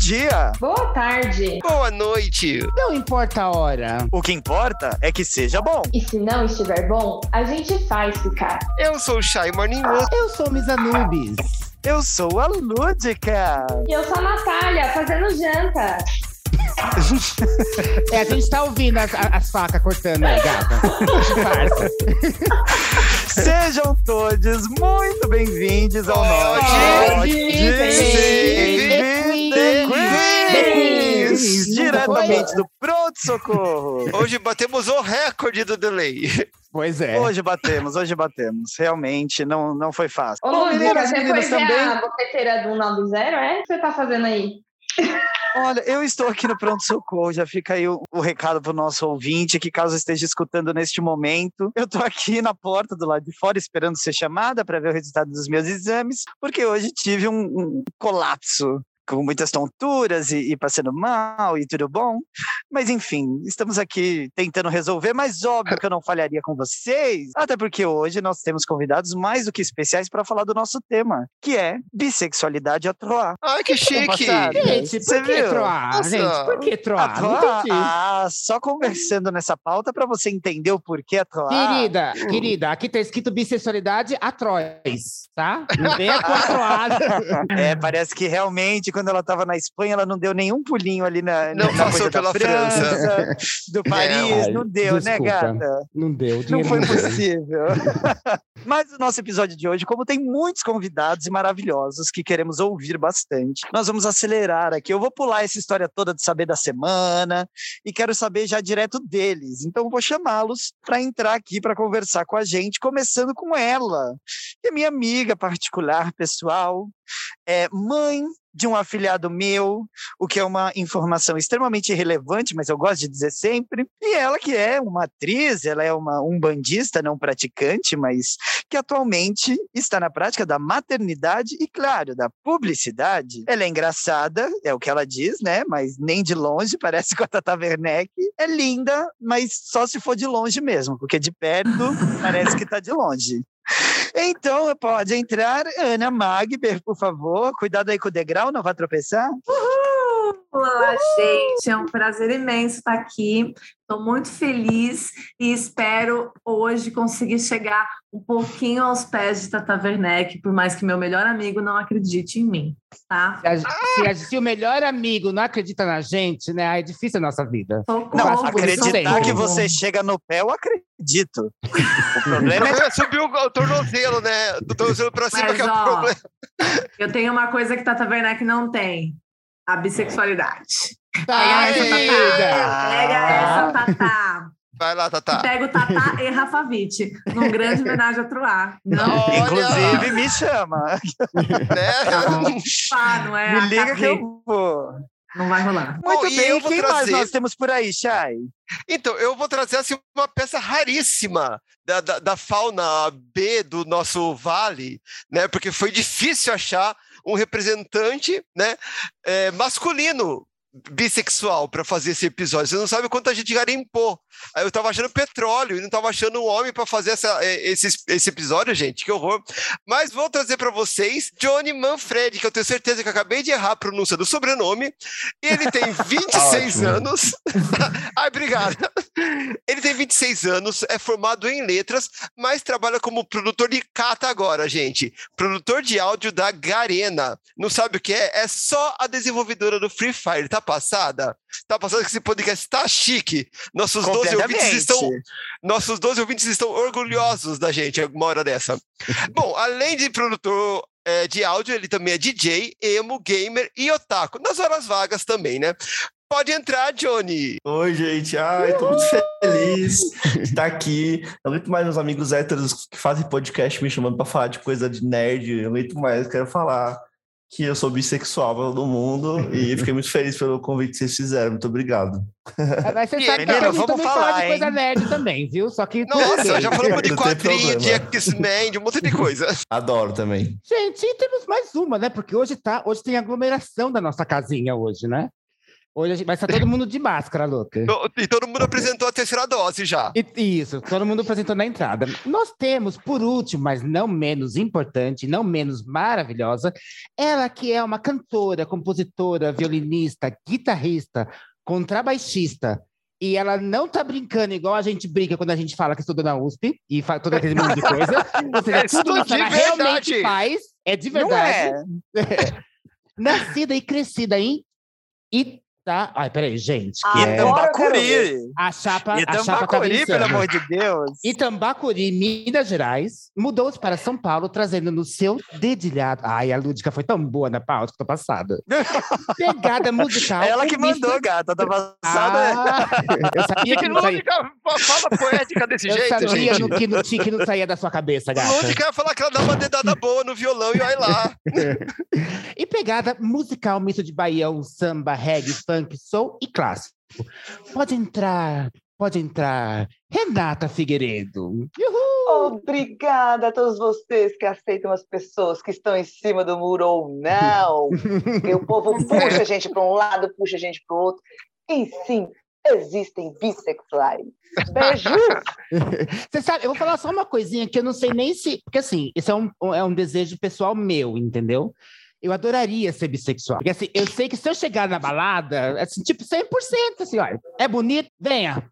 dia. Boa tarde. Boa noite. Não importa a hora. O que importa é que seja bom. E se não estiver bom, a gente faz ficar. Eu sou o Shy Morningwood. Eu sou Miss Anubis. Eu sou a Lúdica. E eu sou a Natália, fazendo janta. É, a gente tá ouvindo as, as facas cortando aí, gata. Farsa. Sejam todos muito bem-vindos ao nosso diretamente do Pronto Socorro. Hoje batemos o recorde do delay. Pois é. Hoje batemos, hoje batemos. Realmente não, não foi fácil. Ô, Bom, meninas, você foi ver também. a boqueteira do 90, é? O que você tá fazendo aí? Olha, eu estou aqui no Pronto Socorro, já fica aí o, o recado para o nosso ouvinte, que caso esteja escutando neste momento, eu estou aqui na porta do lado de fora esperando ser chamada para ver o resultado dos meus exames, porque hoje tive um, um colapso com muitas tonturas e, e passando mal e tudo bom. Mas enfim, estamos aqui tentando resolver, mas óbvio que eu não falharia com vocês, até porque hoje nós temos convidados mais do que especiais para falar do nosso tema, que é bissexualidade à Troá. Ai, que chique. Gente, Você por que troar? Gente, por que A troar? Entendi. ah, só conversando nessa pauta para você entender o porquê a Troá. Querida, querida, aqui tá escrito bissexualidade a Trois, tá? Não com a troada. É, parece que realmente, quando ela estava na Espanha, ela não deu nenhum pulinho ali na, Não na passou pela França. do Paris, Ai, não deu, né, desculpa. gata? Não deu. Não foi deu. possível. Mas o nosso episódio de hoje, como tem muitos convidados e maravilhosos que queremos ouvir bastante, nós vamos acelerar aqui. Eu vou pular essa história toda de saber da semana e quero saber já direto deles. Então vou chamá-los para entrar aqui para conversar com a gente, começando com ela, que é minha amiga particular, pessoal, é mãe de um afilhado meu, o que é uma informação extremamente relevante, mas eu gosto de dizer sempre. E ela que é uma atriz, ela é uma um bandista não praticante, mas que atualmente está na prática da maternidade e, claro, da publicidade. Ela é engraçada, é o que ela diz, né? Mas nem de longe, parece com a Tata Werneck. É linda, mas só se for de longe mesmo, porque de perto parece que está de longe. Então, pode entrar, Ana Magber, por favor. Cuidado aí com o degrau, não vai tropeçar. Olá, gente. É um prazer imenso estar aqui. Estou muito feliz e espero hoje conseguir chegar um pouquinho aos pés de Tata Werneck, por mais que meu melhor amigo não acredite em mim, tá? Se, a- se a- se o melhor amigo não acredita na gente, né? É difícil a nossa vida. Socorro, Não, acreditar que você chega no pé, eu acredito. O problema é subir o, o tornozelo, né? Do tornozelo pra cima Mas, que é o ó, problema. Eu tenho uma coisa que Tata Werneck não tem: a bissexualidade. Pega essa! Tatá. Pega essa, Tatá. Vai lá, Tatá. Pega o Tatá e Rafa Witt, num grande homenagem a Troar. Não Olha! Inclusive, me chama. Né? pá, não é? Me liga que eu vou. Não vai rolar. Muito Bom, bem, eu vou quem mais trazer- nós temos por aí, Chay? Então, eu vou trazer assim, uma peça raríssima da, da, da fauna B do nosso vale, né? Porque foi difícil achar um representante né, é, masculino bissexual para fazer esse episódio. Você não sabe quanta gente garimpou. Aí eu tava achando petróleo e não tava achando um homem para fazer essa, é, esse, esse episódio, gente. Que horror. Mas vou trazer para vocês Johnny Manfred, que eu tenho certeza que acabei de errar a pronúncia do sobrenome. Ele tem 26 Ótimo. anos. Ai, obrigado. Ele tem 26 anos, é formado em letras, mas trabalha como produtor de cata agora, gente. Produtor de áudio da Garena. Não sabe o que é? É só a desenvolvedora do Free Fire. Tá passada? Tá passada que esse podcast tá chique. Nossos 12 ouvintes estão nossos 12 ouvintes estão orgulhosos da gente alguma hora dessa. Bom, além de produtor eh, de áudio, ele também é DJ, emo, gamer e otaku. Nas horas vagas também, né? Pode entrar, Johnny. Oi, gente. Ai, tô muito feliz de estar aqui. Eu aguento mais meus amigos héteros que fazem podcast me chamando pra falar de coisa de nerd. Eu aguento mais, quero falar que eu sou bissexual pra todo mundo e fiquei muito feliz pelo convite que vocês fizeram. Muito obrigado. Mas você sabe que menina, a gente vamos falar, de coisa hein? nerd também, viu? Só que. Nossa, já falamos de quadrinho, de. X-Men, de um monte de coisa. Adoro também. Gente, e temos mais uma, né? Porque hoje tá, hoje tem aglomeração da nossa casinha hoje, né? Hoje gente vai estar todo mundo de máscara, louca. To- E todo mundo apresentou a terceira dose já. E- Isso, todo mundo apresentou na entrada. Nós temos, por último, mas não menos importante, não menos maravilhosa, ela que é uma cantora, compositora, violinista, guitarrista, contrabaixista. E ela não tá brincando igual a gente brinca quando a gente fala que estudou na USP e faz todo aquele mundo de coisa. Ou seja, É tudo de ela realmente verdade. faz, é de Não verdade. é. Nascida e crescida em Ita... Ai, peraí, gente. Ah, que é- Agora eu quero Itambacuri. A chapa, a chapa tá Itambacuri, pelo amor de Deus. Itambacuri, Minas Gerais, mudou-se para São Paulo, trazendo no seu dedilhado. Ai, a Lúdica foi tão boa na pauta que tô passada. Pegada musical. Ela que com vista- mandou, gata. Tá passada. Ah, eu sabia que Que não saía, Lúdica fala poética desse eu jeito, sabia gente. no, que, não tinha- que não saía da sua cabeça, gata. Lúdica ia falar que ela dá uma dedada boa no violão e olha lá. E pegada musical, misto de baião, samba, reggae, funk, soul e clássico. Pode entrar, pode entrar. Renata Figueiredo. Uhul! Obrigada a todos vocês que aceitam as pessoas que estão em cima do muro ou não. E o povo puxa a gente para um lado, puxa a gente para o outro. E sim, existem bissexuais. Beijo! Você sabe, eu vou falar só uma coisinha que eu não sei nem se. Porque assim, isso é um, é um desejo pessoal meu, entendeu? Eu adoraria ser bissexual. Porque assim, eu sei que se eu chegar na balada, assim, tipo, 100%, assim, olha, é bonito, venha.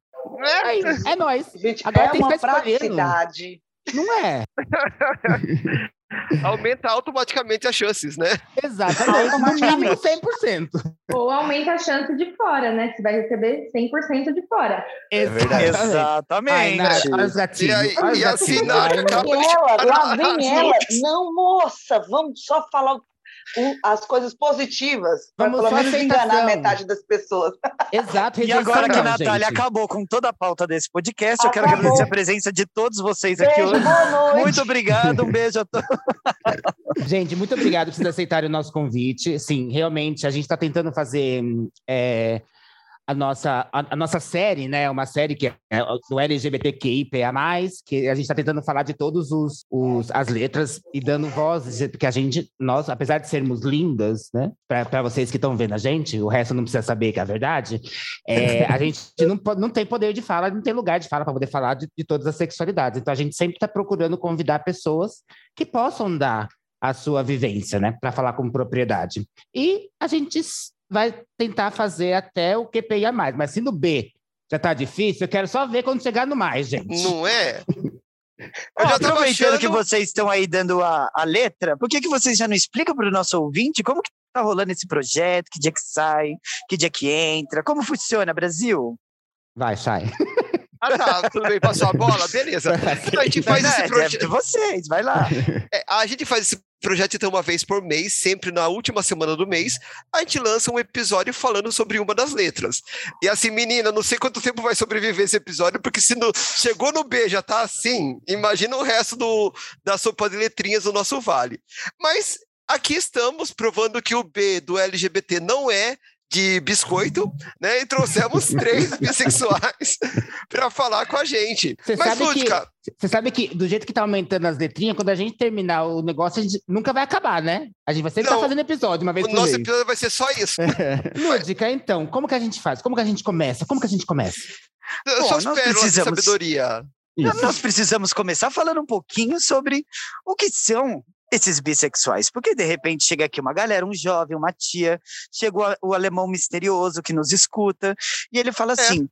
Aí, é nóis. Gente, Agora é tem que uma ficar escolhendo. praticidade. Não é? Aumenta automaticamente as chances, né? Exatamente. No mínimo 100%. Ou aumenta a chance de fora, né? Você vai receber 100% de fora. É. Ai, Exatamente. Gatinhos. E aí- e assim, Ai, acaba- ela, lá vem ela. Não, moça, vamos só falar o- as coisas positivas. Para Vamos pelo só menos enganar metade das pessoas. Exato, E agora que a Natália gente. acabou com toda a pauta desse podcast, eu quero Acabou. agradecer a presença de todos vocês aqui Beijo, hoje. boa noite. Muito obrigado, um beijo a todos. Gente, muito obrigado por vocês aceitarem o nosso convite. Sim, realmente, a gente está tentando fazer é, a, nossa, a, a nossa série, né? Uma série que é do LGBTQIPA+, que a gente está tentando falar de todos os, os as letras e dando voz, porque a gente, nós, apesar de sermos lindas, né? Para vocês que estão vendo a gente, o resto não precisa saber que é a verdade, é, a gente não, não tem poder de fala, não tem lugar de fala para poder falar de, de todas as sexualidades. Então, a gente sempre está procurando convidar pessoas que possam dar a sua vivência, né, para falar com propriedade. E a gente vai tentar fazer até o QPI a mais, mas se no B já tá difícil, eu quero só ver quando chegar no mais, gente. Não é? Eu já tava aproveitando achando... que vocês estão aí dando a, a letra, por que, que vocês já não explicam para o nosso ouvinte como que tá rolando esse projeto, que dia que sai, que dia que entra, como funciona, Brasil? Vai, sai. Ah, tá, tudo bem, passou a bola, beleza. Então, a gente faz Não, esse é, é projeto. de vocês, vai lá. É, a gente faz esse projeto então uma vez por mês, sempre na última semana do mês, a gente lança um episódio falando sobre uma das letras. E assim, menina, não sei quanto tempo vai sobreviver esse episódio, porque se no- chegou no B já tá assim, imagina o resto do, da sopa de letrinhas do nosso vale. Mas aqui estamos provando que o B do LGBT não é de biscoito, né? E trouxemos três bissexuais para falar com a gente. Você Mas, sabe que- Lúdica, Você sabe que do jeito que tá aumentando as letrinhas, quando a gente terminar o negócio, a gente nunca vai acabar, né? A gente vai sempre estar Não, fazendo episódio uma vez o por nosso mês. episódio vai ser só isso. Lúdica, então, como que a gente faz? Como que a gente começa? Como que a gente começa? Só nós pérolas de precisamos- sabedoria. Isso. Nós precisamos começar falando um pouquinho sobre o que são esses bissexuais, porque de repente chega aqui uma galera, um jovem, uma tia, chegou o alemão misterioso que nos escuta, e ele fala assim,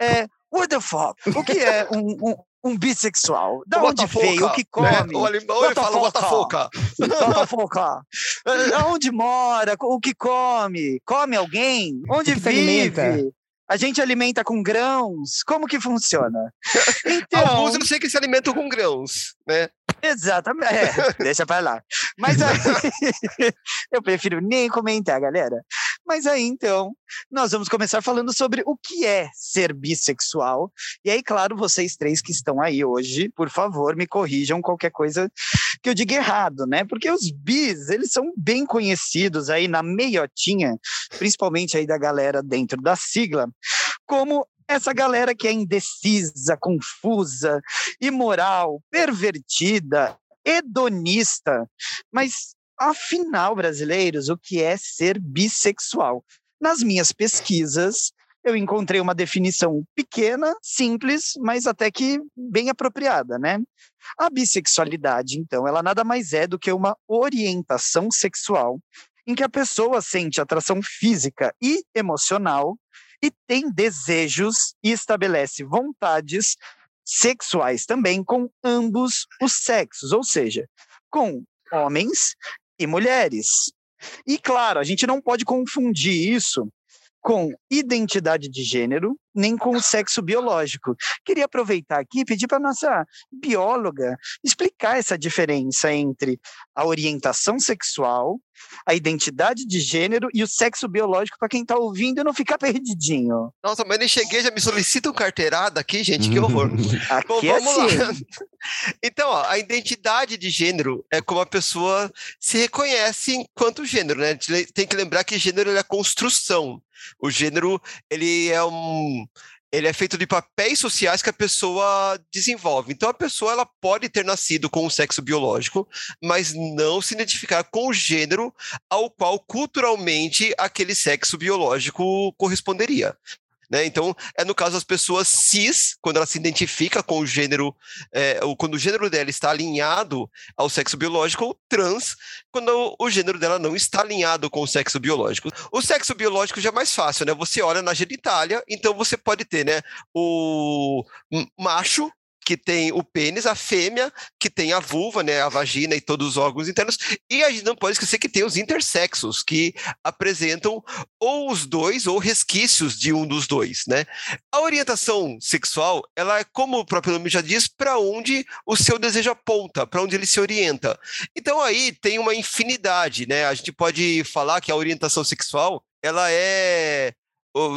é, what the fuck, o que é um, um, um bissexual? Da O onde Botafoca, veio? O que né? come? O alemão Botafoca. Botafoca. Botafoca. É, Aonde mora? O que come? Come alguém? Onde vive? A gente alimenta com grãos? Como que funciona? Então, Alguns eu sei que se alimentam com grãos, né? Exatamente. É, deixa pra lá. Mas aí, eu prefiro nem comentar, galera. Mas aí, então, nós vamos começar falando sobre o que é ser bissexual. E aí, claro, vocês três que estão aí hoje, por favor, me corrijam qualquer coisa que eu diga errado, né? Porque os bis, eles são bem conhecidos aí na meiotinha, principalmente aí da galera dentro da sigla, como essa galera que é indecisa, confusa, imoral, pervertida, hedonista. Mas, afinal, brasileiros, o que é ser bissexual? Nas minhas pesquisas, eu encontrei uma definição pequena, simples, mas até que bem apropriada, né? A bissexualidade, então, ela nada mais é do que uma orientação sexual em que a pessoa sente atração física e emocional e tem desejos e estabelece vontades sexuais também com ambos os sexos, ou seja, com homens e mulheres. E claro, a gente não pode confundir isso com identidade de gênero, nem com o sexo biológico. Queria aproveitar aqui e pedir para a nossa bióloga explicar essa diferença entre a orientação sexual, a identidade de gênero e o sexo biológico para quem está ouvindo e não ficar perdidinho. Nossa, mas nem cheguei, já me solicitam carteirada aqui, gente, que horror. Bom, é vamos lá. assim. Então, ó, a identidade de gênero é como a pessoa se reconhece enquanto gênero, né? A gente tem que lembrar que gênero é a construção. O gênero, ele é um ele é feito de papéis sociais que a pessoa desenvolve. Então a pessoa ela pode ter nascido com o sexo biológico, mas não se identificar com o gênero ao qual culturalmente aquele sexo biológico corresponderia. Né? Então, é no caso das pessoas cis, quando ela se identifica com o gênero, é, ou quando o gênero dela está alinhado ao sexo biológico, ou trans, quando o, gênero dela não está alinhado com o sexo biológico. O sexo biológico já é mais fácil, né? Você olha na genitália, então você pode ter, né, o macho, que tem o pênis, a fêmea, que tem a vulva, né, a vagina e todos os órgãos internos, e a gente não pode esquecer que tem os intersexos, que apresentam ou os dois ou resquícios de um dos dois, né? A orientação sexual, ela é como o próprio nome já diz, para onde o seu desejo aponta, para onde ele se orienta. Então aí tem uma infinidade, né? A gente pode falar que a orientação sexual, ela é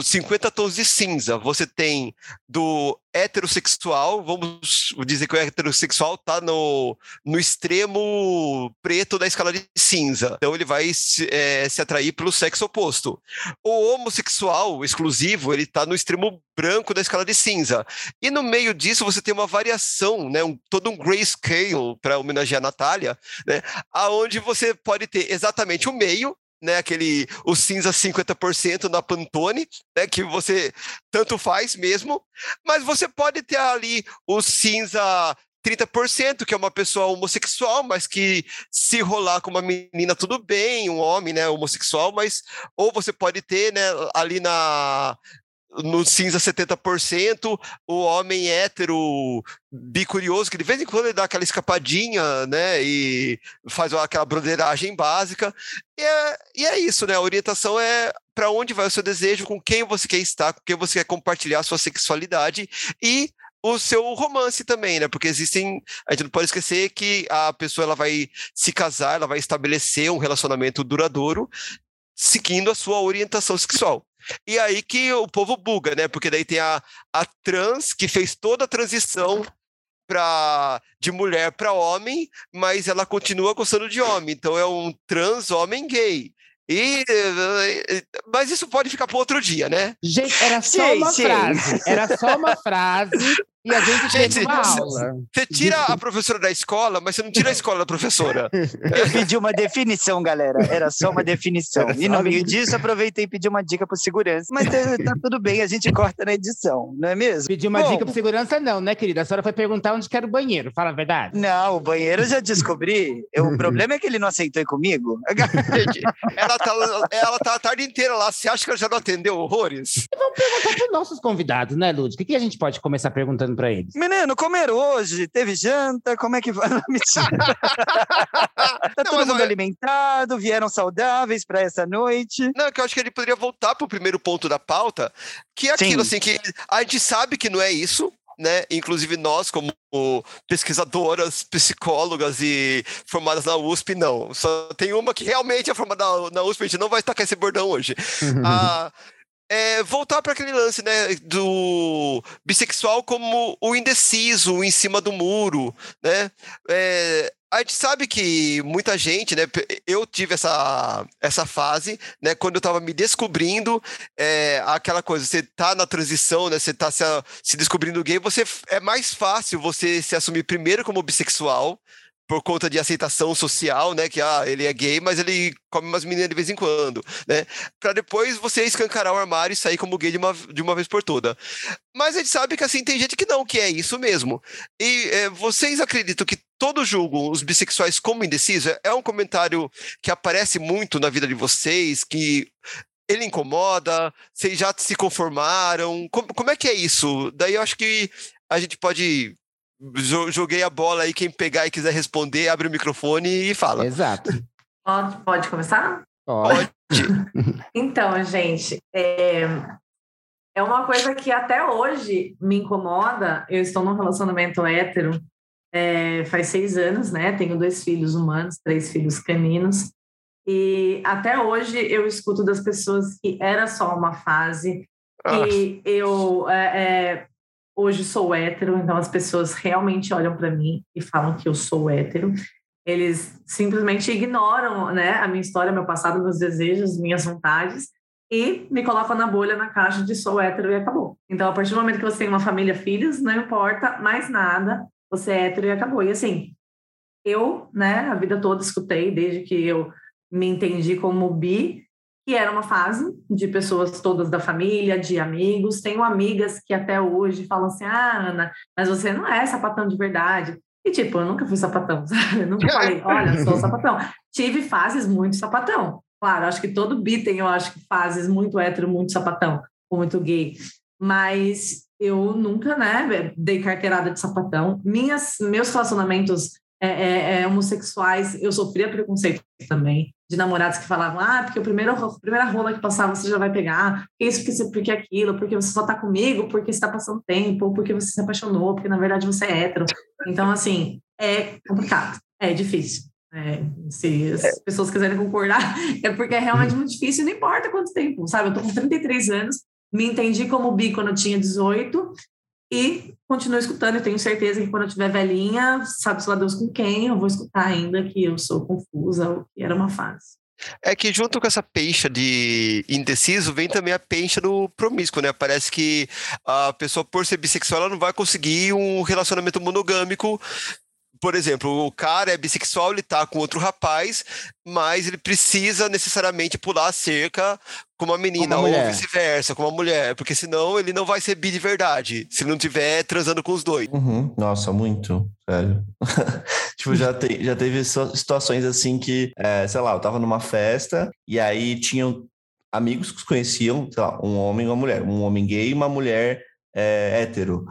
50 tons de cinza. Você tem do heterossexual, vamos dizer que o heterossexual está no, no extremo preto da escala de cinza. Então ele vai se, eh, se atrair pelo sexo oposto. O homossexual exclusivo, ele está no extremo branco da escala de cinza. E no meio disso você tem uma variação, né, um, todo um grayscale para homenagear a Natália, né, aonde você pode ter exatamente o meio, né, aquele o cinza 50% na Pantone, né, que você tanto faz mesmo, mas você pode ter ali o cinza 30%, que é uma pessoa homossexual, mas que se rolar com uma menina tudo bem, um homem, né, homossexual, mas ou você pode ter, né, ali na no cinza 70%, o homem hétero bicurioso, que de vez em quando ele dá aquela escapadinha, né, e faz aquela broderagem básica. E é, e é isso, né? A orientação é para onde vai o seu desejo, com quem você quer estar, com quem você quer compartilhar a sua sexualidade e o seu romance também, né? Porque existem, a gente não pode esquecer que a pessoa ela vai se casar, ela vai estabelecer um relacionamento duradouro seguindo a sua orientação sexual. E aí que o povo buga, né? Porque daí tem a, a trans que fez toda a transição pra, de mulher para homem, mas ela continua gostando de homem. Então é um trans homem gay. E, mas isso pode ficar para outro dia, né? Gente, era só Sim, uma sim. frase. Era só uma frase e a gente Gente, uma cê- aula. Você tira a professora da escola, mas você não tira a escola da professora. Eu pedi uma definição, galera. Era só uma definição. E no meio disso, aproveitei e pedi uma dica para segurança. Mas tá, tá tudo bem, a gente corta na edição, não é mesmo? Pedir uma Bom, dica para segurança, não, né, querida? A senhora foi perguntar onde que era o banheiro, fala a verdade. Não, o banheiro eu já descobri. Eu- o problema é que ele não aceitou ir comigo. Gente, ela tá, ela tá a tarde inteira lá. Você acha que ela já não atendeu horrores? Perguntar para os nossos convidados, né, Lúdica? O que a gente pode começar perguntando para eles? Menino, comeram hoje? Teve janta? Como é que vai? Não, Mentira. tá Não, todo mas mundo olha- alimentado? Vieram saudáveis para essa noite? Não, que eu acho que ele poderia voltar para o primeiro ponto da pauta, que é aquilo Sim. assim que a gente sabe que não é isso, né? Inclusive nós, como pesquisadoras, psicólogas e formadas na USP, não. Só tem uma que realmente é formada na, na USP, a gente não vai tacar esse bordão hoje. Ah, é, voltar para aquele lance, né, do bissexual como o indeciso, o em cima do muro, né? É, a gente sabe que muita gente, né? Eu tive essa, essa fase, né? Quando eu estava me descobrindo, é, aquela coisa, você tá na transição, né? Você tá se, se descobrindo gay, você é mais fácil você se assumir primeiro como bissexual por conta de aceitação social, né? Que ah, ele é gay, mas ele come umas meninas de vez em quando, né? Para depois você escancarar o armário e sair como gay de uma, de uma vez por toda. Mas a gente sabe que assim tem gente que não, que é isso mesmo. E é, vocês acreditam que todos julgam os bissexuais como indecisos? É um comentário que aparece muito na vida de vocês, que ele incomoda? Vocês já se conformaram? Como, como é que é isso? Daí eu acho que a gente pode joguei a bola aí, quem pegar e quiser responder, abre o microfone e fala. Exato. Pode, pode começar? Pode. então, gente, é, é uma coisa que até hoje me incomoda. Eu estou num relacionamento hétero é, faz seis anos, né? Tenho dois filhos humanos, três filhos caninos. E até hoje eu escuto das pessoas que era só uma fase, ah. que eu é, é hoje sou hétero, então as pessoas realmente olham para mim e falam que eu sou hétero. Eles simplesmente ignoram né, a minha história, meu passado, meus desejos, minhas vontades e me colocam na bolha, na caixa de sou hétero e acabou. Então, a partir do momento que você tem uma família, filhos, não importa mais nada, você é hétero e acabou. E assim, eu, né, a vida toda escutei, desde que eu me entendi como bi, que era uma fase de pessoas todas da família, de amigos. Tenho amigas que até hoje falam assim: ah, Ana, mas você não é sapatão de verdade. E, tipo, eu nunca fui sapatão, sabe? Eu nunca falei, olha, sou sapatão. Tive fases muito sapatão. Claro, acho que todo bi tem, eu acho que fases muito hétero, muito sapatão, ou muito gay. Mas eu nunca, né, dei carteirada de sapatão. Minhas, meus relacionamentos é, é, é, homossexuais, eu sofria preconceito também, de namorados que falavam, ah, porque o primeiro, a primeira rola que passar você já vai pegar, porque isso, porque, porque aquilo, porque você só tá comigo, porque você tá passando tempo, porque você se apaixonou, porque na verdade você é hétero. Então, assim, é complicado, é difícil. É, se as é. pessoas quiserem concordar, é porque é realmente muito difícil, não importa quanto tempo, sabe? Eu tô com 33 anos, me entendi como bi quando eu tinha 18, e continuo escutando, e tenho certeza que quando eu tiver velhinha, sabe-se lá Deus com quem, eu vou escutar ainda que eu sou confusa ou que era uma fase. É que junto com essa peixa de indeciso, vem também a peixa do promíscuo, né? Parece que a pessoa, por ser bissexual, ela não vai conseguir um relacionamento monogâmico por exemplo, o cara é bissexual, ele tá com outro rapaz, mas ele precisa necessariamente pular a cerca com uma menina, uma ou vice-versa, com uma mulher, porque senão ele não vai ser bi de verdade, se não tiver transando com os dois. Uhum. Nossa, muito, sério. tipo, já, te, já teve situações assim que, é, sei lá, eu tava numa festa e aí tinham amigos que conheciam, sei lá, um homem e uma mulher, um homem gay e uma mulher é, hétero.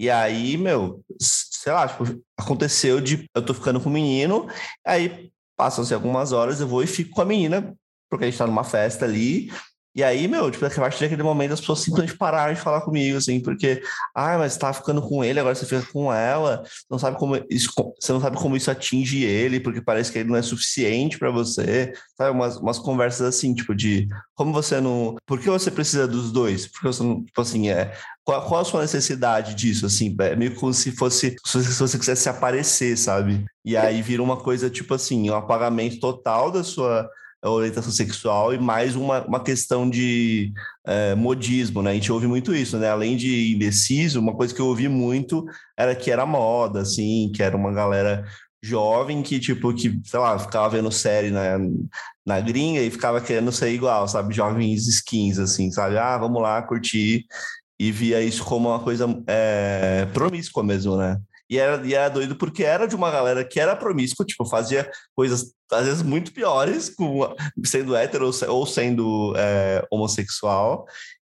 E aí, meu, sei lá, tipo, aconteceu de eu tô ficando com o menino, aí passam-se algumas horas, eu vou e fico com a menina, porque a gente tá numa festa ali, e aí, meu, tipo, a partir daquele momento as pessoas simplesmente pararam de falar comigo, assim, porque, ah, mas tá ficando com ele, agora você fica com ela, não sabe como isso, você não sabe como isso atinge ele, porque parece que ele não é suficiente para você, sabe? Umas, umas conversas assim, tipo, de como você não. Por que você precisa dos dois? Porque você não, tipo assim, é. Qual, qual a sua necessidade disso, assim? É meio como se fosse, se você quisesse aparecer, sabe? E aí vira uma coisa, tipo assim, um apagamento total da sua orientação sexual e mais uma, uma questão de é, modismo, né? A gente ouve muito isso, né? Além de indeciso, uma coisa que eu ouvi muito era que era moda, assim, que era uma galera jovem que, tipo, que, sei lá, ficava vendo série na, na gringa e ficava querendo ser igual, sabe? Jovens skins, assim, sabe? Ah, vamos lá curtir. E via isso como uma coisa é, promíscua mesmo, né? E era, e era doido porque era de uma galera que era promíscua, tipo, fazia coisas às vezes muito piores, com, sendo hétero ou sendo é, homossexual.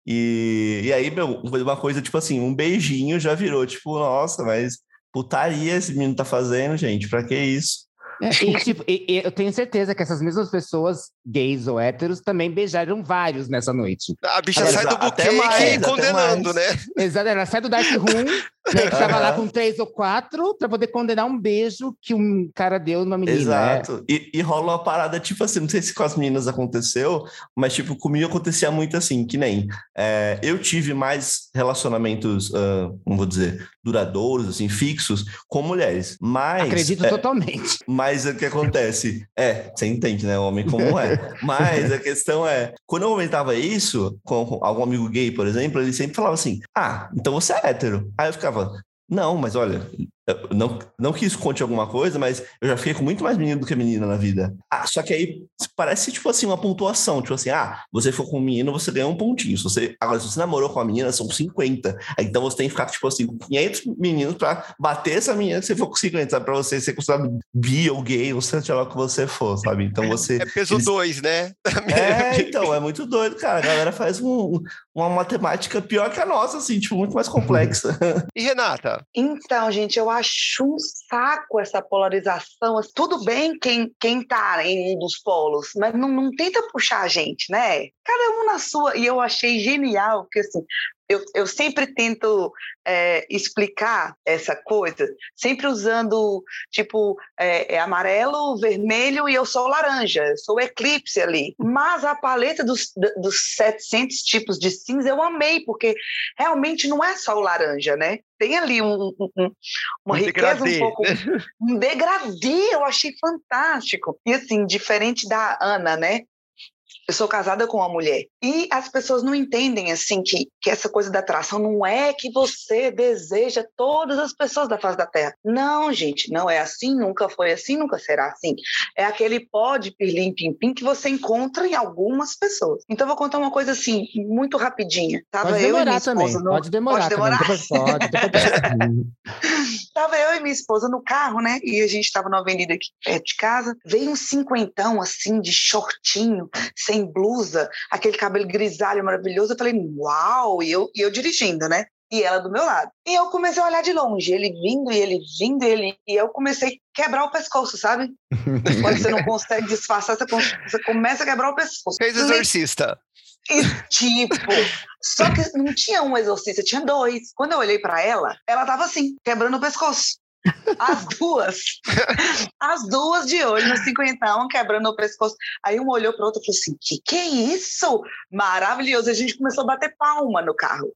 E, e aí, meu, uma coisa tipo assim, um beijinho já virou, tipo, nossa, mas putaria esse menino tá fazendo, gente, pra que isso? É, e, tipo, e, e eu tenho certeza que essas mesmas pessoas, gays ou héteros, também beijaram vários nessa noite. A bicha sai do buquê mais, condenando, né? Exato, ela sai do Dark Room, né, que tava lá com três ou quatro, para poder condenar um beijo que um cara deu numa menina. Exato. É. E, e rola uma parada, tipo assim, não sei se com as meninas aconteceu, mas, tipo, comigo acontecia muito assim, que nem é, eu tive mais relacionamentos, uh, como vou dizer, duradouros, assim, fixos, com mulheres. Mas. Acredito é, totalmente. Mas o que acontece? É, você entende, né? O homem como é. Mas a questão é, quando eu comentava isso com algum amigo gay, por exemplo, ele sempre falava assim: Ah, então você é hétero. Aí eu ficava, não, mas olha, Não, não que isso conte alguma coisa, mas eu já fiquei com muito mais menino do que menina na vida. Ah, só que aí parece, tipo assim, uma pontuação. Tipo assim, ah, você for com um menino, você ganha um pontinho. Se você, agora, se você namorou com a menina, são 50. Aí, Então você tem que ficar, tipo assim, com 500 meninos pra bater essa menina que você for com 50, sabe? Pra você ser considerado bi ou gay, ou seja lá o que você for, sabe? Então você... É peso eles- 2, né? É, então, é muito doido, cara. A galera faz um- uma matemática pior que a nossa, assim, tipo, muito mais complexa. E Renata? Então, gente, eu acho um saco essa polarização. Tudo bem quem, quem tá em um dos polos, mas não, não tenta puxar a gente, né? Cada um na sua. E eu achei genial, porque assim, eu, eu sempre tento é, explicar essa coisa, sempre usando, tipo, é, é amarelo, vermelho e eu sou laranja, eu sou o eclipse ali. Mas a paleta dos, dos 700 tipos de cinza eu amei, porque realmente não é só o laranja, né? Tem ali um, um- um- uma Um riqueza degradê, um pouco. Um degradê, eu achei fantástico. E assim, diferente da Ana, né? Eu sou casada com uma mulher. E as pessoas não entendem, assim, que, que essa coisa da atração não é que você deseja todas as pessoas da face da Terra. Não, gente, não é assim, nunca foi assim, nunca será assim. É aquele pó de pirlim pim pim que você encontra em algumas pessoas. Então, eu vou contar uma coisa, assim, muito rapidinha. Tava Pode demorar também. no- Pode demorar Pode também. demorar? Depois pode, depois- Tava eu e minha esposa no carro, né? E a gente tava numa avenida aqui perto de casa. Veio um cinquentão, assim, de shortinho, sem blusa, aquele cabelo grisalho maravilhoso. Eu falei, uau! E eu, e eu dirigindo, né? E ela do meu lado. E eu comecei a olhar de longe, ele vindo, e ele vindo, e ele. E eu comecei a quebrar o pescoço, sabe? Quando você não consegue disfarçar, você, você começa a quebrar o pescoço. Fez exorcista. E, tipo, só que não tinha um exorcista, tinha dois. Quando eu olhei pra ela, ela tava assim, quebrando o pescoço. As duas. As duas de olho no cinquentão, quebrando o pescoço. Aí uma olhou para outra e falou assim: que que é isso? Maravilhoso. A gente começou a bater palma no carro.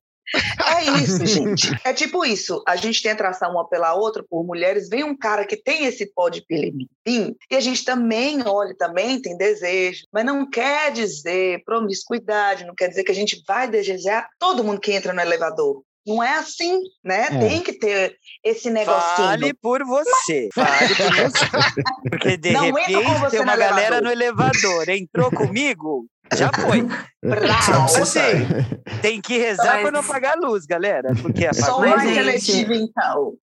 É isso, gente. É tipo isso. A gente tem atração uma pela outra por mulheres. Vem um cara que tem esse pó de pilimim e a gente também olha, também tem desejo, mas não quer dizer promiscuidade, não quer dizer que a gente vai desejar todo mundo que entra no elevador. Não é assim, né? É. Tem que ter esse negocinho. Vale por você. Vale por você. Porque de Não entra com repente você tem no uma galera elevador. no elevador. Entrou comigo? Já foi. Brau. Você Assim, tem que rezar Mas- para não apagar a luz, galera. Porque Só a mais luz. gente- seletivo, então.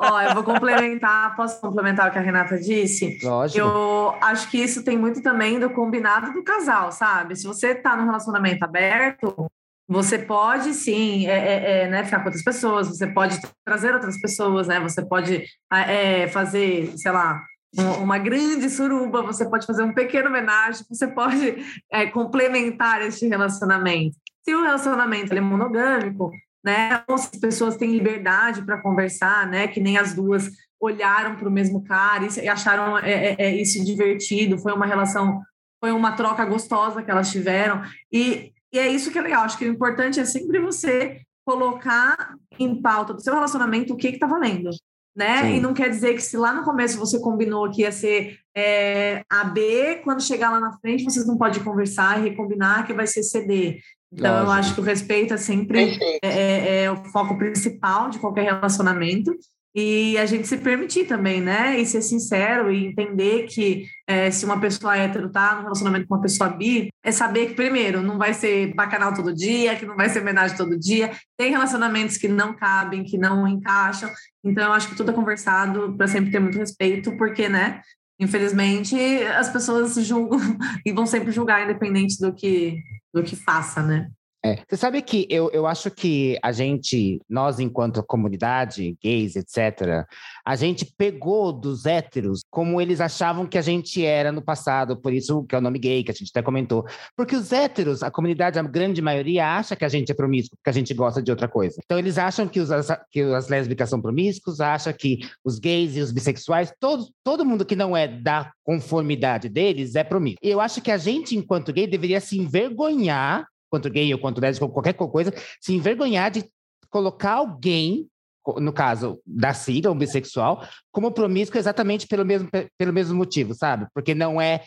Ó, eu vou complementar, posso complementar o que a Renata disse? Lógico. Eu acho que isso tem muito também do combinado do casal, sabe? Se você tá num relacionamento aberto, você pode sim é, é, é, né, ficar com outras pessoas, você pode trazer outras pessoas, né? Você pode é, fazer, sei lá, um- uma grande suruba, você pode fazer um pequeno homenagem, você pode é, complementar este relacionamento. Se o relacionamento é monogâmico, né? Ou se as pessoas têm liberdade para conversar, né? Que nem as duas olharam para o mesmo cara e acharam é, isso divertido, foi uma relação, foi uma troca gostosa que elas tiveram. E, e é isso que é legal. Acho que o importante é sempre você colocar em pauta do seu relacionamento o que está valendo. Né? Sim. E não quer dizer que se lá no começo você combinou que ia ser é, A B, quando chegar lá na frente vocês não podem conversar e recombinar que vai ser CD. Então eu Lógico. acho que o respeito é sempre é, é- é o foco principal de qualquer relacionamento. E a gente se permitir também, né? E ser sincero e entender que é, se uma pessoa hétero tá no relacionamento com uma pessoa bi, é saber que, primeiro, não vai ser bacanal todo dia, que não vai ser homenagem todo dia. Tem relacionamentos que não cabem, que não encaixam. Então, eu acho que tudo é conversado para sempre ter muito respeito, porque, né? Infelizmente, as pessoas julgam e vão sempre julgar, independente do que, do que faça, né? É. Você sabe que eu, eu acho que a gente, nós enquanto comunidade, gays, etc., a gente pegou dos héteros como eles achavam que a gente era no passado, por isso que é o nome gay, que a gente até comentou. Porque os héteros, a comunidade, a grande maioria, acha que a gente é promíscuo, que a gente gosta de outra coisa. Então eles acham que, os, que as lésbicas são promíscuos, acham que os gays e os bissexuais, todo, todo mundo que não é da conformidade deles é promíscuo. Eu acho que a gente, enquanto gay, deveria se envergonhar quanto gay ou quanto lésbico, qualquer coisa, se envergonhar de colocar alguém, no caso da sigla, um bissexual, como promíscuo exatamente pelo mesmo, pelo mesmo motivo, sabe? Porque não é.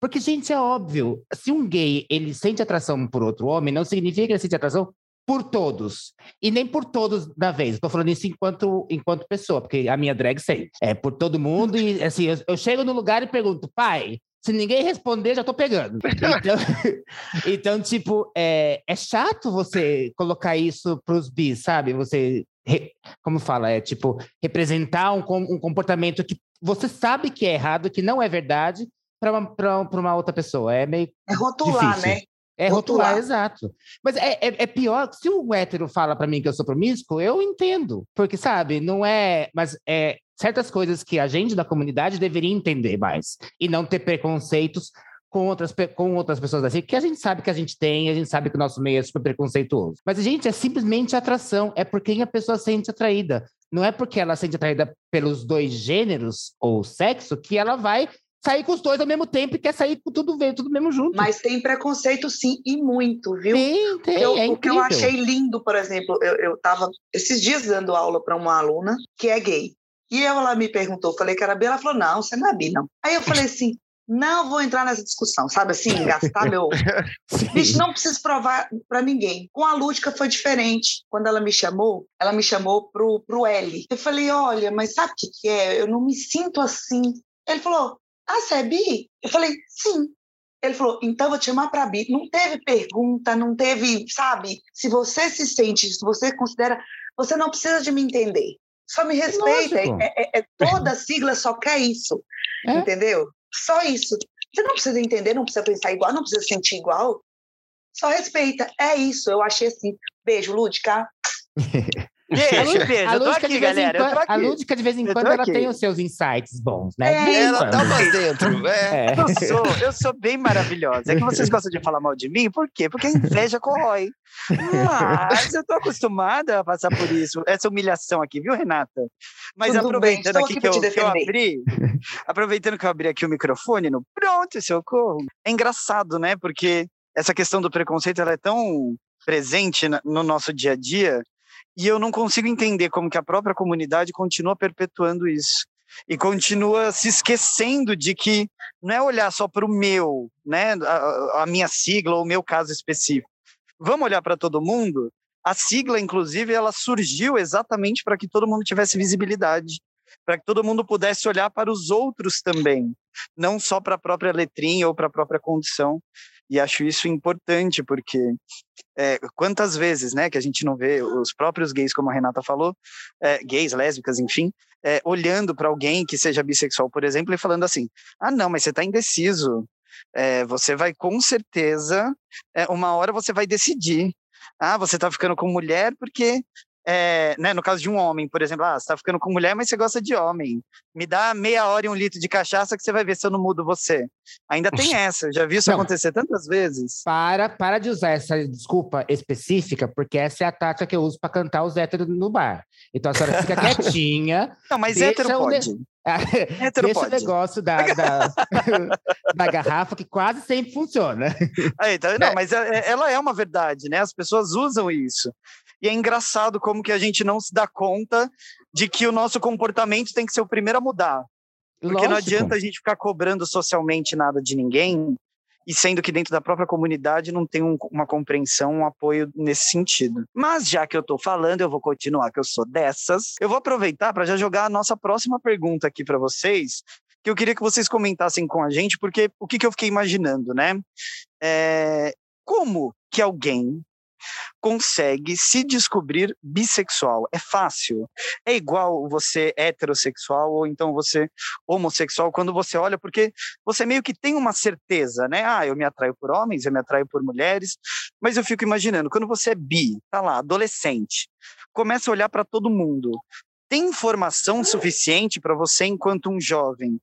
Porque, gente, é óbvio, se um gay ele sente atração por outro homem, não significa que ele sente atração por todos. E nem por todos da vez. Estou falando isso enquanto, enquanto pessoa, porque a minha drag sei. É por todo mundo. E assim, eu, eu chego no lugar e pergunto, pai, se ninguém responder, já tô pegando. Então, então tipo, é, é chato você colocar isso pros bis, sabe? Você, re, como fala, é tipo, representar um, um comportamento que você sabe que é errado, que não é verdade, para uma, uma outra pessoa. É meio. É rotular, difícil. né? É rotular, rotular exato. Mas é, é, é, pior, se um hétero fala para mim que eu sou promíscuo, eu entendo. Porque, sabe, não é. Mas é certas coisas que a gente da comunidade deveria entender mais. E não ter preconceitos com outras, com outras pessoas assim, que a gente sabe que a gente tem, a gente sabe que o nosso meio é super preconceituoso. Mas, gente, é simplesmente atração, é por quem a pessoa sente atraída. Não é porque ela sente atraída pelos dois gêneros ou sexo que ela vai sair com os dois ao mesmo tempo e quer sair com tudo ver, tudo mesmo junto. Mas tem preconceito sim, e muito, viu? Tem, tem, eu, é o que eu achei lindo, por exemplo, eu, eu tava esses dias dando aula para uma aluna que é gay. E ela me perguntou, falei que era bi, ela falou, não, você não é bi, não. Aí eu falei assim, não vou entrar nessa discussão, sabe assim, gastar meu... Bicho, não preciso provar para ninguém. Com a Lúdica foi diferente. Quando ela me chamou, ela me chamou pro, pro L. Eu falei, olha, mas sabe o que, que é? Eu não me sinto assim. Ele falou, ah, você é bi? Eu falei, sim. Ele falou, então vou te chamar para bi. Não teve pergunta, não teve, sabe? Se você se sente, se você considera, você não precisa de me entender. Só me respeita. É, é, é, toda sigla só quer isso. É? Entendeu? Só isso. Você não precisa entender, não precisa pensar igual, não precisa sentir igual. Só respeita. É isso. Eu achei assim. Beijo, Lúdica. Beijo, beijo. Eu tô aqui, galera. Quando, a Lúdica, de vez em quando, ela tem os seus insights bons, né? É, ela tá mais dentro. É. é. Eu, sou, eu sou bem maravilhosa. É que vocês gostam de falar mal de mim, por quê? Porque a inveja corrói. Mas eu tô acostumada a passar por isso, essa humilhação aqui, viu, Renata? Mas Tudo aproveitando bem, aqui, aqui que, eu, que eu abri, aproveitando que eu abri aqui o microfone, no pronto, socorro. É engraçado, né? Porque essa questão do preconceito ela é tão presente no nosso dia a dia e eu não consigo entender como que a própria comunidade continua perpetuando isso e continua se esquecendo de que não é olhar só para o meu, né, a, a, minha sigla ou o meu caso específico. Vamos olhar para todo mundo. A sigla, inclusive, ela surgiu exatamente para que todo mundo tivesse visibilidade, para que todo mundo pudesse olhar para os outros também, não só para a própria letrinha ou para a própria condição. E acho isso importante, porque é, quantas vezes né, que a gente não vê os próprios gays, como a Renata falou, é, gays, lésbicas, enfim, é, olhando para alguém que seja bissexual, por exemplo, e falando assim: ah, não, mas você está indeciso. É, você vai com certeza, é, uma hora você vai decidir. Ah, você está ficando com mulher porque é, né, no caso de um homem, por exemplo, ah, você tá ficando com mulher, mas você gosta de homem. Me dá meia hora e um litro de cachaça que você vai ver se eu não mudo você. Ainda tem essa, eu já vi isso não, acontecer tantas vezes. Para, para de usar essa desculpa específica, porque essa é a tática que eu uso para cantar os héteros no bar. Então a senhora fica quietinha. Não, mas hétero pode. Hétero Deixa pode. o negócio da, da, da, garrafa que quase sempre funciona. Aí, tá, não, mas é, é, ela é uma verdade, né? As pessoas usam isso. E é engraçado como que a gente não se dá conta de que o nosso comportamento tem que ser o primeiro a mudar. Porque Lógico. não adianta a gente ficar cobrando socialmente nada de ninguém, e sendo que dentro da própria comunidade não tem um, uma compreensão, um apoio nesse sentido. Mas já que eu estou falando, eu vou continuar, que eu sou dessas. Eu vou aproveitar para já jogar a nossa próxima pergunta aqui para vocês, que eu queria que vocês comentassem com a gente, porque o que, que eu fiquei imaginando, né? É, como que alguém consegue se descobrir bissexual. É fácil. É igual você heterossexual ou então você homossexual quando você olha, porque você meio que tem uma certeza, né? Ah, eu me atraio por homens, eu me atraio por mulheres, mas eu fico imaginando, quando você é bi, tá lá, adolescente, começa a olhar para todo mundo. Tem informação suficiente para você, enquanto um jovem,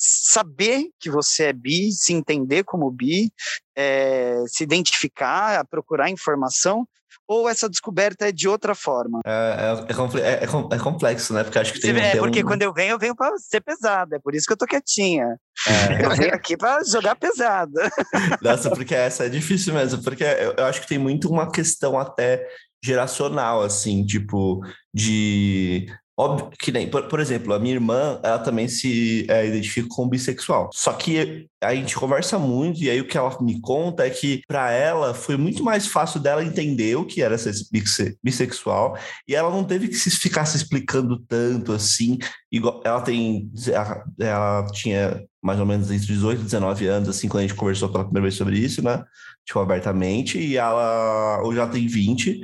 saber que você é bi, se entender como bi, é, se identificar, procurar informação, ou essa descoberta é de outra forma? É, é, é, é complexo, né? Porque acho que tem, é, porque um... quando eu venho, eu venho para ser pesado, é por isso que eu tô quietinha. É. Eu venho aqui para jogar pesado. Nossa, porque essa é difícil mesmo, porque eu, eu acho que tem muito uma questão até geracional, assim, tipo, de Óbvio que nem, por, por exemplo, a minha irmã, ela também se é, identifica como bissexual. Só que a gente conversa muito, e aí o que ela me conta é que para ela foi muito mais fácil dela entender o que era ser bisse- bissexual, e ela não teve que se ficar se explicando tanto assim. Igual, ela tem. Ela, ela tinha mais ou menos entre 18 e 19 anos, assim, quando a gente conversou pela primeira vez sobre isso, né? Tipo, abertamente, e ela hoje já tem 20.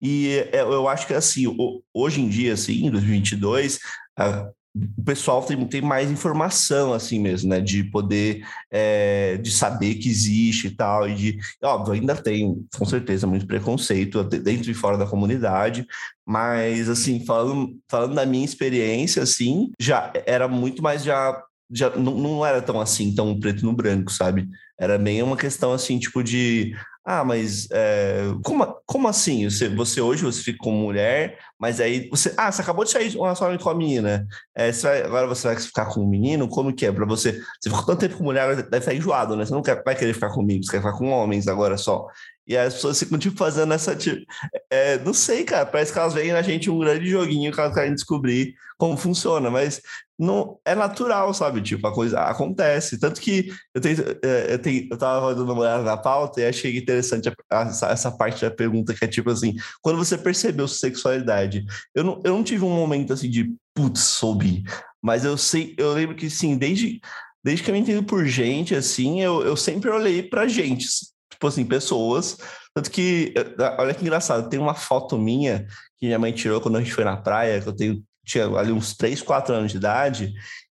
E é, eu acho que, assim, ho- hoje em dia, assim, em 2022, a- o pessoal tem, tem mais informação, assim mesmo, né? De poder, é, de saber que existe e tal, e de... Óbvio, ainda tem, com certeza, muito preconceito dentro e fora da comunidade, mas, assim, falando, falando da minha experiência, assim, já era muito mais já... Já não, não era tão assim, tão preto no branco, sabe? Era meio uma questão assim, tipo de ah, mas é, como, como assim? Você, você hoje você fica com mulher, mas aí você. Ah, você acabou de sair de um relacionamento com a menina. É, você vai- agora você vai ficar com um menino? Como que é? Pra você. Você ficou tanto tempo com mulher, deve estar enjoado, né? Você não quer, vai querer ficar comigo, você quer ficar com homens agora só. E as pessoas ficam, tipo, fazendo essa. Tipo, é, não sei, cara. Parece que elas veem na gente um grande joguinho que elas querem descobrir como funciona, mas não é natural, sabe? Tipo, a coisa acontece. Tanto que eu tenho, é, eu, tenho, eu tava dando uma olhada na pauta e achei interessante essa, essa parte da pergunta que é tipo assim: quando você percebeu sua sexualidade, eu não, eu não tive um momento assim de putz, soube. Mas eu sei, eu lembro que sim, desde, desde que eu me entendo por gente, assim, eu, eu sempre olhei pra gente, tipo assim, pessoas. Tanto que, olha que engraçado, tem uma foto minha que minha mãe tirou quando a gente foi na praia, que eu tenho, tinha ali uns 3, 4 anos de idade.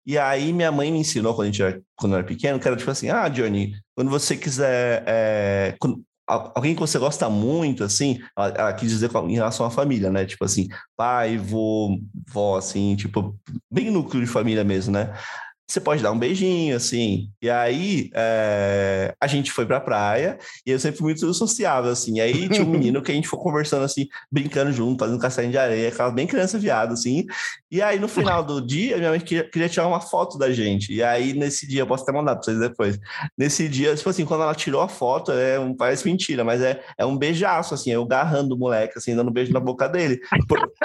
E aí minha mãe me ensinou quando, a gente era, quando eu era pequeno, que era tipo assim, ah, Johnny, quando você quiser. é, quando- al- alguém que você gosta muito, assim, ela, ela quis dizer em relação à família, né? Tipo assim, pai, vô, vó, assim, tipo, bem núcleo de família mesmo, né? Você pode dar um beijinho, assim. E aí, é, a gente foi pra praia, e eu sempre fui muito sociável, assim. E aí tinha um menino que a gente foi conversando, assim, brincando junto, fazendo castanha de areia, aquela bem criança viado, assim. E aí, no final do dia, minha mãe queria, tirar uma foto da gente. E aí, nesse dia, eu posso até mandar pra vocês depois. Nesse dia, tipo assim, quando ela tirou a foto, é um, parece mentira, mas é, é um beijaço, assim, eu garrando o moleque, assim, dando um beijo na boca dele.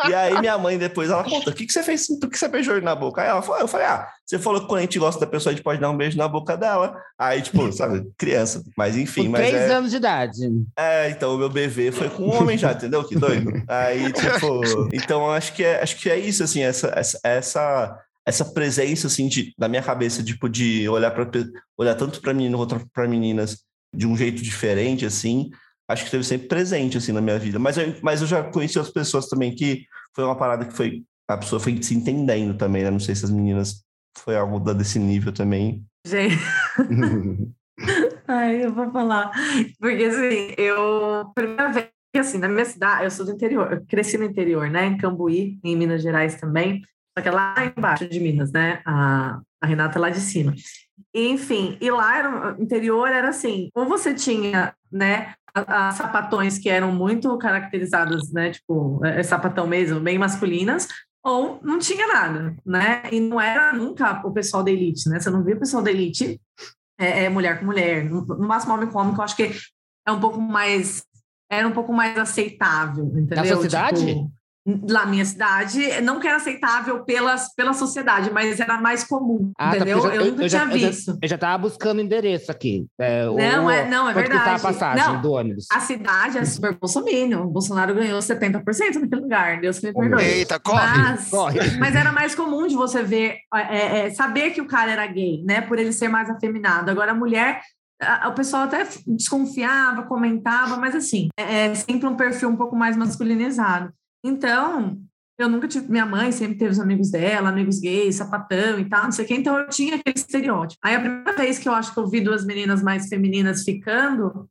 E aí, minha mãe depois, ela conta, o que, que você fez? Por que você beijou ele na boca? Aí ela falou, eu falei, ah, você falou que quando a gente gosta da pessoa, a gente pode dar um beijo na boca dela. Aí, tipo, sabe, criança. Mas enfim, Com mas três é... anos de idade. É, então o meu bebê foi com um homem já, entendeu? Que doido. Aí, tipo, então acho que é, acho que é isso, assim, essa, essa, essa, essa presença, assim, de, na minha cabeça, tipo, de olhar para olhar tanto para menino quanto para meninas de um jeito diferente, assim, acho que esteve sempre presente, assim, na minha vida. Mas eu, mas eu já conheci outras pessoas também que foi uma parada que foi, a pessoa foi se entendendo também, né? Não sei se as meninas foi algo da- desse nível também. Gente, ai, eu vou falar. Porque assim, eu. Primeira vez, assim, na minha cidade, eu sou do interior, eu cresci no interior, né? Em Cambuí, em Minas Gerais também. Só que é lá embaixo de Minas, né? A, a Renata é lá de cima. E, enfim, e lá era, interior era assim, ou você tinha, né, as sapatões que eram muito caracterizadas, né, tipo, é, sapatão mesmo, bem masculinas, ou não tinha nada, né? E não era nunca o pessoal da elite, né? Você não via o pessoal da elite é, é mulher com mulher, no máximo homem com homem, que eu acho que é um pouco mais era um pouco mais aceitável, entendeu? sua cidade? Tipo, na minha cidade, não que era aceitável pelas, pela sociedade, mas era mais comum, Ah, tá, entendeu? porque eu, nunca já- tinha já- visto. Eu já tava buscando o endereço aqui. É, o- Não, é- não, é verdade. a passagem Não. do ônibus? A cidade é super bolsominion. O Bolsonaro ganhou 70% naquele lugar. Deus que me perdoe. Eita, corre! Mas, Corre. mas era mais comum de você ver, é, é, saber que o cara era gay, né? Por ele ser mais afeminado. Agora, a mulher, o pessoal até desconfiava, comentava, mas assim, é, é sempre um perfil um pouco mais masculinizado. Então, eu nunca tive. Minha mãe sempre teve os amigos dela, amigos gays, sapatão e tal, não sei o quê, então eu tinha aquele estereótipo. Aí a primeira vez que eu acho que eu vi duas meninas mais femininas ficando,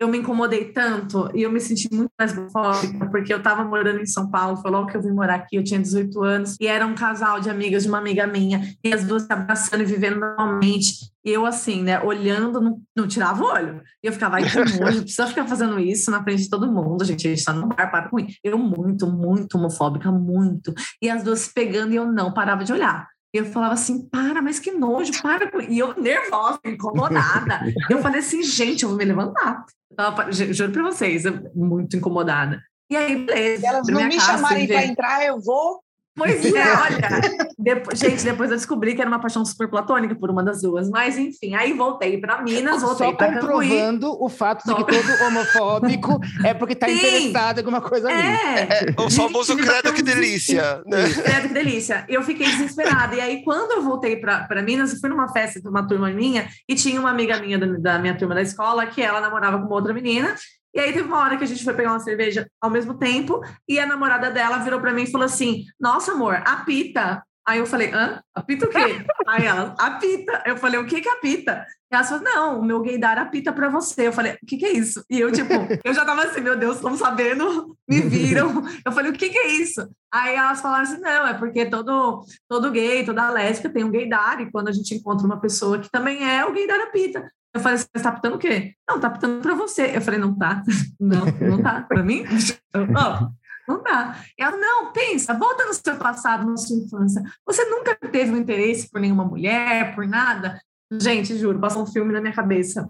eu me incomodei tanto e eu me senti muito mais fóbica, porque eu estava morando em São Paulo, foi logo que eu vim morar aqui, eu tinha 18 anos, e era um casal de amigas de uma amiga minha, e as duas se abraçando e vivendo normalmente. E eu, assim, né, olhando, não, não tirava o olho. E eu ficava, ai, que nojo, precisa ficar fazendo isso na frente de todo mundo, gente, a gente tá no bar, para com isso. Eu muito, muito homofóbica, muito. E as duas se pegando e eu não parava de olhar. E eu falava assim, para, mas que nojo, para E eu nervosa, incomodada. eu falei assim, gente, eu vou me levantar. Tava, ju- juro pra vocês, muito incomodada. E aí, beleza. Se elas não me casa, chamarem para entrar, eu vou Pois é, olha. Depois, gente, depois eu descobri que era uma paixão super platônica por uma das duas. Mas, enfim, aí voltei para Minas, voltei Só para Cambuí. comprovando o fato de que todo homofóbico é porque tá Sim. interessado em alguma coisa ali. É, O famoso Gente, credo que então, delícia, né? Credo, que delícia. Eu fiquei desesperada. E aí, quando eu voltei para Minas, eu fui numa festa de uma turma minha e tinha uma amiga minha da, da minha turma da escola que ela namorava com uma outra menina. E aí teve uma hora que a gente foi pegar uma cerveja ao mesmo tempo e a namorada dela virou para mim e falou assim: Nossa, amor, apita. Aí eu falei, hã? Apita o quê? Aí ela, apita. Eu falei, o que que apita? E ela falou, não, o meu gaydar apita pra você. Eu falei, o que que é isso? E eu, tipo, eu já tava assim, meu Deus, estão sabendo, me viram. Eu falei, o que que é isso? Aí elas falaram assim, não, é porque todo, todo gay, toda lésbica tem um gaydar, e quando a gente encontra uma pessoa que também é, o gaydar apita. Eu falei, você tá apitando o quê? Não, tá apitando pra você. Eu falei, não tá. Não, não tá. Pra mim? Eu, "Ó, não. E ela, não, pensa, volta no seu passado, na sua infância. Você nunca teve um interesse por nenhuma mulher, por nada? Gente, juro, passou um filme na minha cabeça.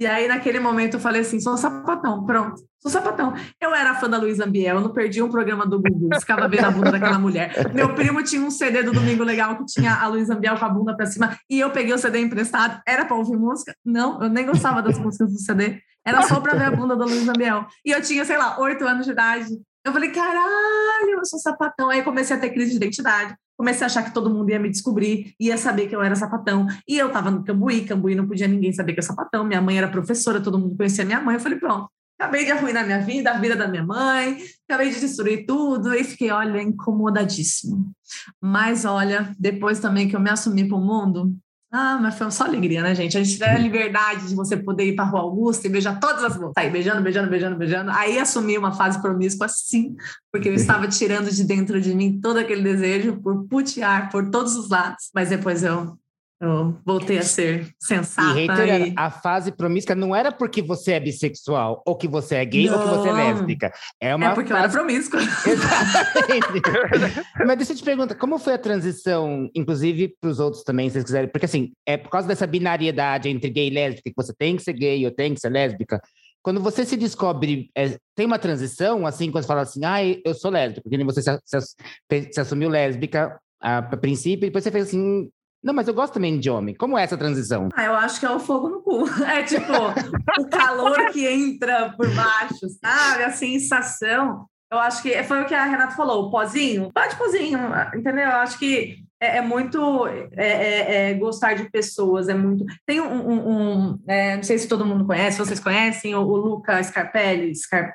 E aí, naquele momento, eu falei assim: sou sapatão, pronto, sou sapatão. Eu era fã da Luísa Ambiel, eu não perdi um programa do Gugu, ficava vendo a bunda daquela mulher. Meu primo tinha um CD do Domingo Legal que tinha a Luísa Ambiel com a bunda pra cima, e eu peguei o CD emprestado. Era pra ouvir música? Não, eu nem gostava das músicas do CD. Era só pra ver a bunda da Luísa Ambiel. E eu tinha, sei lá, oito anos de idade. Eu falei, caralho, eu sou sapatão. Aí comecei a ter crise de identidade. Comecei a achar que todo mundo ia me descobrir, ia saber que eu era sapatão. E eu tava no Cambuí, Cambuí não podia ninguém saber que eu era sapatão. Minha mãe era professora, todo mundo conhecia minha mãe. Eu falei, pronto, acabei de arruinar minha vida, a vida da minha mãe, acabei de destruir tudo. E fiquei, olha, incomodadíssimo. Mas olha, depois também que eu me assumi para o mundo, ah, mas foi só alegria, né, gente? A gente tem a liberdade de você poder ir para a Rua Augusta e beijar todas as moças. Sair beijando, beijando, beijando, beijando. Aí assumi uma fase promíscua, sim, porque eu estava tirando de dentro de mim todo aquele desejo por putear por todos os lados. Mas depois eu, eu voltei a ser E sensata. reiterando, e- a fase promíscua não era porque você é bissexual, ou que você é gay, ou que você é Não. lésbica. É uma É porque eu era fase promíscua. Exatamente. Mas deixa eu te perguntar, como foi a transição, inclusive para os outros também, se vocês quiserem? Porque assim, é por causa dessa binariedade entre gay e lésbica, que você tem que ser gay ou tem que ser lésbica. Quando você se descobre, é, tem uma transição, assim, quando você fala assim, ah, eu sou lésbica, porque você se, se- se assumiu lésbica a, a princípio, e depois você fez assim, não, mas eu gosto também de homem. Como é essa transição? Ah, eu acho que é o fogo no cu. É tipo o calor que entra por baixo, sabe? A sensação. Eu acho que foi o que a Renata falou, o pozinho. Bate pozinho, entendeu? Eu acho que é, é muito é, é- é gostar de pessoas, é muito. Tem um. um- um, é, não sei se todo mundo conhece, vocês conhecem o, o Luca Scarpelli, Scar,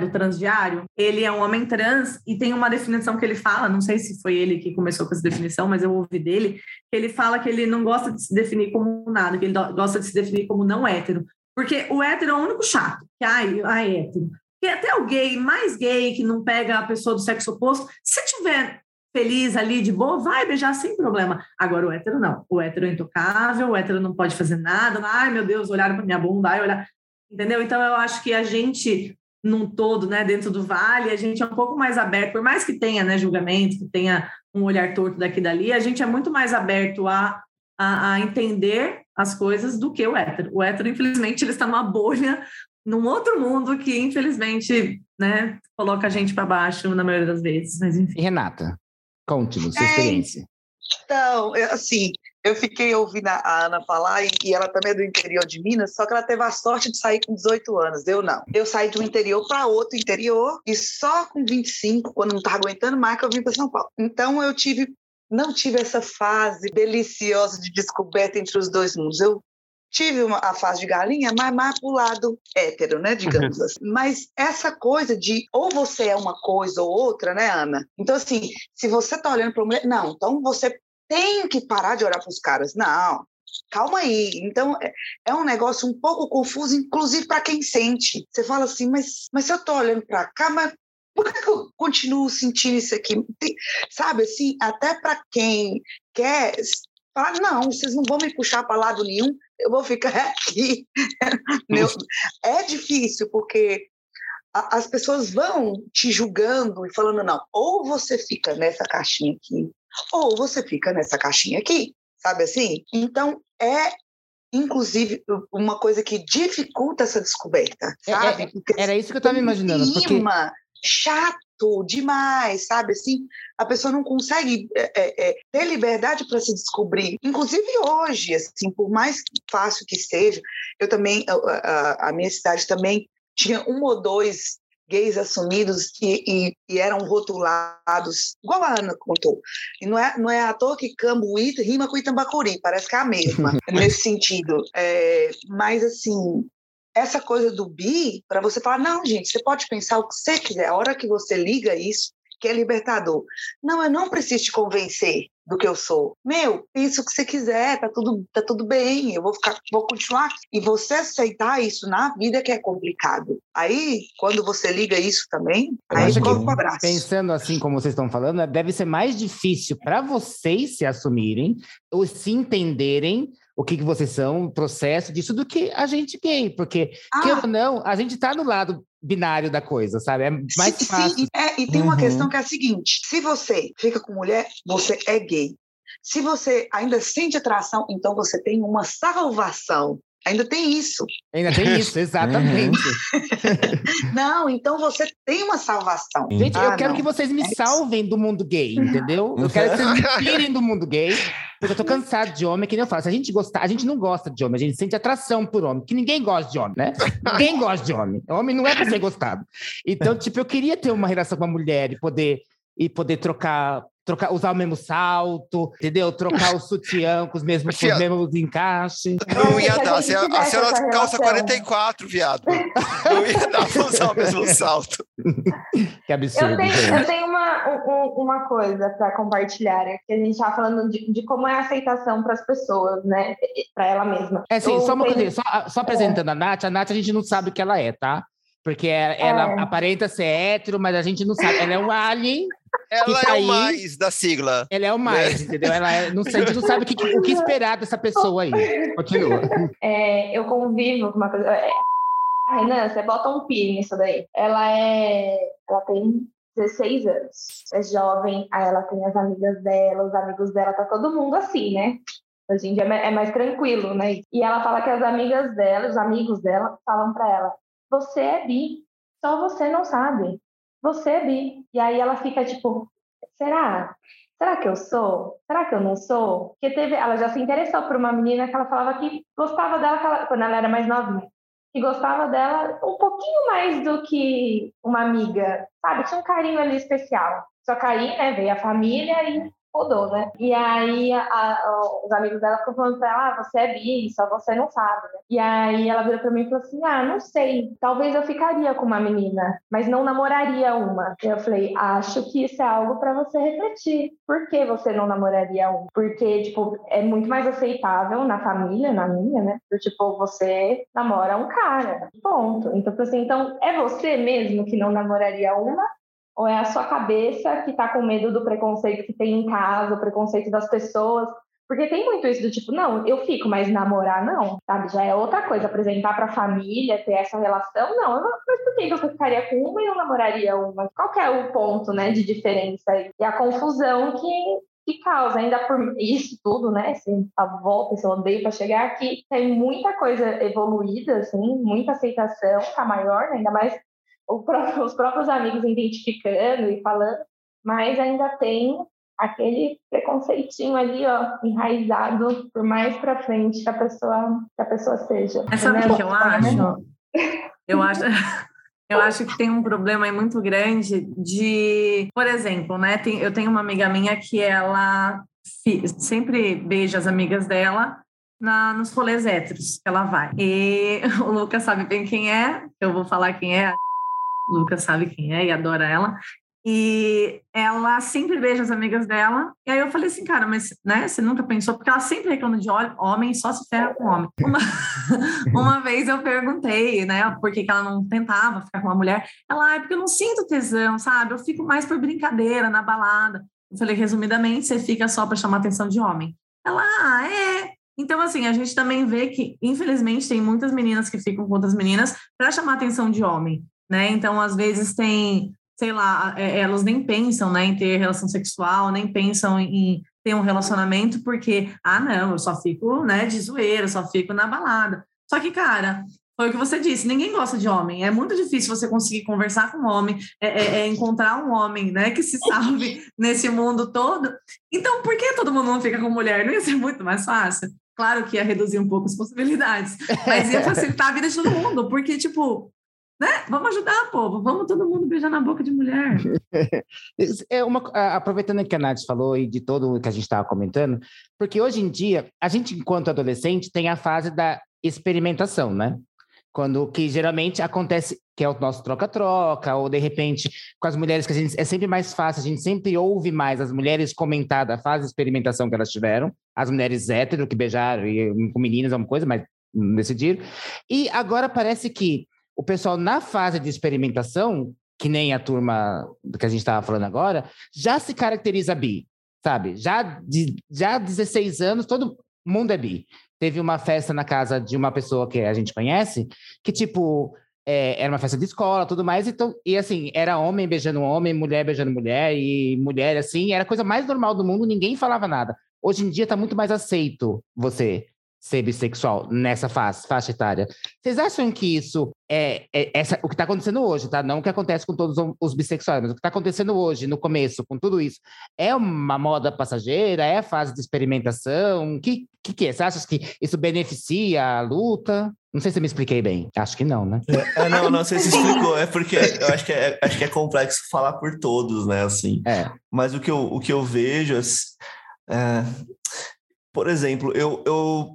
do Transdiário. Ele é um homem trans e tem uma definição que ele fala, não sei se foi ele que começou com essa definição, mas eu ouvi dele, que ele fala que ele não gosta de se definir como nada, que ele gosta de se definir como não hétero. Porque o hétero é o único chato, que ai, ai, hétero. Porque até o gay, mais gay, que não pega a pessoa do sexo oposto, se tiver feliz ali, de boa, vai beijar sem problema. Agora o hétero não. O hétero é intocável, o hétero não pode fazer nada. Ai, meu Deus, olharam para minha bunda, ai, olhar. Entendeu? Então eu acho que a gente, num todo, né, dentro do vale, a gente é um pouco mais aberto, por mais que tenha né, julgamento, que tenha um olhar torto daqui e dali, a gente é muito mais aberto a, a, a entender as coisas do que o hétero. O hétero, infelizmente, ele está numa bolha, num outro mundo que, infelizmente, né, coloca a gente para baixo na maioria das vezes. Mas enfim. Renata, conte-nos sua É, experiência. Então, eu, assim, eu fiquei ouvindo a Ana falar, e, ela também é do interior de Minas, só que ela teve a sorte de sair com 18 anos, eu não. Eu saí de um interior para outro interior, e só com 25, quando não estava aguentando mais, que eu vim para São Paulo. Então, eu tive, não tive essa fase deliciosa de descoberta entre os dois mundos. Eu tive uma, a fase de galinha, mas mais pro lado hétero, né, digamos assim. Mas essa coisa de ou você é uma coisa ou outra, né, Ana? Então, assim, se você tá olhando para mulher, não, então você tem que parar de olhar para os caras. Não, calma aí. Então, é, é um negócio um pouco confuso, inclusive para quem sente. Você fala assim, mas, mas se eu tô olhando para cá, mas por que, que eu continuo sentindo isso aqui? Tem- sabe, assim, até para quem quer falar, não, vocês não vão me puxar para lado nenhum, eu vou ficar aqui. Meu, é difícil, porque a- as pessoas vão te julgando e falando, não, ou você fica nessa caixinha aqui, ou você fica nessa caixinha aqui, sabe assim? Então, é, inclusive, uma coisa que dificulta essa descoberta, É, sabe? é, Porque Era isso que eu estava imaginando, porque clima chato, aberto demais, sabe? Assim, a pessoa não consegue é, é, é ter liberdade para se descobrir. Inclusive hoje, assim, por mais fácil que seja, eu também, a, a, a minha cidade também tinha um ou dois gays assumidos e, e, e, eram rotulados, igual a Ana contou. E não é, não é à toa que Cambuí rima com Itambacuri, parece que é a mesma, nesse sentido. É, mas, assim, essa coisa do bi, para você falar, não, gente, você pode pensar o que você quiser, a hora que você liga isso, que é libertador. Não, eu não preciso te convencer do que eu sou. Meu, pensa o que você quiser, tá tudo, tá tudo bem, eu vou ficar, vou continuar. E você aceitar isso na vida que é complicado. Aí, quando você liga isso também, eu aí coloca um abraço. Pensando assim como vocês estão falando, né, deve ser mais difícil para vocês se assumirem ou se entenderem o que, que vocês são, o processo disso, do que a gente gay, porque, ah. que ou não, a gente está no lado binário da coisa, sabe? É mais sim, fácil. Sim, é, e tem uhum. uma questão que é a seguinte: se você fica com mulher, você é gay. Se você ainda sente atração, então você tem uma salvação. Ainda tem isso. Ainda tem isso, exatamente. não, então você tem uma salvação. Gente, ah, eu quero não. que vocês me é salvem do mundo gay, entendeu? Eu quero que vocês me tirem do mundo gay, porque eu tô cansado de homem, que nem eu falo. Se a gente gostar, a gente não gosta de homem, a gente sente atração por homem, que ninguém gosta de homem, né? Ninguém gosta de homem. Homem não é pra ser gostado. Então, tipo, eu queria ter uma relação com uma mulher e poder e poder trocar trocar, usar o mesmo salto, entendeu? Trocar o sutiã com os mesmos, com os mesmos encaixes. Não ia dar. A, a senhora calça 44, viado. Não ia dar pra usar o mesmo salto. Que absurdo. Eu tenho, eu tenho uma, um, uma coisa para compartilhar, é que a gente estava falando de, de, como é a aceitação para as pessoas, né? Para ela mesma. É, sim, só uma coisa, só, só apresentando é. a Nath, a Nath a gente não sabe o que ela é, tá? Porque ela é. aparenta ser hétero, mas a gente não sabe. Ela é um alien ela tá é o mais da sigla. Ela é o mais, é. entendeu? Ela é, não, a gente não sabe o que, o que esperar dessa pessoa aí. Continua. É, eu convivo com uma coisa. É, Renan, você bota um pi nisso daí. Ela é. Ela tem 16 anos. É jovem, aí ela tem as amigas dela, os amigos dela, tá todo mundo assim, né? Hoje em dia é mais tranquilo, né? E ela fala que as amigas dela, os amigos dela, falam para ela: você é bi, só você não sabe você é bi. E aí ela fica tipo, será? Será que eu sou? Será que eu não sou? Porque teve, ela já se interessou por uma menina que ela falava que gostava dela ela, quando ela era mais novinha. Que gostava dela um pouquinho mais do que uma amiga, sabe? Tinha um carinho ali especial. Só que aí, né, veio a família e rodou, né? E aí a, a, os amigos dela ficam falando pra ela, ah, você é bi, só você não sabe, né? E aí ela virou pra mim e falou assim, ah, não sei, talvez eu ficaria com uma menina, mas não namoraria uma. E eu falei, acho que isso é algo para você refletir. Por que você não namoraria uma? Porque, tipo, é muito mais aceitável na família, na minha, né? tipo, você namora um cara, ponto. Então, assim, então, é você mesmo que não namoraria uma ou é a sua cabeça que está com medo do preconceito que tem em casa, o preconceito das pessoas? Porque tem muito isso do tipo, não, eu fico, mas namorar não, sabe? Já é outra coisa, apresentar para a família, ter essa relação, não. Mas por que você ficaria com uma e não namoraria uma? Qual é o ponto, né, de diferença aí? E a confusão que, que causa, ainda por isso tudo, né? Assim, a volta, esse odeio para chegar aqui, tem muita coisa evoluída, assim, muita aceitação, tá maior, né? ainda mais próprio, os próprios amigos identificando e falando, mas ainda tem aquele preconceitinho ali, ó, enraizado por mais para frente que a pessoa que a pessoa seja. É sabe o que eu acho? Eu acho eu acho que tem um problema aí muito grande de, por exemplo, né? Tem, eu tenho uma amiga minha que ela sempre beija as amigas dela na, nos rolês héteros que ela vai. E o Lucas sabe bem quem é, eu vou falar quem é. Lucas sabe quem é e adora ela. E ela sempre beija as amigas dela. E aí eu falei assim, cara, mas né, você nunca pensou? Porque ela sempre reclama de homem, só se ferra com homem. Uma, uma vez eu perguntei, né, por que, que ela não tentava ficar com uma mulher. Ela, é porque eu não sinto tesão, sabe? Eu fico mais por brincadeira, na balada. Eu falei, resumidamente, você fica só para chamar atenção de homem. Ela, ah, é. Então, assim, a gente também vê que, infelizmente, tem muitas meninas que ficam com outras meninas para chamar atenção de homem né? Então, às vezes tem, sei lá, é, elas nem pensam, né, em ter relação sexual, nem pensam em ter um relacionamento porque, ah, não, eu só fico, né, de zoeira, só fico na balada. Só que, cara, foi o que você disse, ninguém gosta de homem. É muito difícil você conseguir conversar com um homem, é, é, é encontrar um homem, né, que se salve nesse mundo todo. Então, por que todo mundo não fica com mulher? Não ia ser muito mais fácil? Claro que ia reduzir um pouco as possibilidades, mas ia facilitar a vida de todo mundo, porque, tipo, né? Vamos ajudar, povo. Vamos todo mundo beijar na boca de mulher. é uma, aproveitando que a Nath falou e de todo o que a gente estava comentando, porque hoje em dia, a gente, enquanto adolescente, tem a fase da experimentação, né? Quando que geralmente acontece, que é o nosso troca-troca, ou de repente com as mulheres que a gente é sempre mais fácil, a gente sempre ouve mais as mulheres comentar da fase de experimentação que elas tiveram, as mulheres hétero que beijaram e com meninas alguma coisa, mas não decidiram. E agora parece que o pessoal na fase de experimentação, que nem a turma que a gente estava falando agora, já se caracteriza bi, sabe? Já de já 16 anos, todo mundo é bi teve uma festa na casa de uma pessoa que a gente conhece, que, tipo, é, era uma festa de escola, tudo mais, então, e assim, era homem beijando homem, mulher beijando mulher, e mulher, assim, era a coisa mais normal do mundo, ninguém falava nada. Hoje em dia tá muito mais aceito você ser bissexual nessa fase, faixa etária. Vocês acham que isso é, é essa, o que está acontecendo hoje, tá? Não o que acontece com todos os bissexuais, mas o que está acontecendo hoje, no começo, com tudo isso, é uma moda passageira? É a fase de experimentação? O que, que, que é? Você acha que isso beneficia a luta? Não sei se eu me expliquei bem. Acho que não, né? É, não, não sei se explicou. É porque eu acho que é, acho que é complexo falar por todos, né? Assim. É. Mas o que eu, o que eu vejo é, por exemplo, eu, eu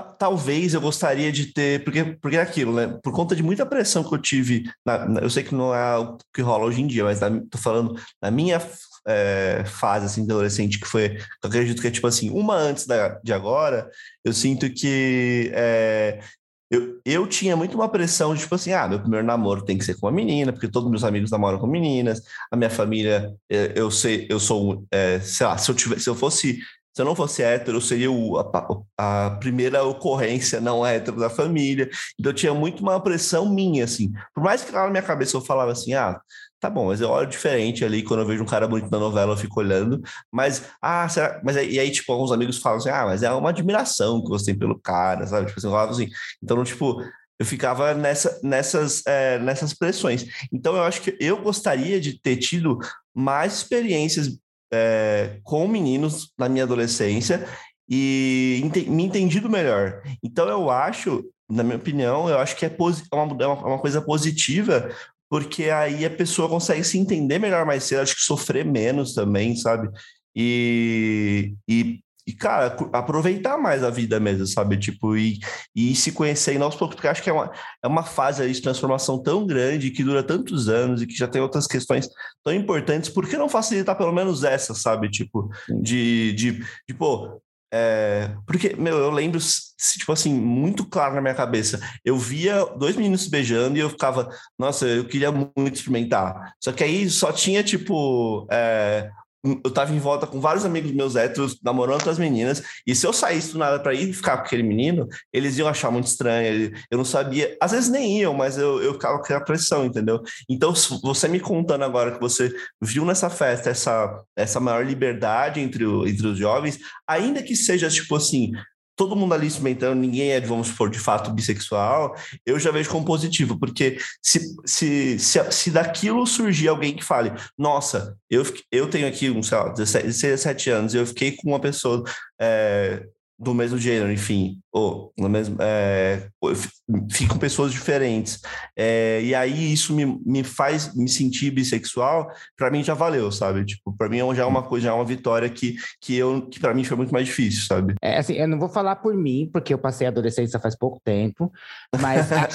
talvez eu gostaria de ter, porque, porque é aquilo, né? Por conta de muita pressão que eu tive, na, na, eu sei que não é o que rola hoje em dia, mas na, tô falando na minha é, fase assim, adolescente, que foi, eu acredito que é tipo assim, uma antes da, de agora, eu sinto que é, eu, eu tinha muito uma pressão de tipo assim, ah, meu primeiro namoro tem que ser com uma menina, porque todos meus amigos namoram com meninas, a minha família, é, eu sei, eu sou, é, sei lá, se eu, tivesse, se eu fosse se eu não fosse hétero, eu seria o, a, a, primeira ocorrência não hétero da família. Então eu tinha muito uma pressão minha, assim. Por mais que lá na minha cabeça eu falava assim, ah, tá bom, mas eu olho diferente ali, quando eu vejo um cara bonito na novela, eu fico olhando. Mas, ah, será? Mas aí, e aí, tipo, alguns amigos falam assim, ah, mas é uma admiração que você tem pelo cara, sabe? Tipo assim, assim. Então, tipo, eu ficava nessa, nessas, é, nessas pressões. Então, eu acho que eu gostaria de ter tido mais experiências é, com meninos na minha adolescência e me entendido melhor. Então eu acho, na minha opinião, eu acho que é, é, é, uma, é uma coisa positiva, porque aí a pessoa consegue se entender melhor mais cedo, acho que sofrer menos também, sabe? E, e e, cara, aproveitar mais a vida mesmo, sabe? Tipo, e, e se conhecer aos poucos, porque acho que é uma, é uma fase aí de transformação tão grande, que dura tantos anos e que já tem outras questões tão importantes, por que não facilitar pelo menos essa, sabe? Tipo, de, de, de pô, é, porque, meu, eu lembro, tipo assim, muito claro na minha cabeça. Eu via dois meninos se beijando e eu ficava, nossa, eu queria muito experimentar. Só que aí só tinha, tipo, é, eu tava em volta com vários amigos meus héteros, namorando outras meninas, e se eu saísse do nada para ir ficar com aquele menino, eles iam achar muito estranho, eu não sabia, às vezes nem iam, mas eu, eu ficava com aquela pressão, entendeu? Então, você me contando agora que você viu nessa festa essa, essa maior liberdade entre, o, entre os jovens, ainda que seja, tipo assim, todo mundo ali experimentando, ninguém é, vamos supor, de fato bissexual, eu já vejo como positivo, porque se, se, se, se daquilo surgir alguém que fale, nossa, eu, eu tenho aqui, sei lá, 16, 17 anos, eu fiquei com uma pessoa é, do mesmo gênero, enfim, ou no mesmo, é, ficam pessoas diferentes. É, e aí isso me, me faz me sentir bissexual, para mim já valeu, sabe? Tipo, para mim já é uma coisa, já é uma vitória que, que, eu, que para mim foi muito mais difícil, sabe? É assim, eu não vou falar por mim, porque eu passei a adolescência faz pouco tempo, mas a,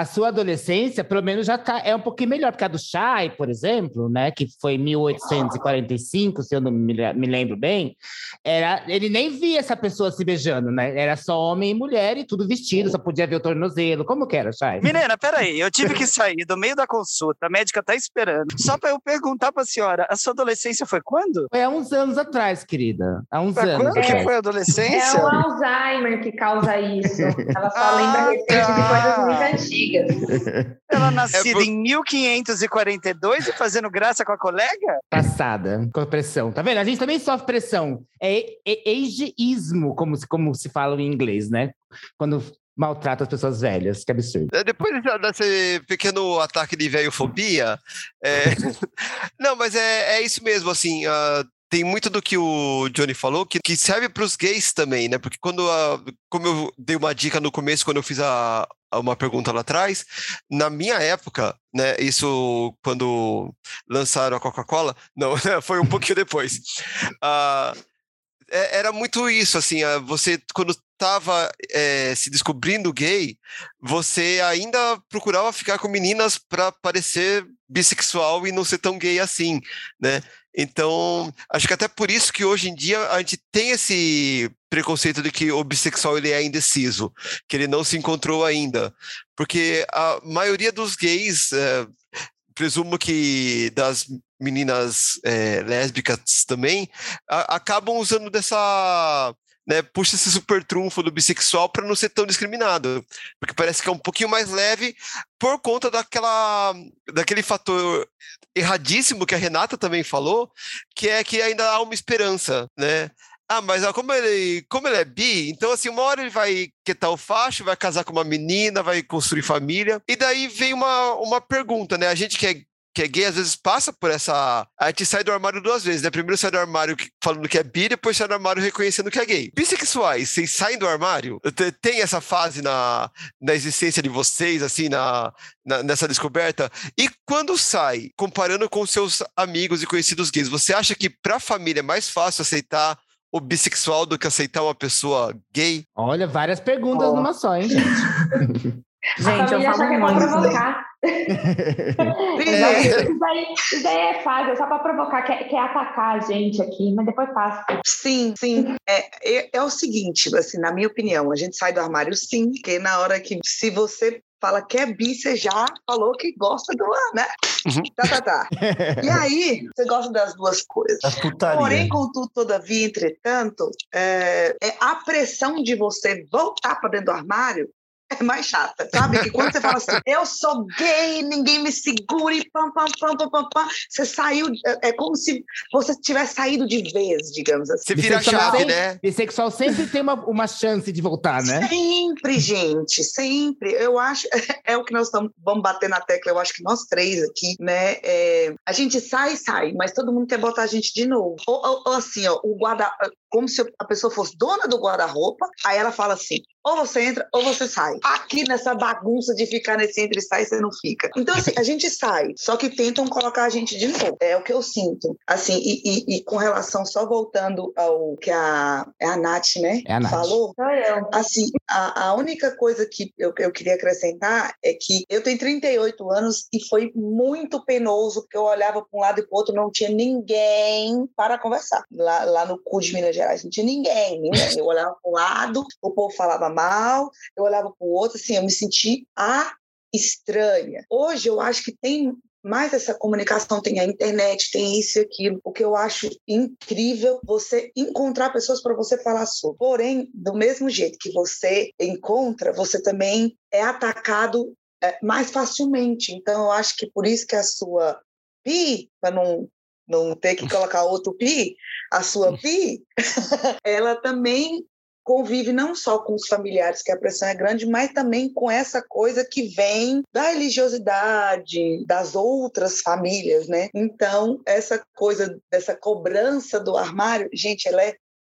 a, sua adolescência, pelo menos, já tá, é um pouquinho melhor, porque a do Chay, por exemplo, né, que foi 1845, se eu não me, me lembro bem, era, ele nem via essa pessoa se beijando, né? Era só homem e mulher e tudo vestido, só podia ver o tornozelo. Como que era, Chay? Menina, peraí, eu tive que sair do meio da consulta, a médica tá esperando, só para eu perguntar pra senhora, a sua adolescência foi quando? Foi há uns anos atrás, querida. Há uns pra anos. Quando que foi a adolescência? É o Alzheimer que causa isso. Ela só ah, lembra recente tá. de coisas muito antigas. Ela nascida é por... em 1542 e fazendo graça com a colega? Passada, com pressão. Tá vendo? A gente também sofre pressão. É ageísmo, como, como se fala em inglês, né? Quando maltrata as pessoas velhas. Que absurdo. É, Depois desse- pequeno ataque de velhofobia, é... não, mas é, é isso mesmo, assim, ah, tem muito do que o Johnny falou que, que serve para os gays também, né? Porque quando, ah, como eu dei uma dica no começo, quando eu fiz a, a uma pergunta lá atrás, na minha época, né? Isso quando lançaram a Coca-Cola, não, foi um pouquinho depois. Ah, é- era muito isso, assim, você quando estava se descobrindo gay, você ainda procurava ficar com meninas para parecer bissexual e não ser tão gay assim, né? Então, acho que até por isso que hoje em dia a gente tem esse preconceito de que o bissexual ele é indeciso, que ele não se encontrou ainda, porque a maioria dos gays, eh, presumo que das meninas eh, lésbicas também, a- acabam usando dessa né, puxa esse super trunfo do bissexual para não ser tão discriminado, porque parece que é um pouquinho mais leve por conta daquela daquele fator erradíssimo que a Renata também falou, que é que ainda há uma esperança, né? Ah, mas ah, como ele, como ele é bi, então assim, uma hora ele vai quietar o facho, vai casar com uma menina, vai construir família, e daí vem uma, uma pergunta, né? A gente que é que é gay, às vezes passa por essa. A gente sai do armário duas vezes, né? Primeiro sai do armário falando que é bi, depois sai do armário reconhecendo que é gay. Bissexuais, vocês saem do armário? Te- Tem essa fase na, na existência de vocês, assim, na, na- nessa descoberta? E quando sai, comparando com seus amigos e conhecidos gays, você acha que pra família é mais fácil aceitar o bissexual do que aceitar uma pessoa gay? Olha, várias perguntas Ó. numa só, hein, gente? Gente, eu falo que é muito. provocar. É. Isso, daí, isso daí é fácil, é só pra provocar, quer, quer atacar a gente aqui, mas depois passa. Sim, sim. É, é, é o seguinte, assim, na minha opinião, a gente sai do armário sim, porque na hora que, se você fala que é bi, você já falou que gosta do, né? Uhum. Tá, tá, tá. E aí, você gosta das duas coisas. Putaria. Porém, contudo, todavia, entretanto, é, é a pressão de você voltar para dentro do armário é mais chata, sabe? Que quando você fala assim, eu sou gay, ninguém me segura e pam, pam, pam, pam, pam, pam, você saiu, é, é como se você tivesse saído de vez, digamos assim. Você vira chave, sempre- né? Bissexual sempre tem uma, uma chance de voltar, né? Sempre, gente, sempre. Eu acho, é o que nós estamos, vamos bater na tecla, eu acho que nós três aqui, né? é, a gente sai, sai, mas todo mundo quer botar a gente de novo. Ou, ou- ou assim, ó, o guarda, como se a pessoa fosse dona do guarda-roupa, aí ela fala assim: ou você entra ou você sai. Aqui nessa bagunça de ficar nesse entra e sai, você não fica. Então, assim, a gente sai, só que tentam colocar a gente de novo. É o que eu sinto. Assim, e, e- e com relação, só voltando ao que a, é a Nath, né? É a Nath. Falou, Sou eu. Assim, a, a única coisa que eu, eu queria acrescentar é que eu tenho 38 anos e foi muito penoso, porque eu olhava para um lado e para o outro, não tinha ninguém para conversar. Lá, lá no cu de Minas Gerais, não tinha ninguém, ninguém. Eu olhava para um lado, o povo falava mal, eu olhava para o outro, assim, eu me senti a estranha. Hoje eu acho que tem mais essa comunicação, tem a internet, tem isso e aquilo. O que eu acho incrível você encontrar pessoas para você falar sobre. Porém, do mesmo jeito que você encontra, você também é atacado é, mais facilmente. Então, eu acho que por isso que a sua pi, para não não ter que colocar outro pi, a sua pi, ela também convive não só com os familiares, que a pressão é grande, mas também com essa coisa que vem da religiosidade das outras famílias, né? Então, essa coisa dessa cobrança do armário, gente, ela é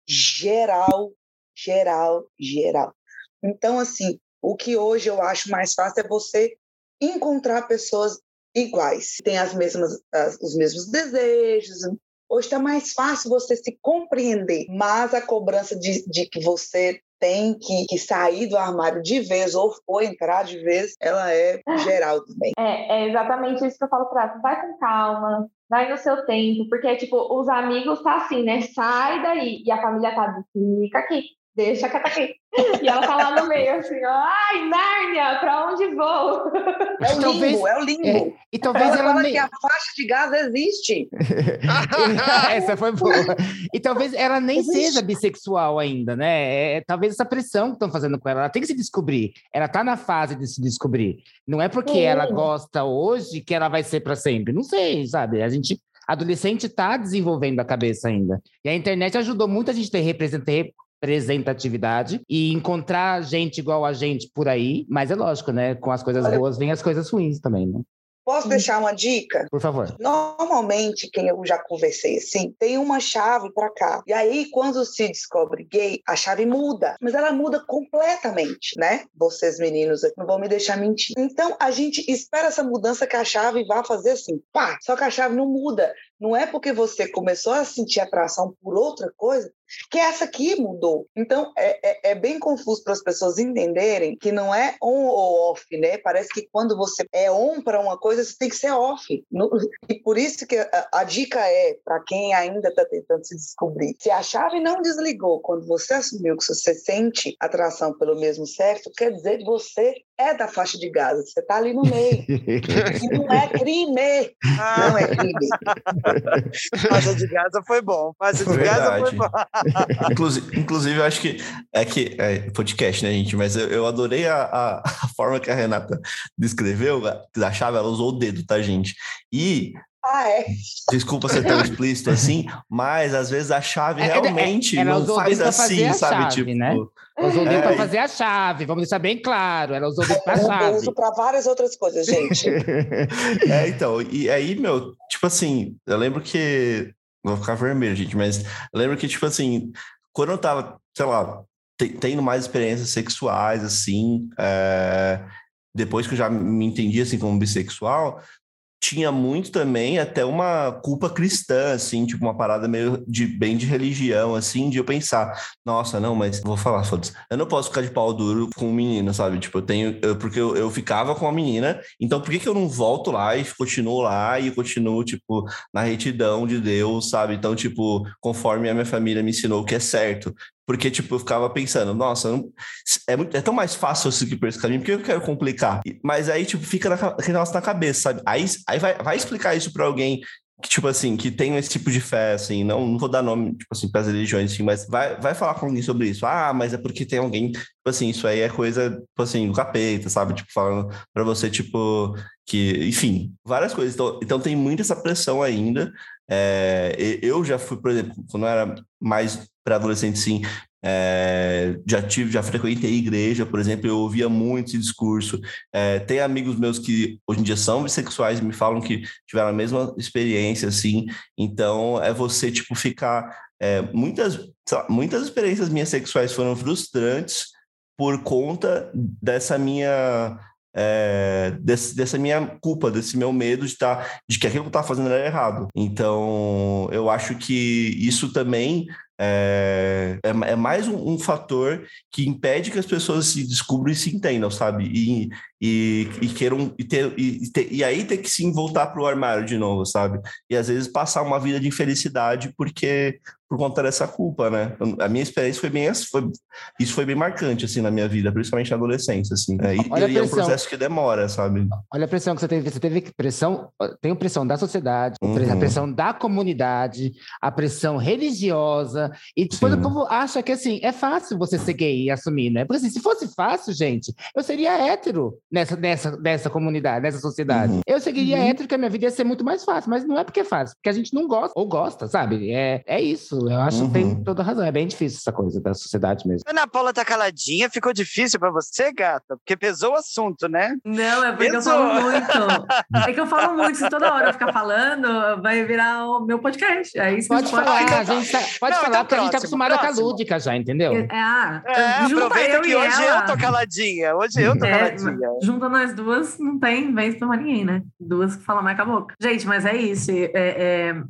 geral, geral, geral. Então, assim, o que hoje eu acho mais fácil é você encontrar pessoas iguais, tem as mesmas, as- os mesmos desejos, Hoje está mais fácil você se compreender, mas a cobrança de, de que você tem que, que sair do armário de vez ou, ou entrar de vez, ela é geral também. É, é exatamente isso que eu falo pra ela. Vai com calma, vai no seu tempo, porque, tipo, os amigos tá assim, né? Sai daí. E a família tá, fica aqui, deixa que tá aqui. E ela tá lá no meio, assim, ó, ai, Nárnia, pra onde vou? É o Talvez- limbo, é o limbo. E talvez Ela ela fala nem... que a faixa de gás existe. essa foi boa. E talvez ela nem Existe. seja bissexual ainda, né? É, talvez essa pressão que estão fazendo com ela, ela tem que se descobrir. Ela tá na fase de se descobrir. Não é porque Sim. ela gosta hoje que ela vai ser para sempre. Não sei, sabe? A gente adolescente tá desenvolvendo a cabeça ainda. E a internet ajudou muito a gente ter representante representatividade e encontrar gente igual a gente por aí, mas é lógico, né? Com as coisas Olha- boas vem as coisas ruins também, né? Posso deixar uma dica? Por favor. Normalmente, quem eu já conversei assim, tem uma chave para cá. E aí, quando se descobre gay, a chave muda. Mas ela muda completamente, né? Vocês meninos aqui não vão me deixar mentir. Então, a gente espera essa mudança que a chave vá fazer assim, pá. Só que a chave não muda. Não é porque você começou a sentir atração por outra coisa que essa aqui mudou. Então, é, é, é bem confuso para as pessoas entenderem que não é on ou off, né? Parece que quando você é on para uma coisa, você tem que ser off. E por isso que a, a dica é, para quem ainda está tentando se descobrir, se a chave não desligou quando você assumiu que você sente atração pelo mesmo sexo, quer dizer que você é da faixa de Gaza, você está ali no meio. E não é crime, não é crime. Faixa de Gaza foi bom. Faixa de Gaza foi Verdade. bom. Inclusive, inclusive, eu acho que é que é podcast, né, gente? Mas eu, eu adorei a, a, a forma que a Renata descreveu da chave, ela usou o dedo, tá, gente? E Ah, é? desculpa ser tão explícito assim, mas às vezes a chave É, é, realmente é, ela não faz dedo assim, a sabe? chave, tipo, né? Ela usou o dedo É. para fazer a chave, vamos deixar bem claro. Ela usou o dedo para Eu chave. uso para várias outras coisas, gente. é, então, e aí, meu, tipo assim, eu lembro que. Vou ficar vermelho, gente, mas eu lembro que, tipo assim, quando eu tava, sei lá, te- tendo mais experiências sexuais, assim, é, depois que eu já me entendi, assim, como bissexual, tinha muito também até uma culpa cristã, assim, tipo, uma parada meio de bem de religião, assim, de eu pensar, nossa, não, mas vou falar, foda-se, eu não posso ficar de pau duro com um menino, sabe? Tipo, eu tenho, eu- porque eu, eu ficava com a menina, então por que que eu não volto lá e continuo lá e continuo, tipo, na retidão de Deus, sabe? Então, tipo, conforme a minha família me ensinou o que é certo. Porque, tipo, eu ficava pensando, nossa, é, muito- é tão mais fácil eu seguir por esse caminho, por que eu quero complicar? Mas aí, tipo, fica na, na cabeça, sabe? Aí, aí vai, vai explicar isso pra alguém que, tipo assim, que tem esse tipo de fé, assim, não, não vou dar nome, tipo assim, para as religiões, assim, mas vai, vai falar com alguém sobre isso. Ah, mas é porque tem alguém, tipo assim, isso aí é coisa, tipo assim, do capeta, sabe? Tipo, falando pra você, tipo, que, enfim, várias coisas. Então, então tem muita essa pressão ainda. É, eu já fui, por exemplo, quando eu era mais pré-adolescente, sim, é, já tive, já frequentei igreja, por exemplo, eu ouvia muito esse discurso. É, tem amigos meus que hoje em dia são bissexuais e me falam que tiveram a mesma experiência, assim. Então, é você, tipo, ficar... é, muitas, lá, muitas experiências minhas sexuais foram frustrantes por conta dessa minha... é, desse- dessa minha culpa, desse meu medo de, tá, de que aquilo que eu estava fazendo era errado. Então, eu acho que isso também é, é mais um, um fator que impede que as pessoas se descubram e se entendam, sabe? E, e, e queiram e, ter, e, ter- e aí ter que sim voltar para o armário de novo, sabe? E às vezes passar uma vida de infelicidade porque por conta dessa culpa, né? A minha experiência foi bem foi, isso foi bem marcante assim na minha vida, principalmente na adolescência, assim. É, e, a e é um processo que demora, sabe? Olha a pressão que você teve. Você teve pressão, tem a pressão da sociedade, a Uhum. pressão da comunidade, a pressão religiosa. E depois Sim. o povo acha que assim, é fácil você ser gay e assumir, né? Porque assim, se fosse fácil, gente, eu seria hétero nessa, nessa, nessa comunidade, nessa sociedade. Uhum. Eu seguiria Uhum. hétero, que a minha vida ia ser muito mais fácil, mas não é porque é fácil, porque a gente não gosta, ou gosta, sabe? É, é isso. Eu acho que tem Uhum. toda razão. É bem difícil essa coisa da sociedade mesmo. Ana Paula tá caladinha, ficou difícil pra você, gata? Porque pesou o assunto, né? Não, é porque eu Pesou. falo muito. É que eu falo muito. Se toda hora eu ficar falando, vai virar o meu podcast. Aí vocês Pode falar, a gente tá- pode Não, falar, então porque a gente tá próximo, acostumado com a próximo. lúdica já, entendeu? É, ah, É, junta aproveita eu que e hoje ela. eu tô caladinha. Hoje eu tô É, caladinha. Junta nós duas, não tem vez pra ninguém, né? Duas que falam mais com a boca. Gente, mas é isso. É, é,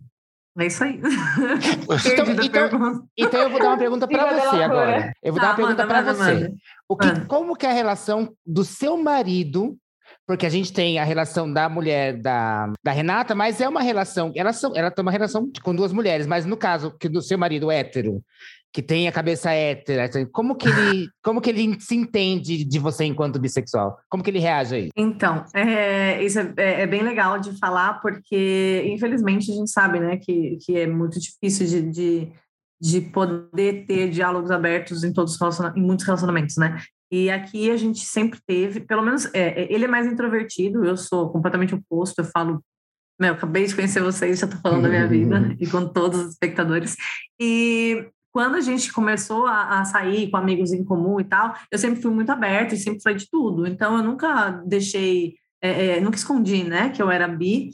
é isso aí. Então- pergunta. Então eu vou dar uma pergunta para você agora. Eu vou Tá, dar uma pergunta manda, para você. O que, Manda. como que é a relação do seu marido? Porque a gente tem a relação da mulher da, da Renata, mas é uma relação. Elas são, ela tem uma relação com duas mulheres, mas no caso que do seu marido hétero, que tem a cabeça hétera, como que ele, como que ele se entende de você enquanto bissexual? Como que ele reage aí? Então, é, isso é, é- é bem legal de falar, porque infelizmente a gente sabe né, que, que é muito difícil de, de, de poder ter diálogos abertos em todos os relaciona- em muitos relacionamentos, né? E aqui a gente sempre teve, pelo menos é, é, ele é mais introvertido, eu sou completamente oposto, eu falo, meu, acabei de conhecer vocês, já tô falando da minha vida, e com todos os espectadores. E quando a gente começou a, a, sair com amigos em comum e tal, eu sempre fui muito aberta e sempre falei de tudo. Então, eu nunca deixei, é, é, nunca escondi, né, que eu era bi.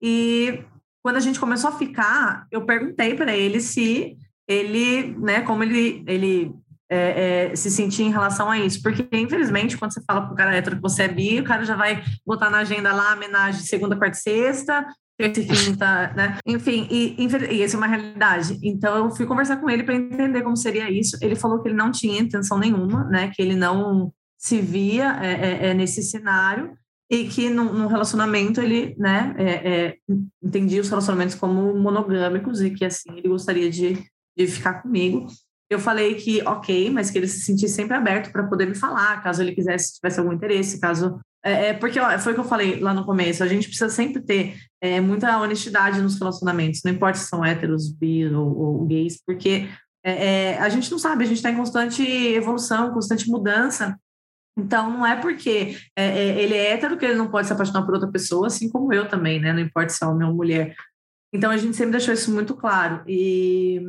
E quando a gente começou a ficar, eu perguntei para ele se ele, né, como ele, ele é, é, se sentir em relação a isso. Porque, infelizmente, quando você fala para o cara hétero que você é bi, o cara já vai botar na agenda lá homenagem segunda, quarta e sexta, terça e quinta, né? Enfim, e, e essa é uma realidade. Então, eu fui conversar com ele para entender como seria isso. Ele falou que ele não tinha intenção nenhuma, né? Que ele não se via é, é, é nesse cenário e que no, no relacionamento ele, né, é, entendia os relacionamentos como monogâmicos e que, assim, ele gostaria de, de ficar comigo. Eu falei que ok, mas que ele se sentisse sempre aberto para poder me falar, caso ele quisesse, tivesse algum interesse, caso. É, é porque ó, foi o que eu falei lá no começo, a gente precisa sempre ter é, muita honestidade nos relacionamentos, não importa se são héteros, bi ou, ou gays, porque é, é a gente não sabe, a gente está em constante evolução, constante mudança. Então, não é porque é, ele é hétero que ele não pode se apaixonar por outra pessoa, assim como eu também, né? Não importa se é homem ou mulher. Então, a gente sempre deixou isso muito claro. E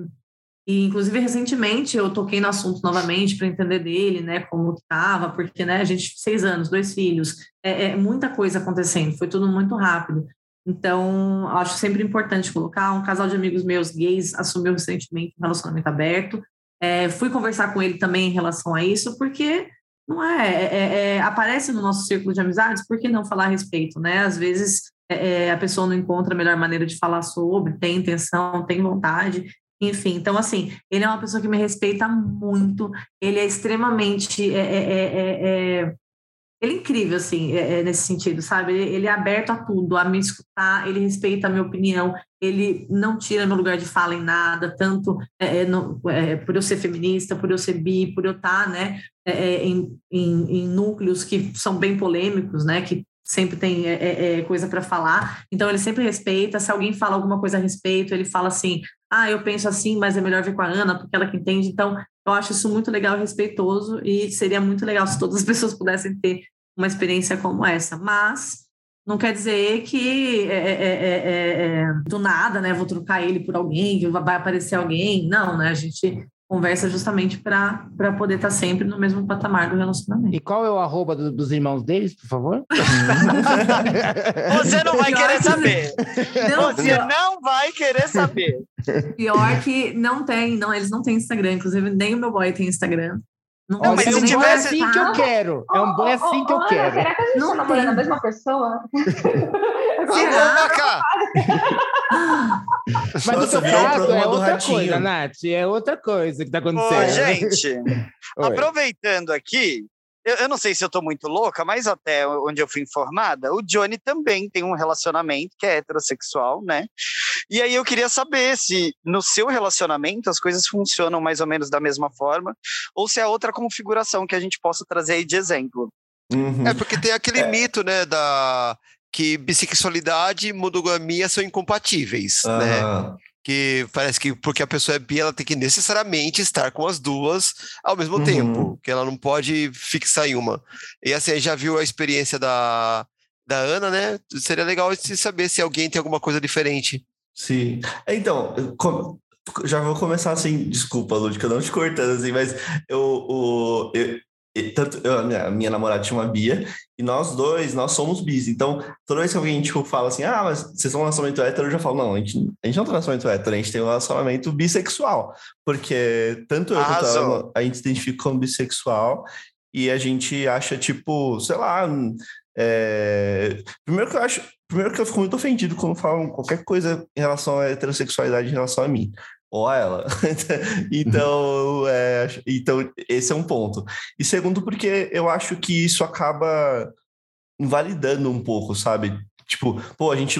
e, inclusive, recentemente eu toquei no assunto novamente para entender dele, né, como estava, porque, né, a gente, seis anos, dois filhos, é, é, muita coisa acontecendo, foi tudo muito rápido. Então, acho sempre importante colocar. Um casal de amigos meus gays assumiu recentemente um relacionamento aberto. É, fui conversar com ele também em relação a isso, porque não é, é, é, é aparece no nosso círculo de amizades, por que não falar a respeito, né? Às vezes é, a pessoa não encontra a melhor maneira de falar sobre, tem intenção, tem vontade, enfim, então, assim, ele é uma pessoa que me respeita muito, ele é extremamente. É, é, é, é ele é incrível, assim, é, é, nesse sentido, sabe? Ele, ele, é aberto a tudo, a me escutar, ele respeita a minha opinião, ele não tira meu lugar de fala em nada, tanto no, por eu ser feminista, por eu ser bi, por eu estar, né, em, em, em núcleos que são bem polêmicos, né, que sempre tem é, é, é coisa para falar, então ele sempre respeita. Se alguém fala alguma coisa a respeito, ele fala assim: ah, eu penso assim, mas é melhor ver com a Ana, porque ela que entende. Então, eu acho isso muito legal respeitoso, e seria muito legal se todas as pessoas pudessem ter uma experiência como essa. Mas não quer dizer que é, é, é, do nada, né? Vou trocar ele por alguém, vai aparecer alguém. Não, né? A gente conversa justamente para poder estar tá sempre no mesmo patamar do relacionamento. E qual é o arroba do, dos irmãos deles, por favor? Você não vai querer saber. Não, Você pior... não vai querer saber. Pior que não tem, não, eles não têm Instagram, inclusive nem o meu boy tem Instagram. Não, não mas é um tivesse... assim que eu quero. É um boy assim que eu quero. Será que a gente não tá namorando a mesma pessoa? Será? cá! Mas Nossa, no seu caso é outra ratinho. coisa, Nath. É outra coisa que tá acontecendo. Ô, gente, aproveitando aqui, eu, eu, não sei se eu tô muito louca, mas até onde eu fui informada, o Johnny também tem um relacionamento que é heterossexual, né? E aí eu queria saber se no seu relacionamento as coisas funcionam mais ou menos da mesma forma, ou se é outra configuração que a gente possa trazer aí de exemplo. Uhum. É porque tem aquele é. mito, né, da que bissexualidade e monogamia são incompatíveis, uhum. né? Que parece que porque a pessoa é bi, ela tem que necessariamente estar com as duas ao mesmo uhum. tempo, que ela não pode fixar em uma. E assim, já viu a experiência da, da Ana, né? Seria legal saber se alguém tem alguma coisa diferente. Sim. Então, já vou começar assim, desculpa, Lúdica, não te cortando assim, mas eu, o, eu, tanto eu, a minha, minha, namorada tinha uma Bia, e nós dois, nós somos bis. Então, toda vez que alguém tipo, fala assim, ah, mas vocês são um relacionamento hétero, eu já falo, não, a gente, a gente não tem um relacionamento hétero, a gente tem um relacionamento bissexual. Porque tanto eu quanto ela, a gente se identifica como bissexual, e a gente acha, tipo, sei lá. É... Primeiro que eu acho. Primeiro que eu fico muito ofendido quando falam qualquer coisa em relação à heterossexualidade em relação a mim ou a ela. então, é, então, esse é um ponto. E segundo, porque eu acho que isso acaba invalidando um pouco, sabe? Tipo, pô, a gente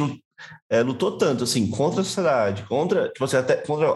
é, lutou tanto, assim, contra a sociedade, contra, tipo assim, até contra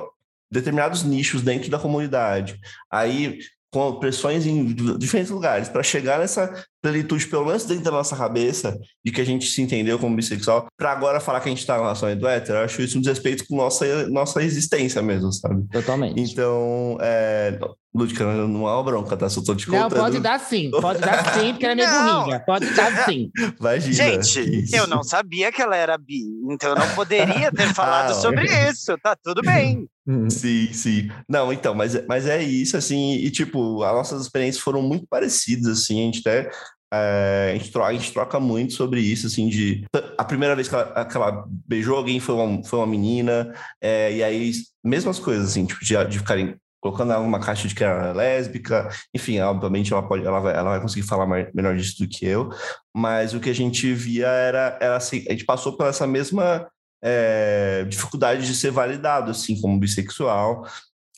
determinados nichos dentro da comunidade. Aí, com pressões em diferentes lugares, para chegar nessa plenitude, pelo menos dentro da nossa cabeça, de que a gente se entendeu como bissexual, para agora falar que a gente está em relação do hétero, eu acho isso um desrespeito com nossa, nossa existência mesmo, sabe? Totalmente. Então, é... Lúdica, não é uma bronca, tá? Só tô te contando. Não, pode dar sim, pode dar sim, porque ela é meio burrinha. Pode dar sim. Imagina. Gente, isso. eu não sabia que ela era bi, então eu não poderia ter falado ah, sobre isso. Tá tudo bem. Sim, sim. Não, então, mas, mas é isso, assim, e tipo, as nossas experiências foram muito parecidas, assim, a gente até é, a, gente troca, a gente troca muito sobre isso, assim, de a primeira vez que ela, que ela beijou alguém foi uma, foi uma menina, é, e aí, mesmas coisas, assim, tipo, de, de ficarem colocando ela numa caixa de que era lésbica, enfim, obviamente ela, pode, ela, vai, ela vai conseguir falar mais, melhor disso do que eu, mas o que a gente via era, era assim, a gente passou por essa mesma é, dificuldade de ser validado, assim, como bissexual.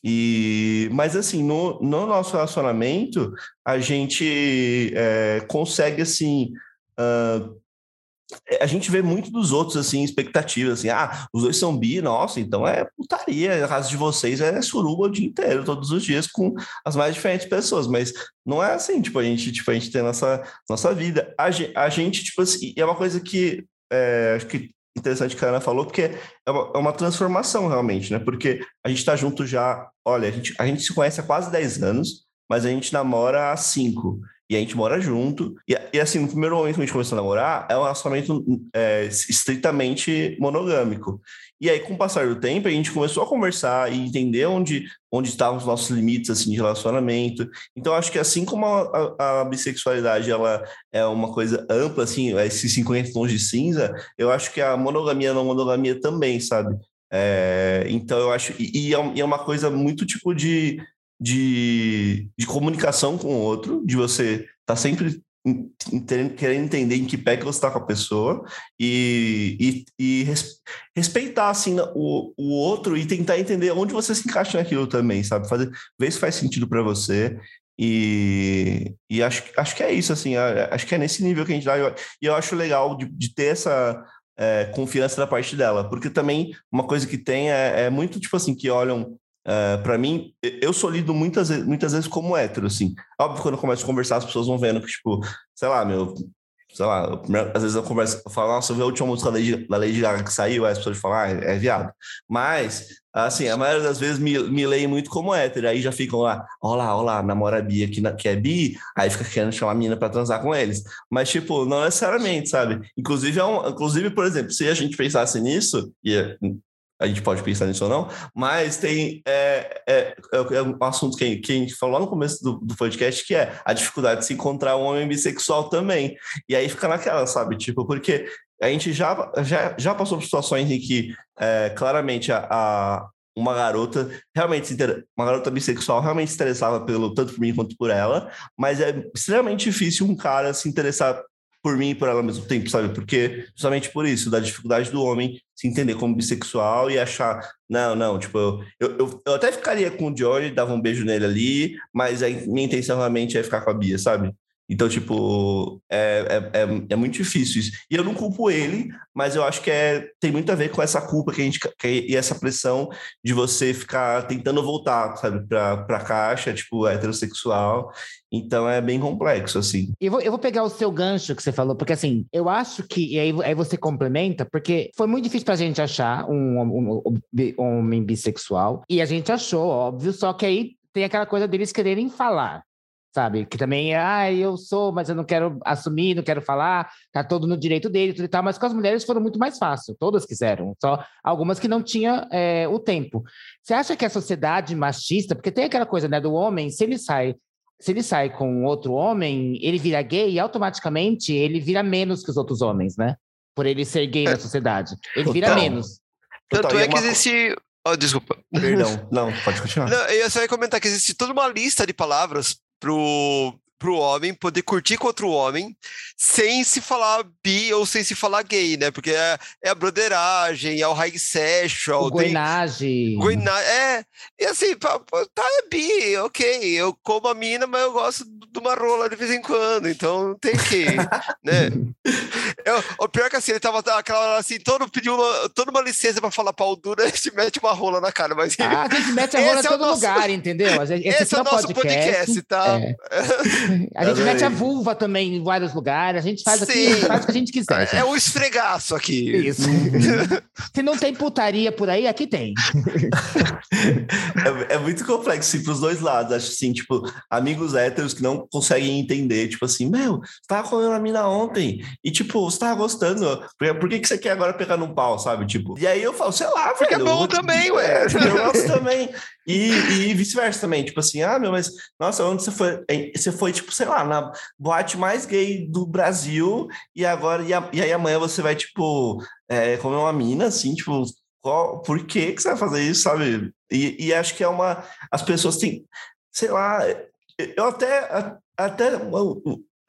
E, mas assim, no, no nosso relacionamento, a gente é, consegue assim. Uh, a gente vê muito dos outros, assim, expectativas, assim, ah, os dois são bi, nossa, então é putaria, a casa de vocês é suruba o dia inteiro, todos os dias, com as mais diferentes pessoas, mas não é assim, tipo, a gente, tipo, a gente tem nossa, nossa vida. A, a gente, tipo assim, é uma coisa que é, acho que interessante que a Ana falou, porque é uma, é uma transformação realmente, né? Porque a gente está junto já, olha, a gente, a gente se conhece há quase 10 anos, mas a gente namora há 5. E a gente mora junto. E, e, assim, no primeiro momento que a gente começou a namorar, é um relacionamento é, estritamente monogâmico. E aí, com o passar do tempo, a gente começou a conversar e entender onde, onde estavam os nossos limites assim, de relacionamento. Então, acho que assim como a, a, a bissexualidade ela é uma coisa ampla, assim, é esses 50 tons de cinza, eu acho que a monogamia não monogamia também, sabe? É, então, eu acho. E, e, é, e é uma coisa muito tipo de, de, de comunicação com o outro, de você estar tá sempre querendo entender em que pé que você está com a pessoa e, e, e res, respeitar assim o, o outro e tentar entender onde você se encaixa naquilo também, sabe? Fazer, ver se faz sentido para você. E, e acho, acho que é isso, assim, acho que é nesse nível que a gente dá. E eu, eu acho legal de, de ter essa é, confiança da parte dela, porque também uma coisa que tem é, é muito tipo assim, que olham Uh, eh, para mim, eu sou lido muitas, muitas vezes como hétero, assim. Óbvio, quando eu começo a conversar, as pessoas vão vendo que, tipo, sei lá, meu, sei lá, às vezes eu converso, eu falo, nossa, eu vi a última música da Lady, Gaga que saiu, aí as pessoas falam, ah, é, é viado. Mas, assim, a maioria das vezes me, me leem muito como hétero, aí já ficam lá, ó lá, ó lá, namora a Bia que, que é bi, aí fica querendo chamar a menina pra transar com eles. Mas, tipo, não necessariamente, sabe? Inclusive, é um, inclusive, por exemplo, se a gente pensasse nisso, e a gente pode pensar nisso ou não, mas tem é, é, é, um assunto que, que a gente falou lá no começo do, do, podcast, que é a dificuldade de se encontrar um homem bissexual também. E aí fica naquela, sabe? Tipo, porque a gente já, já, já passou por situações em que é, claramente a, a, uma garota realmente uma garota bissexual realmente se interessava pelo tanto por mim quanto por ela, mas é extremamente difícil um cara se interessar por mim e por ela ao mesmo tempo, sabe? Porque justamente por isso, da dificuldade do homem se entender como bissexual e achar, não, não, tipo, eu, eu, eu até ficaria com o Johnny, dava um beijo nele ali, mas a minha intenção realmente é ficar com a Bia, sabe? Então, tipo, é, é, é, é, muito difícil isso. E eu não culpo ele, mas eu acho que é, tem muito a ver com essa culpa que a gente que, e essa pressão de você ficar tentando voltar, sabe, pra, pra caixa, tipo, heterossexual. Então é bem complexo, assim. Eu vou, eu vou pegar o seu gancho que você falou, porque assim, eu acho que. E aí, aí você complementa, porque foi muito difícil pra gente achar um, um, um, um homem bissexual. E a gente achou, óbvio, só que aí tem aquela coisa deles quererem falar sabe? Que também é, ah, eu sou, mas eu não quero assumir, não quero falar, tá todo no direito dele, tudo e tal. Mas com as mulheres foram muito mais fácil, todas quiseram, só algumas que não tinham é, o tempo. Você acha que a sociedade machista, porque tem aquela coisa, né, do homem, se ele sai se ele sai com outro homem, ele vira gay e automaticamente ele vira menos que os outros homens, né? Por ele ser gay é. na sociedade. Ele vira Total. menos. Tanto Total. é que existe Oh, desculpa. Perdão. Não, pode continuar. Não, eu só ia comentar que existe toda uma lista de palavras pro, pro homem poder curtir com outro homem sem se falar bi ou sem se falar gay, né? Porque é, é a broderagem, é o high sexual. Goinagem. É, e assim, tá, é bi, ok. Eu como a mina, mas eu gosto de uma rola de vez em quando, então tem que, né? Eu, o pior é que assim, ele tava aquela hora assim, todo pediu uma, toda uma licença pra falar pau duro, a gente mete uma rola na cara, mas... Ah, a gente mete a rola em é todo nosso, lugar, entendeu? Esse, esse é o nosso podcast, podcast tá? É. A gente Adorei. mete a vulva também em vários lugares, a gente faz aqui, faz o que a gente quiser. É o esfregaço aqui. Isso. Se não tem putaria por aí, aqui tem. É, é muito complexo, assim, pros dois lados. Acho assim, tipo, amigos héteros que não conseguem entender, tipo assim, meu, você tava comendo a mina ontem e, tipo, você tava gostando. Por, por que, que você quer agora pegar num pau, sabe? Tipo, e aí eu falo, sei lá, Porque é velho, bom eu- também, ué. Eu gosto também. E, e vice-versa também. Tipo assim, ah, meu, mas nossa, onde você foi? Você foi, tipo, sei lá, na boate mais gay do Brasil, e agora, e, a- e aí amanhã você vai, tipo, é, comer uma mina, assim, tipo, qual, por que, que você vai fazer isso, sabe? E, e acho que é uma. As pessoas têm, sei lá, eu até, até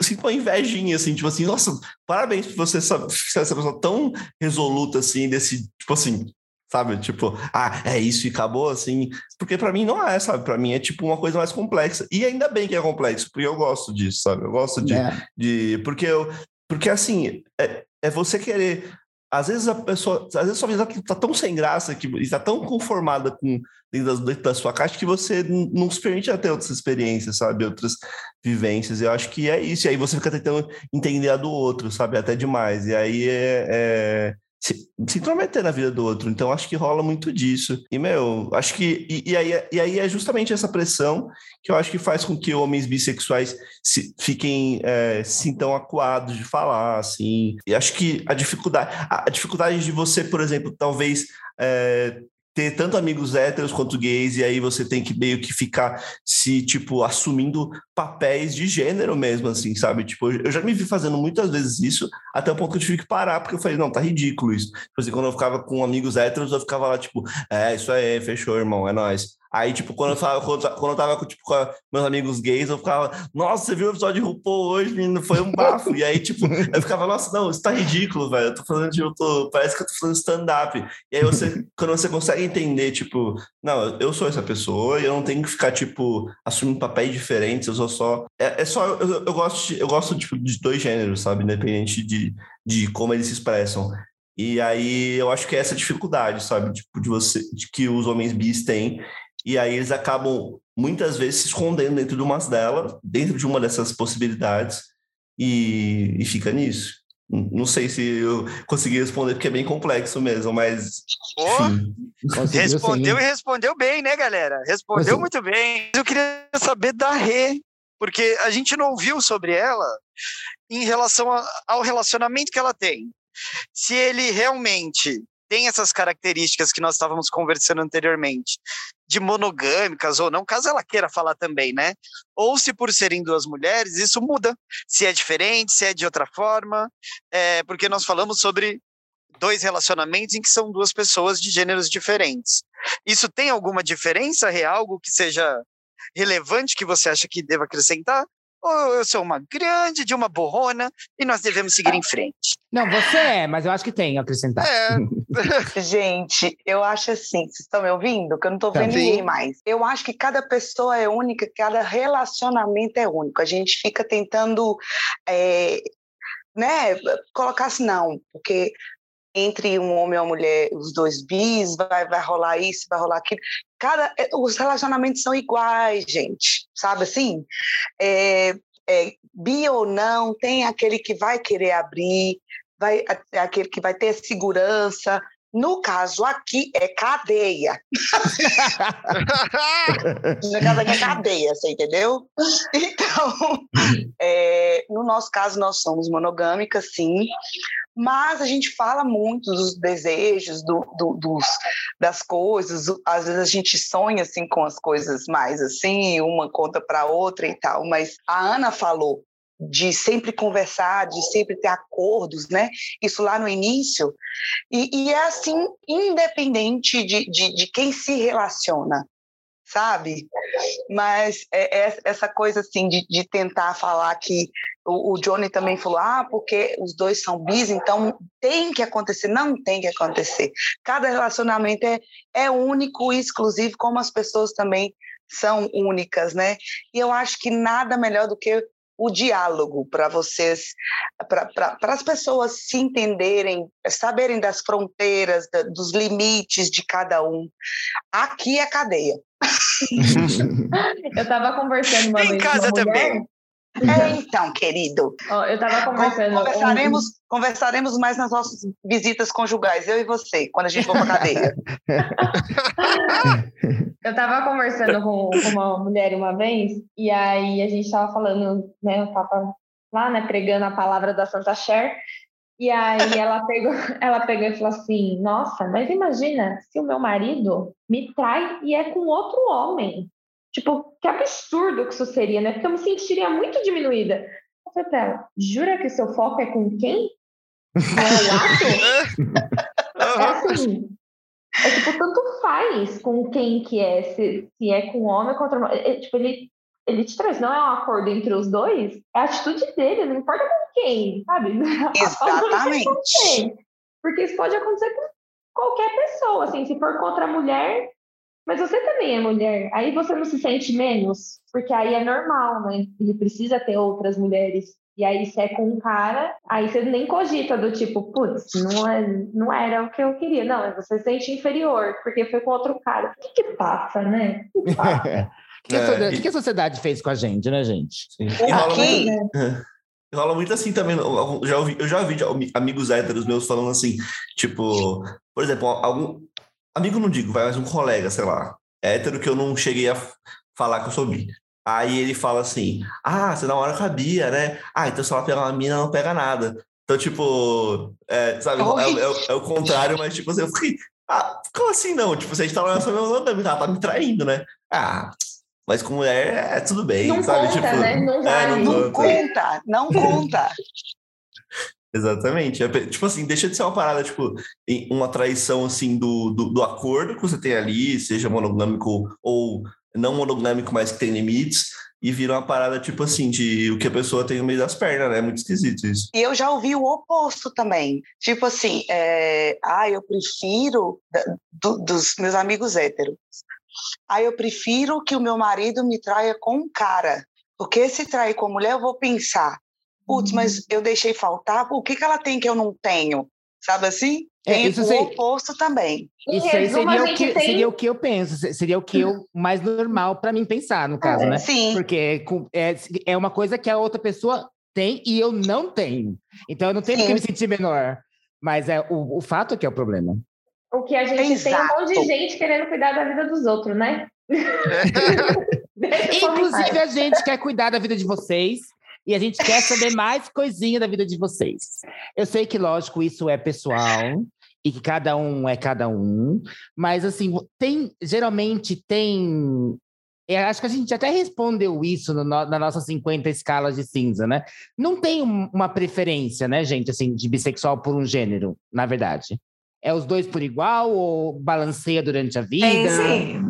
sinto uma invejinha, assim, tipo assim, nossa, parabéns por você ser essa pessoa tão resoluta, assim, desse, tipo assim, sabe? Tipo, ah, é isso e acabou, assim. Porque pra mim não é, sabe? Pra mim é tipo uma coisa mais complexa. E ainda bem que é complexo, porque eu gosto disso, sabe? Eu gosto de. É. de porque eu. Porque assim, é, é você querer. Às vezes a pessoa. Às vezes a sua vida tá tão sem graça que e tá tão conformada com dentro da, dentro da sua caixa que você não se permite a ter outras experiências, sabe? Outras vivências. Eu acho que é isso. E aí você fica tentando entender a do outro, sabe? Até demais. E aí é- é se, se intrometer na vida do outro. Então, acho que rola muito disso. E, meu, acho que. E, e aí, e aí é justamente essa pressão que eu acho que faz com que homens bissexuais se, fiquem, é, sintam acuados de falar, assim. E acho que a dificuldade. A, a dificuldade de você, por exemplo, talvez. é, ter tanto amigos héteros quanto gays, e aí você tem que meio que ficar se, tipo, assumindo papéis de gênero mesmo, assim, sabe? Tipo, eu já me vi fazendo muitas vezes isso, até o ponto que eu tive que parar, porque eu falei, não, tá ridículo isso. Tipo assim, quando eu ficava com amigos héteros, eu ficava lá, tipo, é, isso aí, fechou, irmão, é nóis. Aí, tipo, quando eu, tava, quando, quando eu tava com, tipo, com meus amigos gays, eu ficava, nossa, você viu o episódio de RuPaul hoje, menino? Foi um bafo. E aí, tipo, eu ficava, nossa, não, isso tá ridículo, velho. Eu tô fazendo, tipo, eu tô- parece que eu tô fazendo stand-up. E aí, você, quando você consegue entender, tipo, não, eu sou essa pessoa e eu não tenho que ficar, tipo, assumindo papéis diferentes, eu sou só. É, é só, eu, eu gosto, de, eu gosto tipo, de dois gêneros, sabe? Independente de, de como eles se expressam. E aí eu acho que é essa dificuldade, sabe? Tipo, de você, de que os homens bis têm. E aí eles acabam muitas vezes se escondendo dentro de umas delas, dentro de uma dessas possibilidades, e, e fica nisso. Não sei se eu consegui responder, porque é bem complexo mesmo, mas. Conseguiu, Respondeu sim. e respondeu bem, né, galera? Respondeu Conseguiu. muito bem. Eu queria saber da Rê, porque a gente não ouviu sobre ela em relação a- ao relacionamento que ela tem. Se ele realmente tem essas características que nós estávamos conversando anteriormente, de monogâmicas ou não, caso ela queira falar também, né? Ou se por serem duas mulheres, isso muda. Se é diferente, se é de outra forma, é, porque nós falamos sobre dois relacionamentos em que são duas pessoas de gêneros diferentes. Isso tem alguma diferença real, algo que seja relevante que você acha que deva acrescentar? Ou eu sou uma grande de uma borrona e nós devemos seguir em frente? Não, você é, mas eu acho que tem a acrescentar. é, Gente, eu acho assim, vocês estão me ouvindo? Que eu não estou vendo ninguém mais. Eu acho que cada pessoa é única, cada relacionamento é único. A gente fica tentando, é, né, colocar assim, não, porque entre um homem e uma mulher, os dois bis, vai, vai rolar isso, vai rolar aquilo. Cada, é, os relacionamentos são iguais, gente, sabe assim? É, é, bi ou não, tem aquele que vai querer abrir, vai, é aquele que vai ter segurança. No caso aqui é cadeia. No caso aqui é cadeia, você entendeu? Então, é, no nosso caso, nós somos monogâmicas, sim, mas a gente fala muito dos desejos, do, do- dos, das coisas. Às vezes a gente sonha assim com as coisas mais assim, uma conta para outra e tal. Mas a Ana falou de sempre conversar, de sempre ter acordos, né? Isso lá no início. E, e é assim, independente de, de, de quem se relaciona, sabe? Mas é, é essa coisa assim de, de tentar falar que o, o Johnny também falou, ah, porque os dois são bis, então tem que acontecer. Não tem que acontecer. Cada relacionamento é, é único e exclusivo, como as pessoas também são únicas, né? E eu acho que nada melhor do que o diálogo para vocês, para as pessoas se entenderem, saberem das fronteiras, da- dos limites de cada um. Aqui é cadeia. Eu tava conversando uma Em vez casa com uma mulher, também. É, então, querido. Ó, eu tava conversando. Conversaremos, conversaremos mais nas nossas visitas conjugais, eu e você, quando a gente for pra cadeia. Eu tava conversando com, com uma mulher uma vez, e aí a gente tava falando, né? Eu tava lá, né, pregando a palavra da Santa Cher. E aí ela pegou, ela pegou e falou assim: Nossa, mas imagina se o meu marido me trai e é com outro homem. Tipo, que absurdo que isso seria, né? Porque eu me sentiria muito diminuída. Eu falei pra ela: Jura que seu foco é com quem? É o ato? É assim. É tipo, tanto faz com quem que é, se, se é com homem ou contra mulher. É, tipo, ele, ele te traz, não é um acordo entre os dois, é a atitude dele, não importa com quem, sabe? Exatamente. Com quem. Porque isso pode acontecer com qualquer pessoa, assim, se for contra a mulher, mas você também é mulher, aí você não se sente menos, porque aí é normal, né? Ele precisa ter outras mulheres. E aí, se é com um cara, aí você nem cogita do tipo, putz, não, é, não era o que eu queria. Não, você se sente inferior, porque foi com outro cara. O que, que passa, né? O que passa? Que, a É, e- que a sociedade fez com a gente, né, gente? E rola Aqui, muito, rola muito assim também. Eu já ouvi, eu já ouvi amigos héteros meus falando assim, tipo, por exemplo, algum. Amigo não digo, vai, mas um colega, sei lá, hétero que eu não cheguei a falar que eu sou bi. Aí ele fala assim: Ah, você na hora cabia, né? Ah, então se ela pegar uma mina, não pega nada. Então, tipo, é, sabe, é, é o- é o contrário, mas tipo assim, eu fiquei. Ah, como assim não? Tipo, se a gente tá lá nessa mesma ela tá me traindo, né? Ah, mas com mulher é tudo bem, Não sabe? conta, tipo, né? Não é, vale. não conta, não conta. Exatamente. É, tipo assim, deixa de ser uma parada, tipo, uma traição, assim, do, do, do acordo que você tem ali, seja monogâmico ou não monogâmico, mas que tem limites, e vira uma parada, tipo assim, de o que a pessoa tem no meio das pernas, né? É muito esquisito isso. E eu já ouvi o oposto também. Tipo assim, é, ah, eu prefiro do- dos meus amigos héteros. Ah, eu prefiro que o meu marido me traia com um cara. Porque se trair com mulher, eu vou pensar, putz, mas eu deixei faltar, o que, que ela tem que eu não tenho? Sabe assim? É, Tem isso o seria- oposto também. Isso aí resumo, seria o, que, tem- seria o que eu penso, se- seria o que eu mais normal para mim pensar, no caso, né? Sim. Porque com- é, é uma coisa que a outra pessoa tem e eu não tenho. Então eu não tenho por que me sentir menor. Mas é o, o fato é que é o problema. O que a gente tem um monte de Exato. gente querendo cuidar da vida dos outros, né? Inclusive, a gente quer cuidar da vida de vocês e a gente quer saber mais coisinha da vida de vocês. Eu sei que, lógico, isso é pessoal e que cada um é cada um, mas assim, tem geralmente tem. Eu acho que a gente até respondeu isso no na nossa 50 escalas de cinza, né? Não tem um- uma preferência, né, gente, assim, de bissexual por um gênero, na verdade. É os dois por igual ou balanceia durante a vida? Tem sim.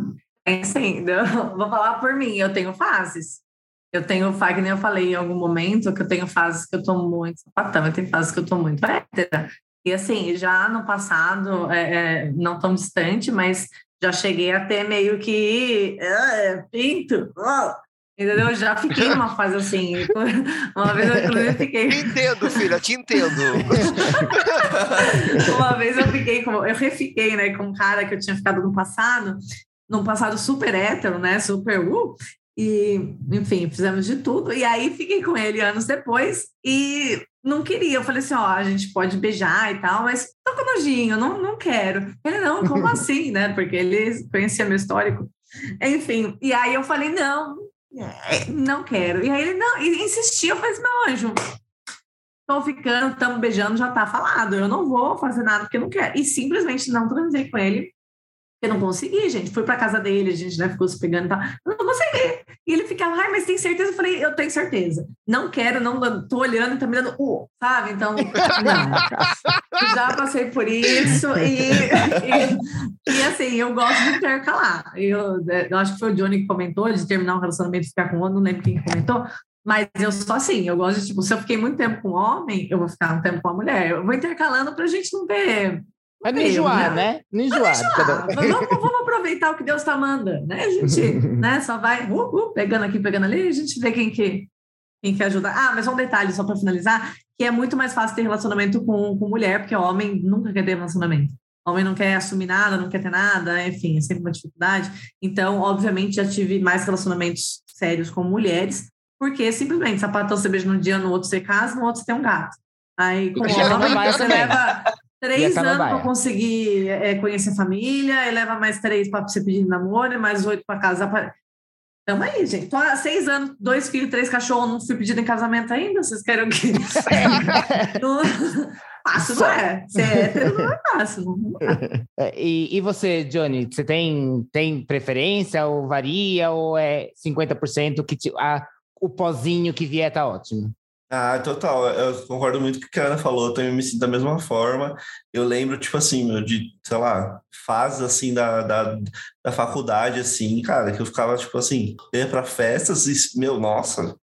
Tem sim. Eu Vou falar por mim, eu tenho fases. Eu tenho nem eu falei em algum momento, que eu tenho fases que eu tô muito sapatão, eu tenho fases que eu tô muito hétera. E assim, já no passado, é, é, não tão distante, mas já cheguei a ter meio que ah, pinto, ah, entendeu? Já fiquei numa fase assim. Uma vez eu inclusive fiquei. Te entendo, filha, te entendo. Uma vez eu fiquei com, eu refiquei, né, com um cara que eu tinha ficado no passado, num passado super hétero, né, super uh, e, enfim, fizemos de tudo, e aí fiquei com ele anos depois, e não queria, eu falei assim, ó, a gente pode beijar e tal, mas tô com nojinho, não, não quero. Ele, não, como assim, né, porque ele conhecia meu histórico. Enfim, e aí eu falei, não, é, não quero. E aí ele, não, e insistia, eu falei assim, meu anjo, tô ficando, estamos beijando, já tá falado. Eu não vou fazer nada porque eu não quero. E simplesmente não transei com ele. Eu não consegui, gente. Fui pra casa dele, a gente né, ficou se pegando e tal. Eu não consegui. E ele ficava, ai, mas tem certeza? Eu falei, eu tenho certeza. Não quero, não tô olhando tá me dando, uh, sabe? Então, não. Já passei por isso e, e, e, assim, eu gosto de intercalar. Eu, eu acho que foi o Johnny que comentou de terminar um relacionamento e ficar com outro, não lembro quem comentou. Mas eu sou assim, eu gosto de, tipo, se eu fiquei muito tempo com um homem, eu vou ficar um tempo com uma mulher. Eu vou intercalando pra gente não ter. Mas não enjoar, né? Não enjoar. Vamos, vamos aproveitar o que Deus está mandando, né? A gente né, só vai uh, uh, pegando aqui, pegando ali, a gente vê quem que, quem que ajuda. Ah, mas um detalhe, só para finalizar, que é muito mais fácil ter relacionamento com, com mulher, porque o homem nunca quer ter relacionamento. O homem não quer assumir nada, não quer ter nada, enfim, é sempre uma dificuldade. Então, obviamente, já tive mais relacionamentos sérios com mulheres, porque simplesmente sapatão você beija num dia, no outro você casa, no outro você tem um gato. Aí com não homem você leva três não anos para conseguir é, conhecer a família, aí leva mais três para você pedir namoro, e mais oito para casar. Pra... Tamo aí, gente. Tô há seis anos, dois filhos, três cachorros, não fui pedido em casamento ainda. Vocês querem o quê? não... Fácil não é. Ser hétero não é fácil. Não É, E, e você, Johnny, você tem, tem preferência ou varia ou é 50% que te- a, o pozinho que vier tá ótimo? Ah, total. Eu concordo muito com o que a Ana falou. Eu também me sinto da mesma forma. Eu lembro, tipo assim, meu, de, sei lá, fases assim da, da, da faculdade, assim, cara, que eu ficava, tipo assim, eu ia pra festas e, meu, nossa,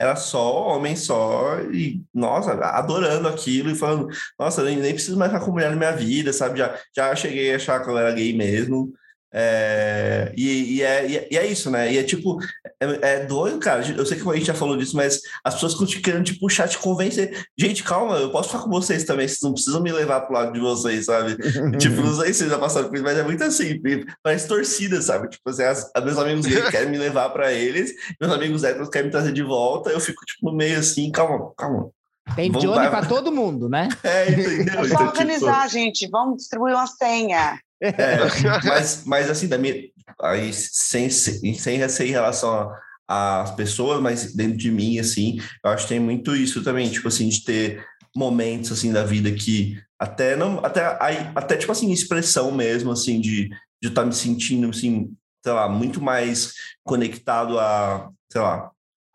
era só homem só e, nossa, adorando aquilo e falando, nossa, nem, nem preciso mais ficar com mulher na minha vida, sabe? Já, já cheguei a achar que eu era gay mesmo. É, e, e, é, e é- e é isso, né? E é tipo, é, é doido, cara. Eu sei que a gente já falou disso, mas as pessoas querendo te puxar, te convencer. Gente, calma, eu posso ficar com vocês também, vocês não precisam me levar pro lado de vocês, sabe? tipo, não sei se vocês já passaram por isso, mas é muito assim, parece torcida, sabe? Tipo assim, as, as- meus amigos gays querem me levar pra eles, meus amigos héteros querem me trazer de volta, eu fico, tipo, meio assim, calma, calma. Tem Vamos Johnny para todo mundo, né? É, entendeu? É só Então, tipo, organizar, gente. Vamos distribuir uma senha. É, mas, mas assim, da minha, aí, sem, sem, ser em relação às pessoas, mas dentro de mim, assim, eu acho que tem muito isso também, tipo assim, de ter momentos, assim, da vida que até não, até, aí, até tipo assim, expressão mesmo, assim, de de estar me sentindo, assim, sei lá, muito mais conectado a, sei lá,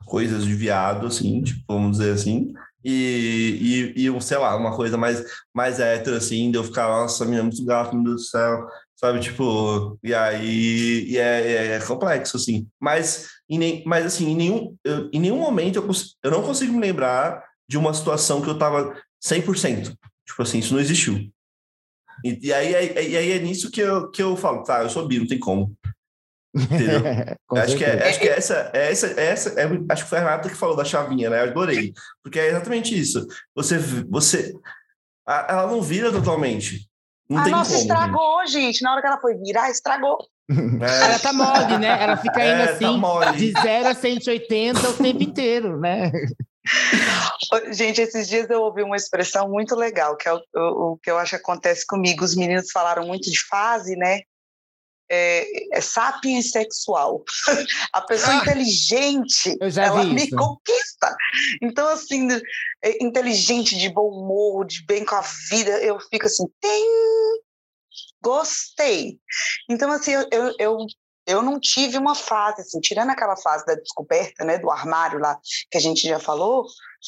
coisas de viado, assim, tipo, vamos dizer assim, e, e, e, sei lá, uma coisa mais, mais hétero, assim, de eu ficar, nossa, menina, muito gato, meu Deus do céu, sabe, tipo, e aí, e é, é, é complexo, assim, mas, em mas assim, em nenhum, eu, em nenhum momento eu, eu não consigo me lembrar de uma situação que eu tava 100%, tipo assim, isso não existiu. E, e aí, é, e aí é nisso que eu, que eu falo, tá, eu sou bi, não tem como. Entendeu? Acho, que é, acho que essa, é essa, é essa é, acho que foi a Renata que falou da chavinha, né? Eu adorei. Porque é exatamente isso. Você, você, a- ela não vira totalmente. Não a tem nossa como. estragou, gente. Na hora que ela foi virar, estragou. gente. Ela É, tá mole, né? Ela fica indo É, tá assim, mole. de 0 a 180 o tempo inteiro, né? Gente, esses dias eu ouvi uma expressão muito legal, que é o, o- o que eu acho que acontece comigo. Os meninos falaram muito de fase, né? É, é sapiens sexual. A pessoa Ah. inteligente, ela me isso. conquista. Então, assim, é, inteligente, de bom humor, de bem com a vida, eu fico assim, tem, gostei. Então, assim, eu, eu, eu, eu não tive uma fase, assim, tirando aquela fase da descoberta, né, do armário lá, que a gente já falou,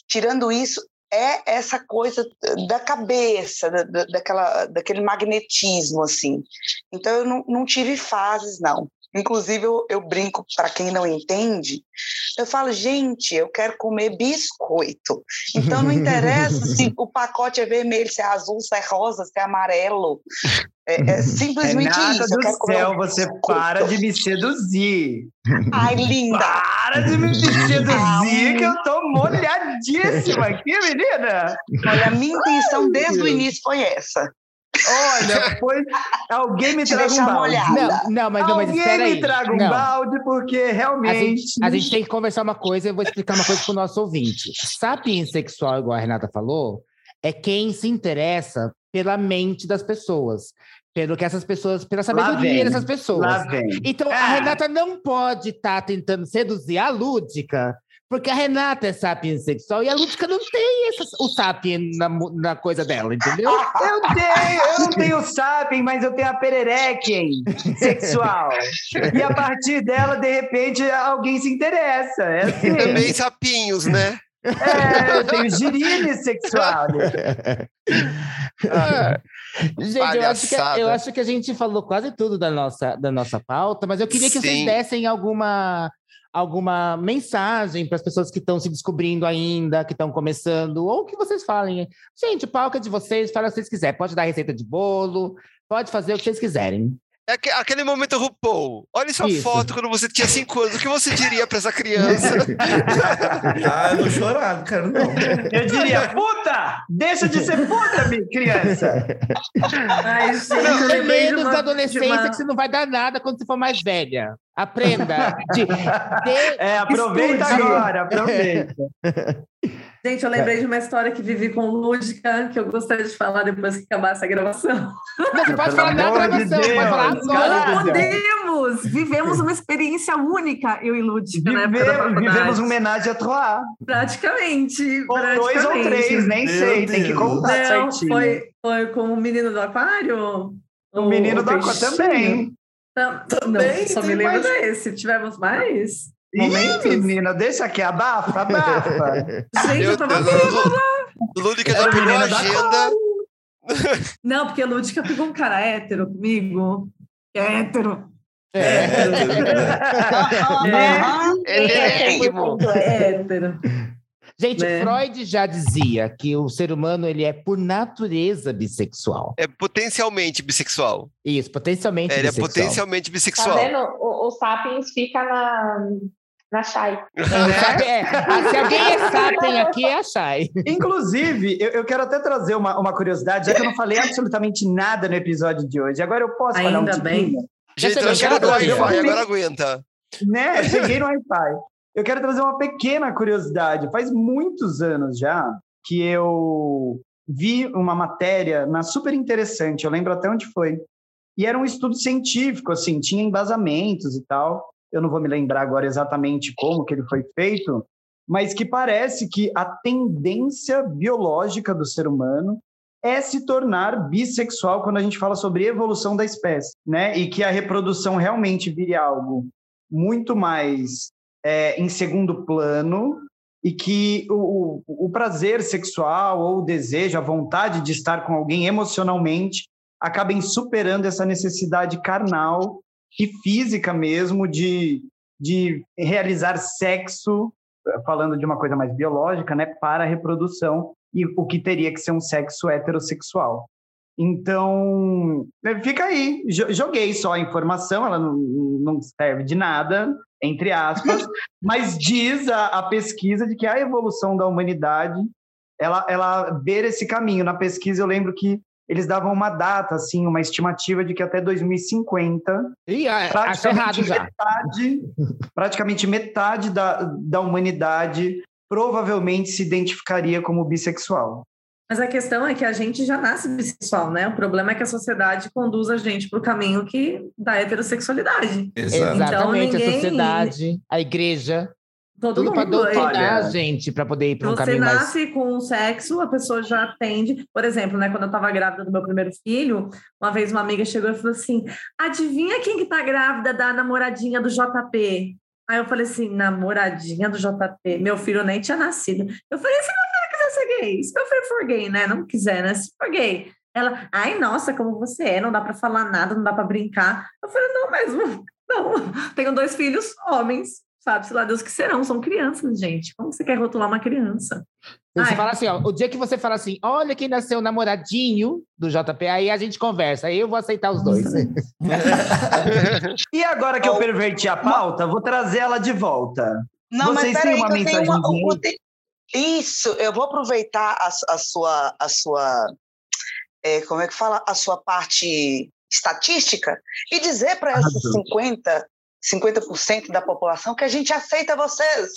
tirando isso, é essa coisa da cabeça, da, da- daquela, daquele magnetismo, assim. Então, eu não, não tive fases, não. Inclusive, eu, eu brinco, para quem não entende, eu falo, gente, eu quero comer biscoito. Então, não interessa se o pacote é vermelho, se é azul, se é rosa, se é amarelo. É, é simplesmente Renata isso. Eu quero do céu, um você para de me seduzir. Ai, linda! Para de me seduzir, que eu tô molhadíssima aqui, menina. Olha, a minha intenção desde o início foi essa. Olha, alguém me traga um balde. Não, não, mas, não, mas alguém espera aí. me traga um Não. balde, porque A realmente... gente, a gente tem que conversar uma coisa, eu vou explicar uma coisa para o nosso ouvinte. Sapiens sexual, igual a Renata falou, é quem se interessa pela mente das pessoas, pelo que essas pessoas, pela sabedoria vem. dessas pessoas. Então, a Ah. Renata não pode estar tentando seduzir a Lúdica, porque a Renata é sapiens sexual e a Lúdica não tem essa- o sapien na, na coisa dela, entendeu? Eu tenho, eu não tenho o sapien, mas eu tenho a pererequem sexual. E a partir dela, de repente, alguém se interessa. É assim. Também sapinhos, né? É, eu tenho girine sexual. Ah, Gente, eu acho, que, eu acho que a gente falou quase tudo da nossa, da nossa pauta, mas eu queria que vocês Sim. dessem alguma, alguma mensagem para as pessoas que estão se descobrindo ainda, que estão começando, ou que vocês falem. Gente, o palco é de vocês, fala o que vocês quiserem. Pode dar receita de bolo, pode fazer o que vocês quiserem. É aque- aquele momento RuPaul. Olha sua Isso. foto quando você tinha cinco anos. O que você diria pra essa criança? Ah, eu vou chorar, não quero não. Eu diria, puta! Deixa de ser puta, minha criança! Ai, gente, Não, uma- da adolescência uma- que você não vai dar nada quando você for mais velha. Aprenda. De, de, É, aproveita Estude. agora, aproveita. Gente, eu lembrei de uma história que vivi com Lúdica, que eu gostaria de falar depois que acabasse a gravação. Não, você pode falar da amor de gravação, pode falar Deus, agora. Não podemos! Vivemos uma experiência única, eu e Lúdica, na da Vivemos, vivemos um homenagem a Troá. Praticamente. Ou dois ou três, nem Meu sei, tem que Deus. contar Não, certinho. foi, foi com o menino do aquário? O menino da Aqua peixinho? também. Tam- Também, Não, só me lembro mais. desse. Tivemos mais? Ih, Momentos? menina, deixa aqui, abafa, abafa. Gente, eu tava Lu- Lúdica já o pegou a agenda. Não, porque a Lúdica pegou um cara hétero comigo. É hétero. É. Aham. Ele é emo. 100% É hétero. Gente, Né? Freud já dizia que o ser humano ele é por natureza bissexual. É potencialmente bissexual. Isso, potencialmente Ele é bissexual. potencialmente Tá bissexual. vendo? O, o Sapiens fica na, na Shai. É, é, ah, se alguém é sapien aqui, é a Chay. Inclusive, eu, eu quero até trazer uma, uma curiosidade, já que eu não falei absolutamente nada no episódio de hoje. Agora eu posso falar um Ainda bem. Gente, eu cara. agora aguenta. Né? Cheguei no Wi-Fi. Eu quero trazer uma pequena curiosidade. Faz muitos anos já que eu vi uma matéria na super interessante. Eu lembro até onde foi. E era um estudo científico, assim, tinha embasamentos e tal. Eu não vou me lembrar agora exatamente como que ele foi feito, mas que parece que a tendência biológica do ser humano é se tornar bissexual quando a gente fala sobre evolução da espécie, né? E que a reprodução realmente vire algo muito mais é, em segundo plano e que o, o, prazer sexual ou o desejo, a vontade de estar com alguém emocionalmente acabem superando essa necessidade carnal e física mesmo de, de realizar sexo, falando de uma coisa mais biológica, né, para a reprodução e o que teria que ser um sexo heterossexual. Então, fica aí. Jo- Joguei só a informação, ela não, não serve de nada, entre aspas, mas diz a, a pesquisa de que a evolução da humanidade, ela, ela ver esse caminho. Na pesquisa, eu lembro que eles davam uma data, assim, uma estimativa de que até 2050 Ih, ah, acho errado praticamente metade, praticamente metade da, da humanidade provavelmente se identificaria como bissexual. Mas a questão é que a gente já nasce bissexual, né? O problema é que a sociedade conduz a gente para o caminho que da heterossexualidade. Exato. Exatamente, ninguém- a sociedade, a igreja, Todo tudo para mundo. doutrinar a gente para poder ir para um Você caminho mais. nasce com o sexo, a pessoa já tende. Por exemplo, né, quando eu estava grávida do meu primeiro filho, uma vez uma amiga chegou e falou assim: adivinha quem que tá grávida da namoradinha do JP? Aí eu falei assim: namoradinha do JP? Meu filho nem tinha nascido. Eu falei: se meu filho quiser ser gay, se meu filho for gay, né? Não quiser, né? Se for gay. Ela, ai, nossa, como você é, não dá para falar nada, não dá para brincar. Eu falei: não, mesmo, não. Tenho dois filhos homens, sabe-se lá Deus que serão, são crianças, gente. Como você quer rotular uma criança? Você Ai. fala assim, ó, o dia que você fala assim, olha quem nasceu namoradinho do JP, aí a gente conversa, aí eu vou aceitar os dois. E agora que eu perverti a pauta, vou trazer ela de volta. Não, Vocês mas têm peraí, uma que eu tenho uma. eu tenho- Isso, eu vou aproveitar a, a sua. A sua é, como é que fala? A sua parte estatística e dizer para esses 50%, 50% da população que a gente aceita vocês.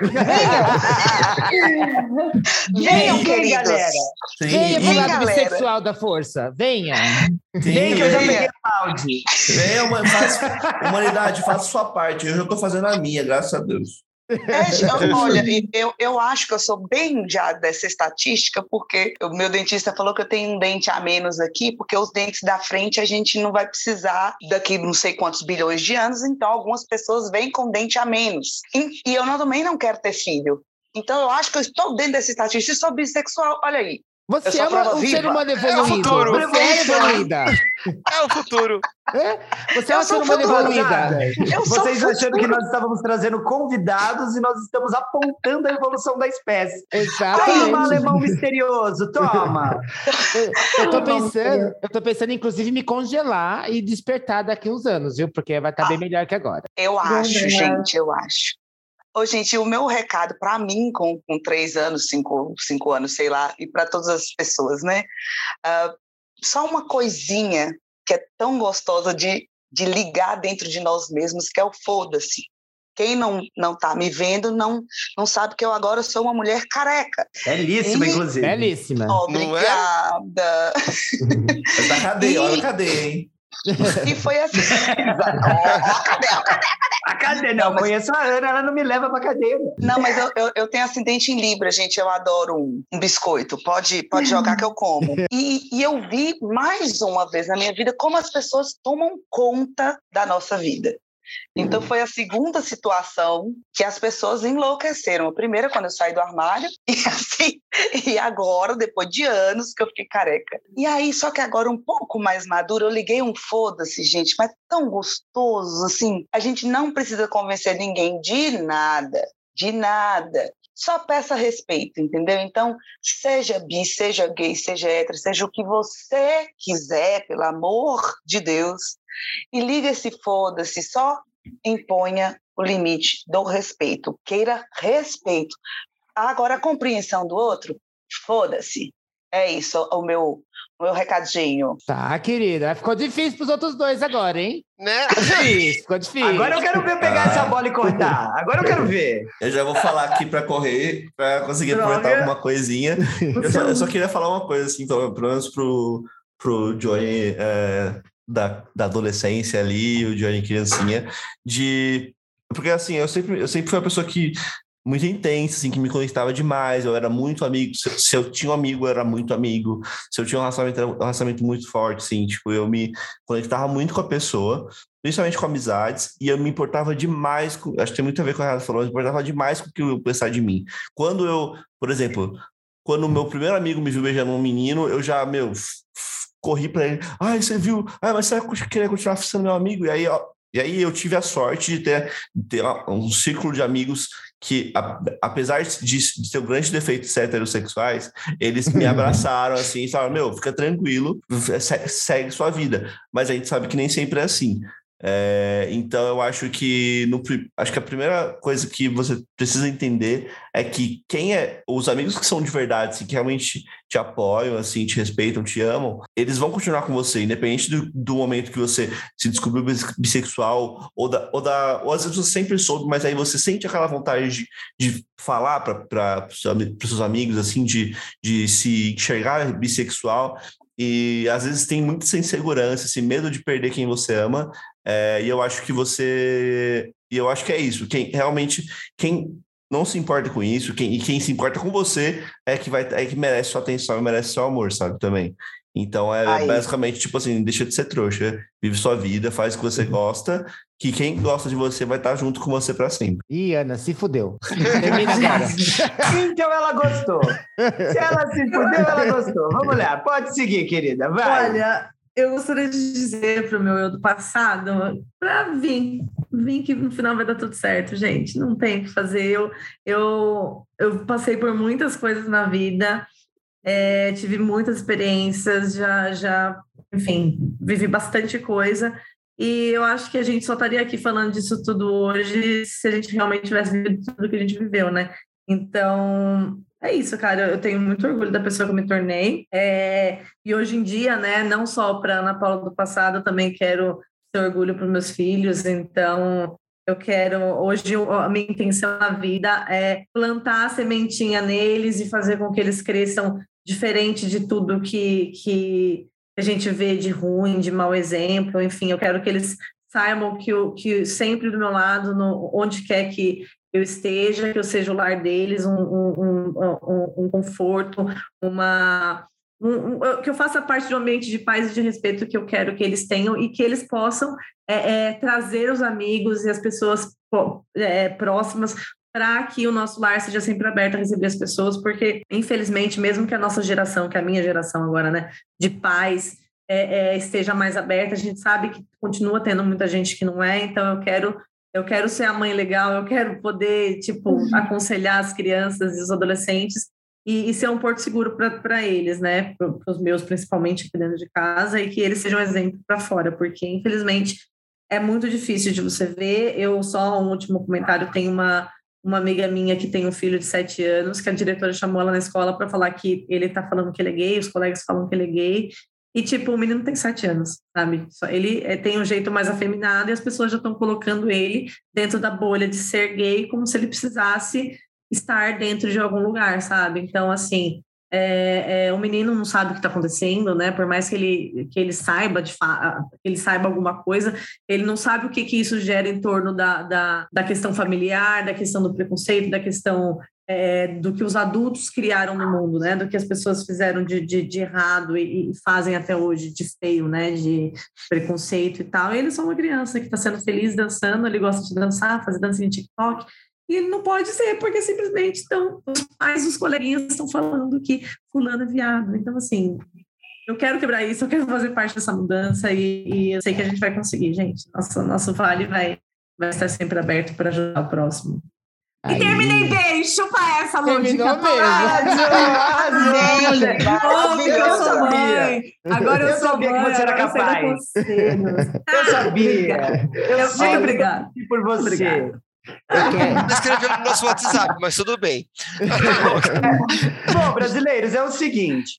Venham! Venham, Vem, queridos! galera. Venha Sim, pro lado galera. bissexual da força, venha. Vem que eu já Venha. peguei balde. Venha, humanidade, faça sua parte. Eu já tô fazendo a minha, graças a Deus. É, eu- olha, eu, eu acho que eu sou bem já dessa estatística, porque o meu dentista falou que eu tenho um dente a menos aqui, porque os dentes da frente a gente não vai precisar daqui não sei quantos bilhões de anos, então algumas pessoas vêm com dente a menos. E, e eu não- também não quero ter filho. Então eu acho que eu estou dentro dessa estatística e sou bissexual. Olha aí. Você é uma, um viva. ser humano É o evoluído. futuro. Você é evoluída. É o futuro. Você é Eu um ser humano futuro, evoluída. Vocês achando que nós estávamos trazendo convidados e nós estamos apontando a evolução da espécie. Toma, Exatamente. alemão misterioso, toma! Eu tô pensando, eu tô pensando, inclusive, em me congelar e despertar daqui uns anos, viu? Porque vai estar bem melhor que agora. Eu acho, gente, eu acho. Ô, gente, o meu recado para mim, com, com três anos, cinco, cinco anos, sei lá, e para todas as pessoas, né? Ah, só uma coisinha que é tão gostosa de, de ligar dentro de nós mesmos, que é o foda-se. Quem não não está me vendo não não sabe que eu agora sou uma mulher careca. Belíssima, E- inclusive. Belíssima. Obrigada. Mas tá cadeia, E- olha a cadeia, hein? E foi assim. Ó, cadê? A cadeia, não, Não, mas- conheço a Ana, ela não me leva pra cadeia. Não, mas eu, eu, eu tenho ascendente em Libra, gente. Eu adoro um, um biscoito. Pode, pode jogar que eu como. E, e eu vi mais uma vez na minha vida como as pessoas tomam conta da nossa vida. Então foi a segunda situação que as pessoas enlouqueceram. A primeira quando eu saí do armário e assim, e agora depois de anos que eu fiquei careca. E aí só que agora um pouco mais madura, eu liguei um foda-se, gente, mas tão gostoso assim. A gente não precisa convencer ninguém de nada, de nada. Só peça respeito, entendeu? Então, seja bi, seja gay, seja hétero, seja o que você quiser, pelo amor de Deus, e liga esse foda-se, só imponha o limite do respeito. Queira respeito. Agora, a compreensão do outro, foda-se. É isso, o meu, o meu recadinho. Tá, querida. Ficou difícil pros outros dois agora, hein? Né? Ficou difícil, ficou difícil. Agora eu quero ver pegar Ah. essa bola e cortar. Agora eu quero ver. Eu já vou falar aqui para correr, para conseguir Droga. aproveitar alguma coisinha. Eu só, eu só queria falar uma coisa, assim, pelo pelo menos pro, pro Johnny é, da, da adolescência ali, o Johnny criancinha, de. Porque assim, eu sempre, eu sempre fui uma pessoa que muito intensa, assim, que me conectava demais. Eu era muito amigo. Se, se eu tinha um amigo, eu era muito amigo. Se eu tinha um relacionamento, um relacionamento muito forte, assim. Tipo, eu me conectava muito com a pessoa, principalmente com amizades, e eu me importava demais. Com, acho que tem muito a ver com o que falou, eu me importava demais com o que eu pensar de mim. Quando eu, por exemplo, quando o meu primeiro amigo me viu beijando um menino, eu já, meu, corri pra ele. Ai, você viu? Ah, mas você vai querer continuar sendo meu amigo? E aí, ó, e aí eu tive a sorte de ter, ter um círculo de amigos que, a- apesar de, de ter um grande defeito de ser heterossexuais, eles me abraçaram assim e falaram: Meu, fica tranquilo, se- segue sua vida. Mas a gente sabe que nem sempre é assim. É, então eu acho que no, acho que a primeira coisa que você precisa entender é que quem é os amigos que são de verdade, assim, que realmente te apoiam, assim, te respeitam, te amam, eles vão continuar com você, independente do, do momento que você se descobriu bis- bissexual ou da, ou da ou às vezes você sempre soube, mas aí você sente aquela vontade de, de falar para os seus amigos, assim, de, de se enxergar bissexual. E às vezes tem muita insegurança, esse medo de perder quem você ama, é, e eu acho que você. E eu acho que é isso. Quem realmente. Quem não se importa com isso, quem, e quem se importa com você é que vai é que merece sua atenção e merece seu amor, sabe? Também. Então é Aí. basicamente tipo assim, deixa de ser trouxa, vive sua vida, faz o que você gosta, que quem gosta de você vai estar junto com você para sempre. Ih, Ana, se fudeu. Então ela gostou. Se ela se fudeu, ela gostou. Vamos lá, pode seguir, querida. Vai. Olha, eu gostaria de dizer para o meu eu do passado para vir, vir que no final vai dar tudo certo, gente. Não tem o que fazer. Eu, eu, eu passei por muitas coisas na vida, é, tive muitas experiências, já, já, enfim, vivi bastante coisa. E eu acho que a gente só estaria aqui falando disso tudo hoje se a gente realmente tivesse vivido tudo que a gente viveu, né? Então, é isso, cara. Eu tenho muito orgulho da pessoa que eu me tornei. É, e hoje em dia, né, não só para Ana Paula do passado, eu também quero ter orgulho para meus filhos. Então, eu quero. Hoje, a minha intenção na vida é plantar a sementinha neles e fazer com que eles cresçam diferente de tudo que, que a gente vê de ruim, de mau exemplo. Enfim, eu quero que eles saibam que, que sempre do meu lado, no, onde quer que eu esteja, que eu seja o lar deles, um, um, um, um- conforto, uma um- um- que eu faça parte de um ambiente de paz e de respeito que eu quero que eles tenham e que eles possam é, é, trazer os amigos e as pessoas po- é, próximas para que o nosso lar seja sempre aberto a receber as pessoas, porque infelizmente, mesmo que a nossa geração, que é a minha geração agora, né, de pais é, é, esteja mais aberta, a gente sabe que continua tendo muita gente que não é, então eu quero eu quero ser a mãe legal, eu quero poder, tipo, aconselhar as crianças e os adolescentes e, e ser um porto seguro para eles, né? Para os meus, principalmente aqui dentro de casa, e que eles sejam um exemplo para fora, porque, infelizmente, é muito difícil de você ver. Eu, só um último comentário, tem uma, uma amiga minha que tem um filho de sete anos, que a diretora chamou ela na escola para falar que ele está falando que ele é gay, os colegas falam que ele é gay, E, tipo, o menino tem sete anos, sabe? Ele é, tem um jeito mais afeminado e as pessoas já estão colocando ele dentro da bolha de ser gay como se ele precisasse estar dentro de algum lugar, sabe? Então, assim, é, é, o menino não sabe o que está acontecendo, né? Por mais que ele, que ele saiba de ele saiba alguma coisa, ele não sabe o que, que isso gera em torno da, da, da questão familiar, da questão do preconceito, da questão é, do que os adultos criaram no mundo, né? Do que as pessoas fizeram de, de, de errado e, e, fazem até hoje de feio, né? De preconceito e tal. E é só uma criança que está sendo feliz dançando, ele gosta de dançar, fazer dança em TikTok. E não pode ser, porque simplesmente estão, os pais, os coleguinhas estão falando que fulano é viado. Então, assim, eu quero quebrar isso, eu quero fazer parte dessa mudança e, e eu sei que a gente vai conseguir, gente. Nosso, nosso vale vai, vai estar sempre aberto para ajudar o próximo. Aí. E terminei bem, chupa essa, Lúdica. Terminou mesmo. Arrasou, eu sou mãe. Agora eu, Eu sou sabia que mãe, você era eu capaz. Eu sabia. Eu Muito sempre obrigada. por você. Obrigada. Não escreveu no nosso WhatsApp, mas tudo bem. Bom, brasileiros, é o seguinte.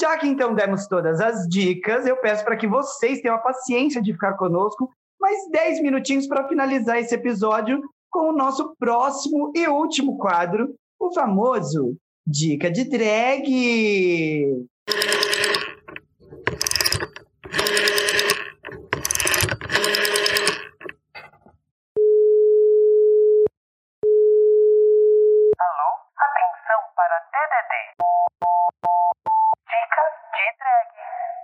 Já que então demos todas as dicas, eu peço para que vocês tenham a paciência de ficar conosco mais 10 minutinhos para finalizar esse episódio com o nosso próximo e último quadro, o famoso Dica de Drag. Atenção para DDD. Dicas de drag.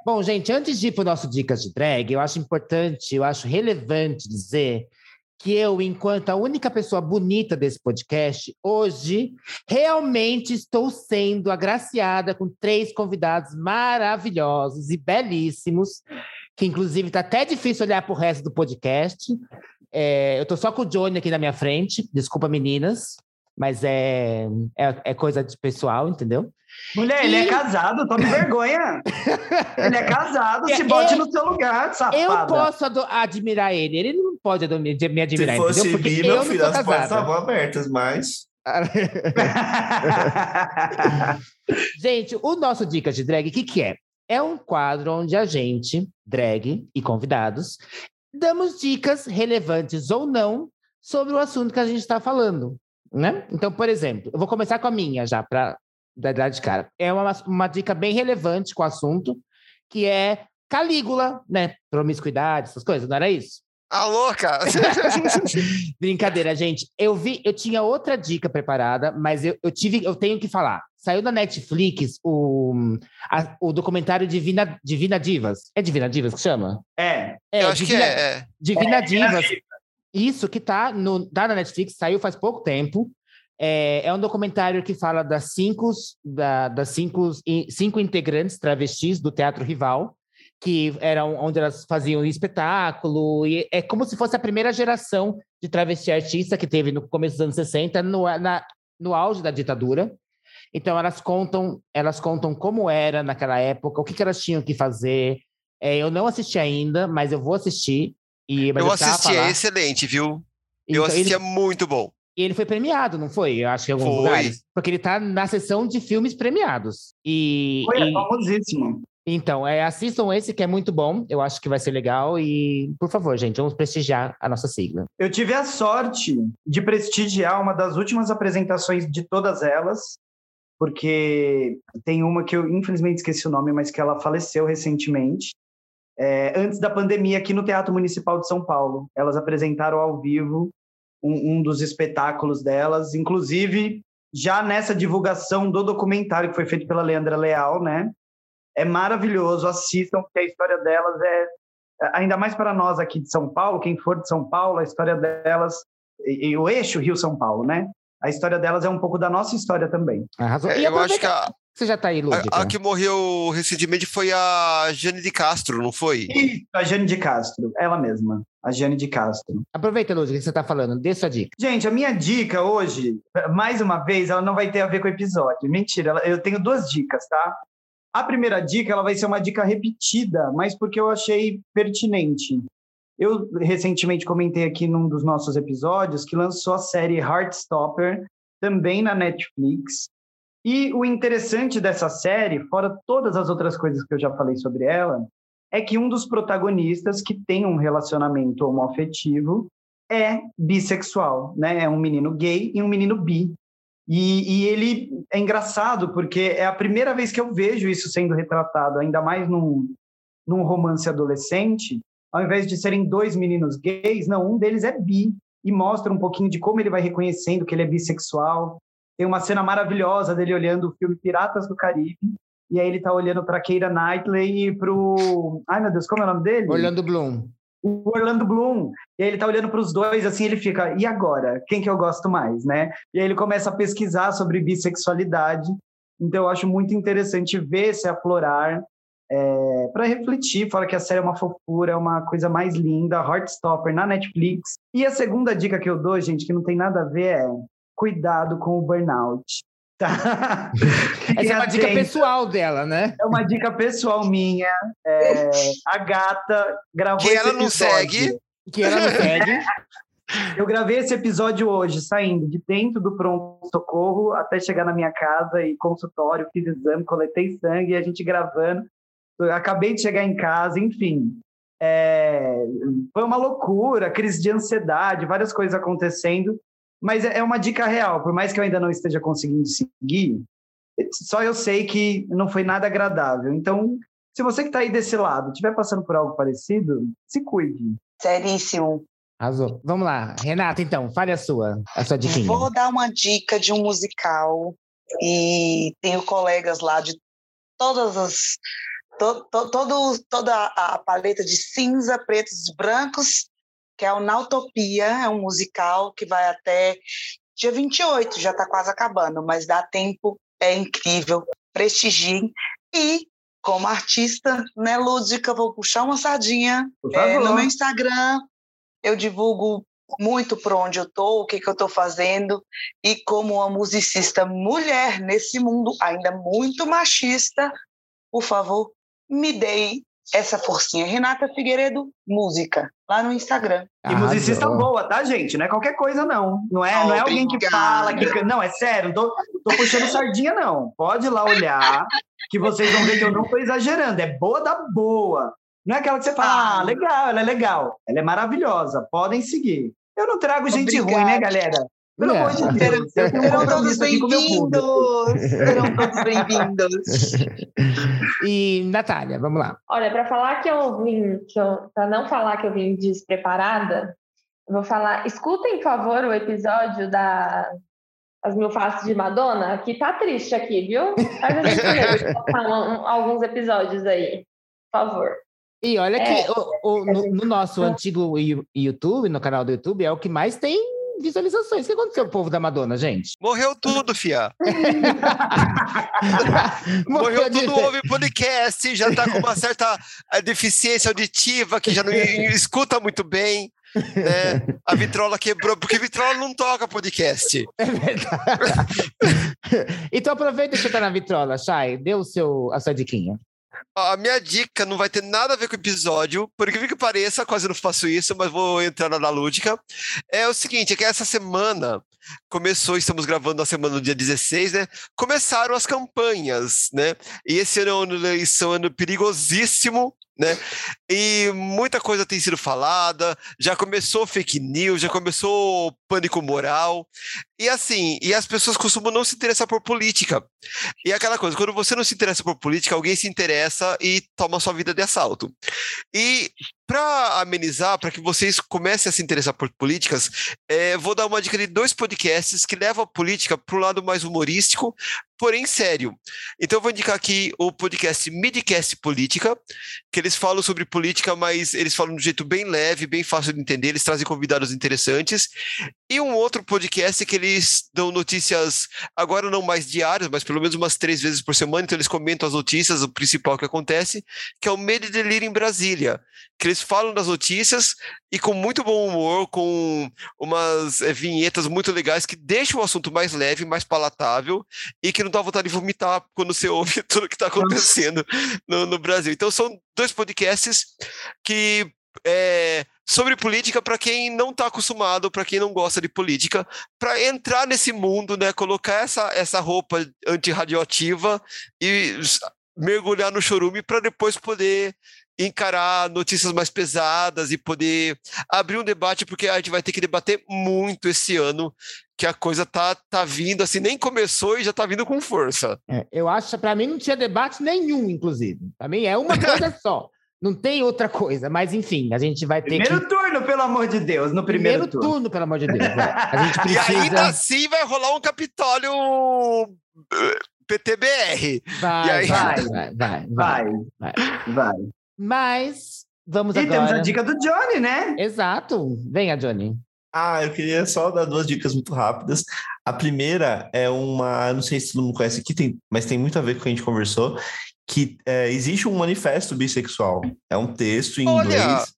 Bom, gente, antes de ir para o nosso Dicas de Drag, eu acho importante, eu acho relevante dizer que eu, enquanto a única pessoa bonita desse podcast, hoje realmente estou sendo agraciada com três convidados maravilhosos e belíssimos, que inclusive está até difícil olhar para o resto do podcast. É, eu estou só com o Johnny aqui na minha frente, desculpa, meninas, mas é, é, é coisa de pessoal, entendeu? Mulher, ele é E- casado, tome vergonha. ele é casado, se Eu- bote no seu lugar, safada. Eu posso admirar ele, ele não pode me me admirar, Se fosse entendeu? Porque bi, eu meu filho, as portas casada. estavam abertas, mas. Gente, o nosso Dicas de Drag, o que, que é? É um quadro onde a gente, drag e convidados, damos dicas relevantes ou não sobre o assunto que a gente está falando. Né? Então, por exemplo, eu vou começar com a minha já, para dar de cara. É uma, uma dica bem relevante com o assunto, que é Calígula, né? Promiscuidade, essas coisas, não era isso? A louca! Brincadeira, gente. Eu vi, eu tinha outra dica preparada, mas eu, eu tive, eu tenho que falar. Saiu na Netflix o, a- o documentário Divina, Divina Divas. É Divina Divas que chama? É, É, Eu acho que Divina, é. é. Divina Divas. Isso que tá, no, tá na Netflix, saiu faz pouco tempo. É, é um documentário que fala das cinco, da- das cinco, cinco integrantes travestis do Teatro Rival, que eram onde elas faziam espetáculo. E é como se fosse a primeira geração de travesti artista que teve no começo dos anos 60, no, na, no auge da ditadura. Então elas contam, elas contam como era naquela época, o que, que elas tinham que fazer. É, eu não assisti ainda, mas eu vou assistir. E, mas Eu precisava assisti, é excelente, viu? Eu Então, assisti, ele- é muito bom. e ele foi premiado, não foi? Eu acho que em alguns Foi. lugares. Porque ele tá na sessão de filmes premiados. E, foi é e- famosíssimo. Então, é, assistam esse que é muito bom. Eu acho que vai ser legal. E, por favor, gente, vamos prestigiar a nossa sigla. Eu tive a sorte de prestigiar uma das últimas apresentações de todas elas, porque tem uma que eu infelizmente esqueci o nome, mas que ela faleceu recentemente, é, antes da pandemia, aqui no Teatro Municipal de São Paulo. Elas apresentaram ao vivo um, um dos espetáculos delas, inclusive já nessa divulgação do documentário que foi feito pela Leandra Leal, né? É maravilhoso, assistam, porque a história delas é ainda mais para nós aqui de São Paulo, quem for de São Paulo, a história delas, e, e o eixo Rio-São Paulo, né? A história delas é um pouco da nossa história também. Arrasou. É, e eu acho que a, Você já tá aí, Lúdica? a, a que morreu recentemente foi a Jane de Castro, não foi? E a Jane de Castro, ela mesma, a Jane de Castro. Aproveita, Lúdica, que você tá falando. Dê sua dica. Gente, a minha dica hoje, mais uma vez, ela não vai ter a ver com o episódio. Mentira, ela- eu tenho duas dicas, tá? A primeira dica, ela vai ser uma dica repetida, mas porque eu achei pertinente. Eu recentemente comentei aqui num dos nossos episódios que lançou a série Heartstopper, também na Netflix. E o interessante dessa série, fora todas as outras coisas que eu já falei sobre ela, é que um dos protagonistas que tem um relacionamento homoafetivo é bissexual, né? É um menino gay e um menino bi. E, e, ele é engraçado porque é a primeira vez que eu vejo isso sendo retratado, ainda mais num, num romance adolescente. Ao invés de serem dois meninos gays, não, um deles é bi e mostra um pouquinho de como ele vai reconhecendo que ele é bissexual. Tem uma cena maravilhosa dele olhando o filme Piratas do Caribe e aí ele tá olhando para Keira Knightley e pro, ai meu Deus, como é o nome dele? Orlando Bloom o Orlando Bloom. E aí ele tá olhando para os dois, assim, ele fica, e agora? Quem que eu gosto mais, né? E aí ele começa a pesquisar sobre bissexualidade. Então eu acho muito interessante ver se aflorar é, para refletir, fala que a série é uma fofura, é uma coisa mais linda, Heartstopper na Netflix. E a segunda dica que eu dou, gente, que não tem nada a ver, é cuidado com o burnout. Tá? Essa é uma dica pessoal dela, né? É uma dica pessoal minha. É, a gata gravou. Que ela não segue. Que ela não segue. Eu gravei esse episódio hoje, saindo de dentro do pronto-socorro até chegar na minha casa e consultório, fiz exame, coletei sangue, e a gente gravando. Eu acabei de chegar em casa, enfim. É, foi uma loucura, crise de ansiedade, várias coisas acontecendo. Mas é, é uma dica real, por mais que eu ainda não esteja conseguindo seguir, só eu sei que não foi nada agradável. Então, se você que está aí desse lado estiver passando por algo parecido, se cuide. Seríssimo. Arrasou. Vamos lá. Renata, então, fale a sua, a sua diquinha. Vou dar uma dica de um musical e tenho colegas lá de todas as to, to, todo, toda a paleta de cinza, pretos e brancos que é o Nautopia, é um musical que vai até dia 28, já está quase acabando, mas dá tempo, é incrível, prestigiem. E, como artista, né, Lúdica, vou puxar uma sardinha é, no meu Instagram, eu divulgo muito por onde eu estou, o que, que eu estou fazendo, e como uma musicista mulher nesse mundo ainda muito machista, por favor, me deem essa forcinha. Renata Figueiredo, música, lá no Instagram. E ah, musicista boa, tá, gente? Não é qualquer coisa, não. Não é, oh, não é alguém que fala, que. Não, é sério, tô, tô puxando sardinha, não. Pode ir lá olhar, que vocês vão ver que eu não tô exagerando. É boa da boa. Não é aquela que você fala, ah, legal, ela é legal, ela é maravilhosa, podem seguir. Eu não trago gente Obrigada. ruim, né, galera? Pelo amor de Deus, serão todos bem-vindos. Serão todos bem-vindos. E, Natália, vamos lá. Olha, para falar que eu vim, que eu, para não falar que eu vim despreparada, eu vou falar. Escutem, por favor, o episódio da As Mil Faces de Madonna, que tá triste aqui, viu? Faz a gente alguns episódios aí, por favor. E olha é, que o, o, no, no, nosso antigo YouTube, no canal do YouTube, é o que mais tem visualizações. O que aconteceu com o povo da Madonna, gente? Morreu tudo, fia. Morreu, Morreu tudo, houve podcast, já tá com uma certa eh, deficiência auditiva, que já não escuta muito bem. Né? A vitrola quebrou, porque vitrola não toca podcast. É verdade. então aproveita que você tá na vitrola, Chay, dê o seu, a sua diquinha. A minha dica não vai ter nada a ver com o episódio, por incrível que pareça, quase não faço isso, mas vou entrar na lúdica. É o seguinte, é que essa semana começou, estamos gravando a semana do dia 16, né? Começaram as campanhas, né? E esse ano é um ano perigosíssimo né? E muita coisa tem sido falada, já começou fake news, já começou pânico moral. E assim, e as pessoas costumam não se interessar por política. E é aquela coisa, quando você não se interessa por política, alguém se interessa e toma sua vida de assalto. E para amenizar, para que vocês comecem a se interessar por políticas, é, vou dar uma dica de dois podcasts que levam a política para o lado mais humorístico, porém sério. Então eu vou indicar aqui o podcast Midcast Política, que eles falam sobre política, mas eles falam de um jeito bem leve, bem fácil de entender, eles trazem convidados interessantes. E um outro podcast que eles dão notícias, agora não mais diárias, mas pelo menos umas três vezes por semana, então eles comentam as notícias, o principal que acontece, que é o Medo e Delírio em Brasília, que eles falam das notícias e com muito bom humor, com umas é, vinhetas muito legais que deixam o assunto mais leve, mais palatável e que não dá vontade de vomitar quando você ouve tudo que está acontecendo no, no Brasil. Então são dois podcasts que é, sobre política para quem não está acostumado, para quem não gosta de política, para entrar nesse mundo, né, colocar essa, essa roupa antirradioativa e mergulhar no chorume para depois poder encarar notícias mais pesadas e poder abrir um debate, porque a gente vai ter que debater muito esse ano, que a coisa tá, tá vindo, assim, nem começou e já tá vindo com força. É, eu acho, para mim, não tinha debate nenhum, inclusive. Para mim é uma coisa só. Não tem outra coisa, mas enfim, a gente vai ter Primeiro que... turno, pelo amor de Deus, no primeiro, Primeiro turno. turno, pelo amor de Deus. é. A gente precisa... E ainda assim vai rolar um Capitólio eh, PTBR. Vai, E aí- vai, vai, vai, Vai, vai. vai. Mas vamos E agora... temos a dica do Johnny, né? Exato. Venha, Johnny. Ah, eu queria só dar duas dicas muito rápidas. A primeira é uma, não sei se todo mundo conhece aqui, tem, mas tem muito a ver com o que a gente conversou, que é, existe um manifesto bissexual. É um texto em Olha! inglês.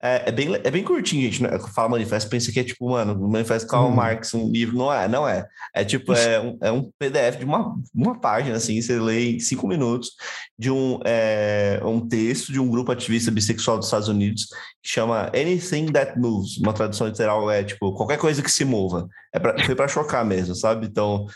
É, é bem, é bem curtinho, gente. Né? Fala manifesto, pensa que é tipo, mano, o manifesto Karl Hum. Marx, um livro. Não é, não é. É tipo, é um, é um PDF de uma, uma página, assim, você lê em cinco minutos, de um, é, um texto de um grupo ativista bissexual dos Estados Unidos que chama Anything That Moves. Uma tradução literal é tipo, qualquer coisa que se mova. É pra, foi para chocar mesmo, sabe? Então,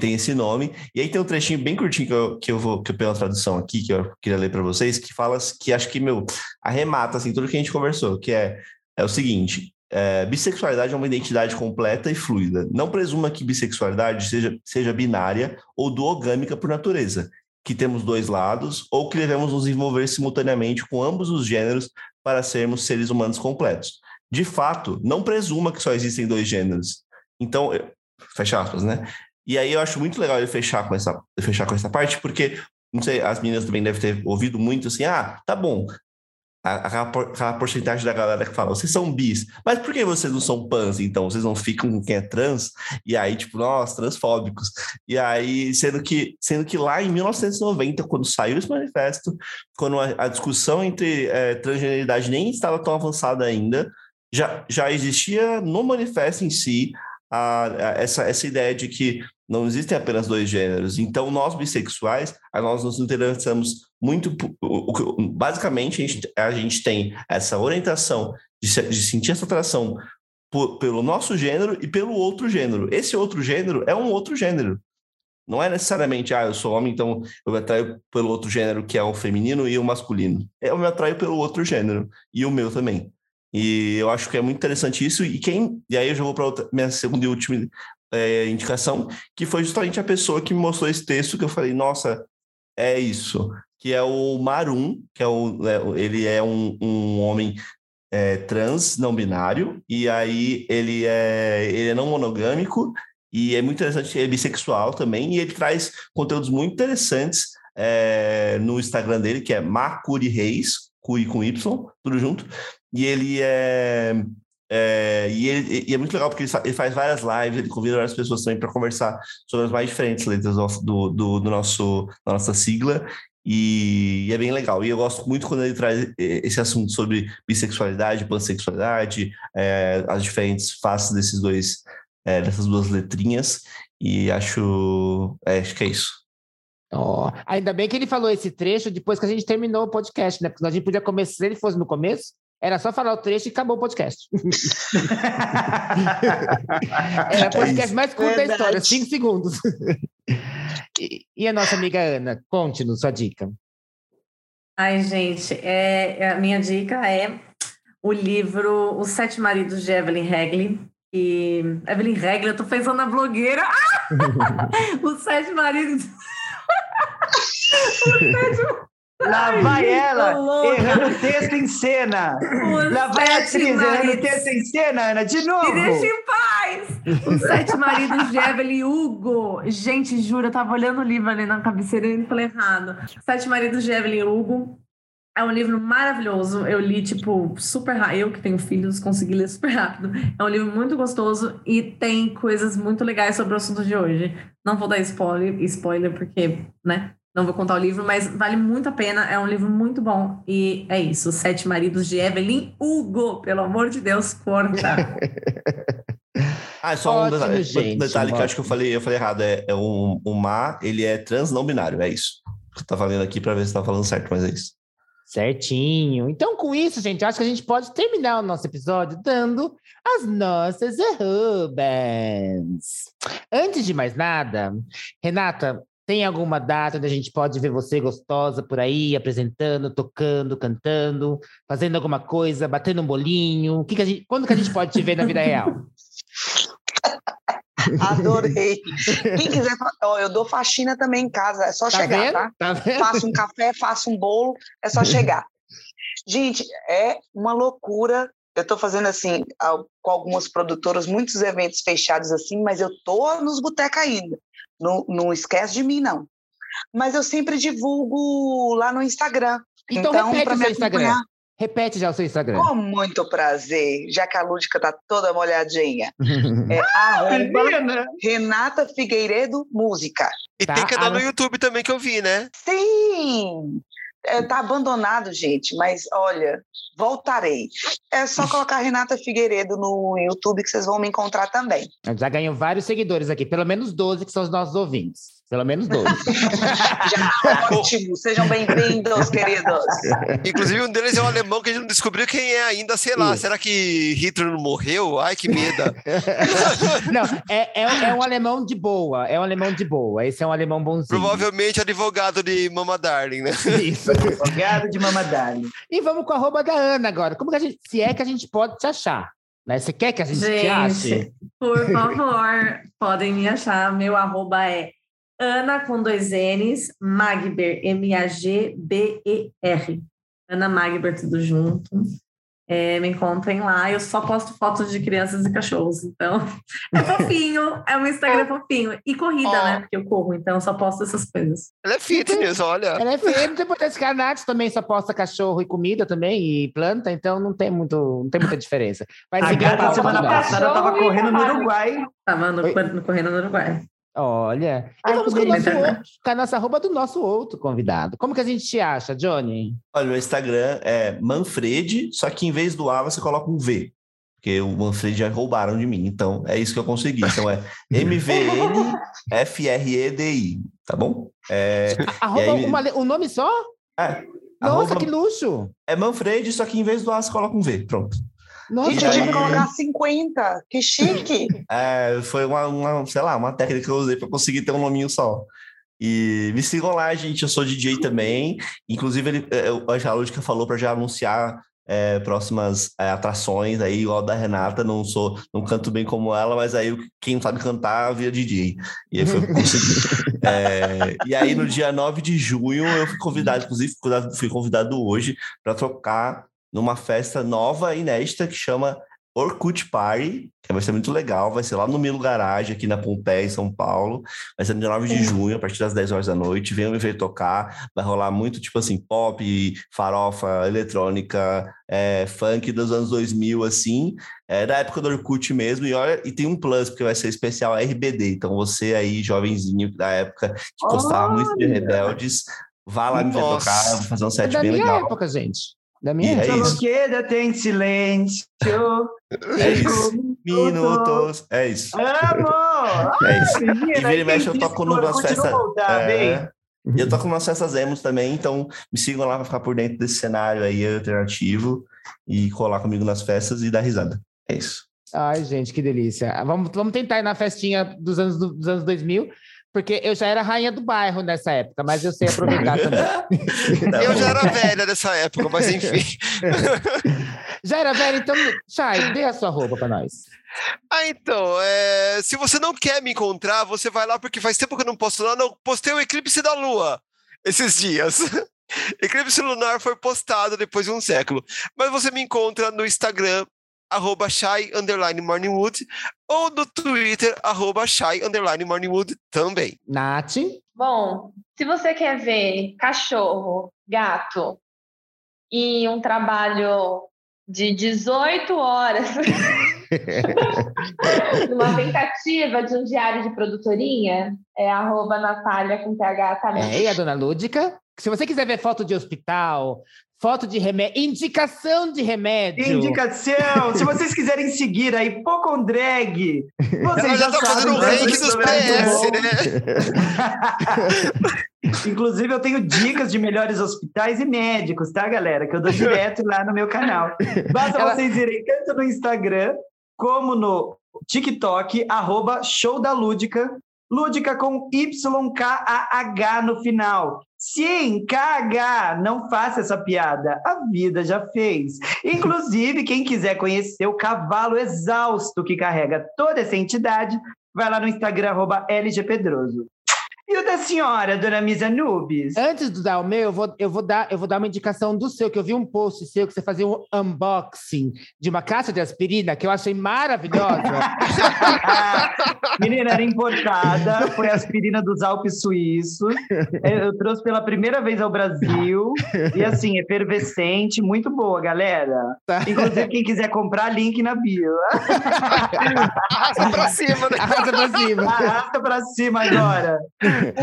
tem esse nome. E aí tem um trechinho bem curtinho que eu, que eu vou, que eu pego a tradução aqui, que eu queria ler para vocês, que fala, que acho que, meu, arremata, assim, tudo que a gente conversou, que é, é o seguinte, é, bissexualidade é uma identidade completa e fluida. Não presuma que bissexualidade seja, seja binária ou duogâmica por natureza, que temos dois lados, ou que devemos nos envolver simultaneamente com ambos os gêneros para sermos seres humanos completos. De fato, não presuma que só existem dois gêneros. Então, fecha aspas, né? E aí eu acho muito legal ele fechar com essa, fechar com essa parte, porque, não sei, as meninas também devem ter ouvido muito assim, ah, tá bom, aquela, por- aquela porcentagem da galera que fala, vocês são bis, mas por que vocês não são pans, então? Vocês não ficam com quem é trans? E aí, tipo, nós, transfóbicos. E aí, sendo que, sendo que lá em 1990, quando saiu esse manifesto, quando a, a discussão entre eh, transgeneridade nem estava tão avançada ainda, já, já existia no manifesto em si a, a- essa, essa ideia de que não existem apenas dois gêneros. Então, nós bissexuais, nós nos interessamos muito. basicamente, a gente, a gente tem essa orientação de, de sentir essa atração por- pelo nosso gênero e pelo outro gênero. Esse outro gênero é um outro gênero. Não é necessariamente, ah, eu sou homem, então eu me atraio pelo outro gênero, que é o feminino e o masculino. Eu me atraio pelo outro gênero, e o meu também. E eu acho que é muito interessante isso. E quem. E aí eu já vou para minha segunda e última é, indicação, que foi justamente a pessoa que me mostrou esse texto que eu falei, nossa, é isso. Que é o Marum, que é o, é, ele é um, um homem é, trans, não binário, e aí ele é, ele é não monogâmico, e é muito interessante, é bissexual também, e ele traz conteúdos muito interessantes é, no Instagram dele, que é Macuri Reis, Curi com Y, tudo junto, e ele é é, e, ele, e é muito legal porque ele, ele faz várias lives, ele convida várias pessoas também para conversar sobre as mais diferentes letras do, do, do, nosso, da nossa sigla. E, e é bem legal. E eu gosto muito quando ele traz esse assunto sobre bissexualidade, pansexualidade, eh, as diferentes faces desses dois, eh, dessas duas letrinhas. E acho, é, acho que é isso. Ó, ainda bem que ele falou esse trecho depois que a gente terminou o podcast, né? Porque a gente podia começar, se ele fosse no começo, era só falar o trecho e acabou o podcast. Era o podcast mais curto da Verdade. história, cinco segundos. E, e a nossa amiga Ana, conte-nos sua dica. Ai, gente, é, a minha dica é o livro Os Sete Maridos de Evelyn Regli. E Evelyn Regli, eu tô pensando na blogueira. Ah! Os Sete Maridos. Lá vai ela, errando texto em cena. Os Lá vai a atriz errando Maridos. texto em cena, Ana, de novo. Me deixa em paz! Os Sete Maridos de Evelyn Hugo. Gente, juro, eu tava olhando o livro ali na cabeceira e falei errado. Sete Maridos de Evelyn Hugo. É um livro maravilhoso. Eu li, tipo, super rápido. Eu que tenho filhos, consegui ler super rápido. É um livro muito gostoso e tem coisas muito legais sobre o assunto de hoje. Não vou dar spoiler, spoiler porque, né? Não vou contar o livro, mas vale muito a pena. É um livro muito bom. E é isso. Os Sete Maridos de Evelyn Hugo. Pelo amor de Deus, corta. Ah, só um Ótimo, detalhe, gente, um detalhe que eu acho que eu falei, eu falei errado. É, é um, o Mar, ele é trans não binário, é isso. Eu tava lendo aqui para ver se tava falando certo, mas é isso. Certinho. Então, com isso, gente, acho que a gente pode terminar o nosso episódio dando as nossas arrobas. Antes de mais nada, Renata, tem alguma data onde a gente pode ver você gostosa por aí, apresentando, tocando, cantando, fazendo alguma coisa, batendo um bolinho? Que que gente, quando que a gente pode te ver na vida real? Adorei. Quem quiser, eu dou faxina também em casa, é só Tá chegar, vendo? tá? Tá vendo? Faço um café, faço um bolo, é só chegar. Gente, é uma loucura. Eu estou fazendo assim, com algumas produtoras, muitos eventos fechados assim, mas eu tô nos botecos ainda. Não, não esquece de mim, não. Mas eu sempre divulgo lá no Instagram. Então, Então, repete o seu Instagram. Repete já o seu Instagram. Com muito prazer, já que a Lúdica tá toda molhadinha. É Menina. Renata Figueiredo Música. E Tá, tem canal no ah, YouTube também que eu vi, né? Sim! É, tá abandonado, gente, mas olha, voltarei. É só colocar Renata Figueiredo no YouTube que vocês vão me encontrar também. Eu Já ganhou vários seguidores aqui, pelo menos 12 que são os nossos ouvintes. Pelo menos 12. Já ótimo, sejam bem-vindos, queridos. Inclusive, um deles é um alemão que a gente não descobriu quem é ainda, sei lá. Ih. Será que Hitler não morreu? Ai, que medo. Não, é, é, é um alemão de boa. É um alemão de boa. Esse é um alemão bonzinho. Provavelmente advogado de Mama Darling, né? Isso. Advogado de mamadalho. E vamos com a arroba da Ana agora. Como que a gente, se é que a gente pode te achar? Né? Você quer que a gente, te ache? Gente, por favor, podem me achar. Meu arroba é Ana com dois N's, Magber, M-A-G-B-E-R. Ana Magber, tudo junto. É, me encontrem lá. Eu só posto fotos de crianças e cachorros. Então, é fofinho. É um Instagram fofinho. E corrida, Ó. né? Porque eu corro, então eu só posto essas coisas. Ela é fitness, olha. Ela é tem importância que a Nath também só posta cachorro e comida também, e planta, então não tem, muito, não tem muita diferença. Vai A gata semana passada tava correndo no. Uruguai. Tava no- correndo no Uruguai. Olha. Ai, vamos com, o nosso outro, com a nossa arroba do nosso outro convidado. Como que a gente te acha, Johnny? Olha, meu Instagram é Manfred, só que em vez do A você coloca um V. Porque o Manfred já roubaram de mim. Então é isso que eu consegui. Então é M-V-N-F-R-E-D-I. Tá bom? É, Arroba aí- uma um nome só? é, Nossa, arroba- que luxo! é Manfred, só que em vez do A você coloca um V. Pronto. Nossa, eu tive que colocar 50. Que chique. É, foi uma, uma, sei lá, uma técnica que eu usei para conseguir ter um nominho só. E me sigam lá, gente. Eu sou DJ também. Inclusive, ele, é, a Lúdica falou para já anunciar é, próximas é, atrações aí, igual a da Renata. Não sou, não canto bem como ela, mas aí quem sabe cantar vira DJ. E aí foi consegui. É, e aí, no dia 9 de junho, eu fui convidado, inclusive, fui convidado- fui convidado hoje para tocar numa festa nova, inédita, que chama Orkut Party, que vai ser muito legal, vai ser lá no Milo Garage, aqui na Pompeia, em São Paulo, vai ser no dia 9 de junho, a partir das 10 horas da noite, venham me ver tocar, vai rolar muito, tipo assim, pop, farofa, eletrônica, é, funk dos anos 2000, assim, é da época do Orkut mesmo, e olha, e tem um plus, porque vai ser especial RBD, então você aí, jovenzinho da época, que gostava muito de Rebeldes, vá lá me ver tocar, vou fazer um é set da bem legal. época, gente. Da minha E é isso. Tem silêncio. É isso. Minutos. É isso. Amor! É isso. E vira e mexe, eu toco numas festas. É. E eu toco umas festas emos também, então me sigam lá pra ficar por dentro desse cenário aí alternativo e colar comigo nas festas e dar risada. É isso. Ai, gente, que delícia. Vamos, vamos tentar ir na festinha dos anos, dos anos 2000, porque eu já era rainha do bairro nessa época, mas eu sei aproveitar também. Eu já era velha nessa época, mas enfim. Já era velho, então, Chay, dê a sua roupa pra nós. Ah, então, é, se você não quer me encontrar, você vai lá, porque faz tempo que eu não posto nada. Eu postei o eclipse da Lua esses dias. eclipse lunar foi postado depois de um século. Mas você me encontra no Instagram, arroba shy, underline morningwood, ou no Twitter, arroba shy, underline morningwood também. Nath, Bom, se você quer ver cachorro, gato e um trabalho de 18 horas numa tentativa de um diário de produtoria, é arroba Natália com TH também. é, e a dona Lúdica. Se você quiser ver foto de hospital, foto de remédio, indicação de remédio. Indicação. Se vocês quiserem seguir a Hipocondreg, vocês Ela já tá fazendo o ranking dos é PS, né? Inclusive, eu tenho dicas de melhores hospitais e médicos, tá, galera? Que eu dou direto lá no meu canal. Basta Ela- vocês irem tanto no Instagram como no TikTok, arroba show da Lúdica, Lúdica com YKAH no final. Sim, KH, não faça essa piada. A vida já fez. Inclusive, quem quiser conhecer o cavalo exausto que carrega toda essa entidade, vai lá no Instagram, arroba LGPedroso. E o da senhora, dona Misa Nubes? Antes de dar o meu, eu vou, eu, vou dar, eu vou dar uma indicação do seu, que eu vi um post seu que você fazia um unboxing de uma caixa de aspirina que eu achei maravilhosa. Menina, era importada, foi a aspirina dos Alpes Suíços. Eu trouxe pela primeira vez ao Brasil. E assim, efervescente, muito boa, galera. Tá. Inclusive, quem quiser comprar, link na bio. Arrasta pra cima, né? Arrasa pra cima. Arrasta pra cima agora.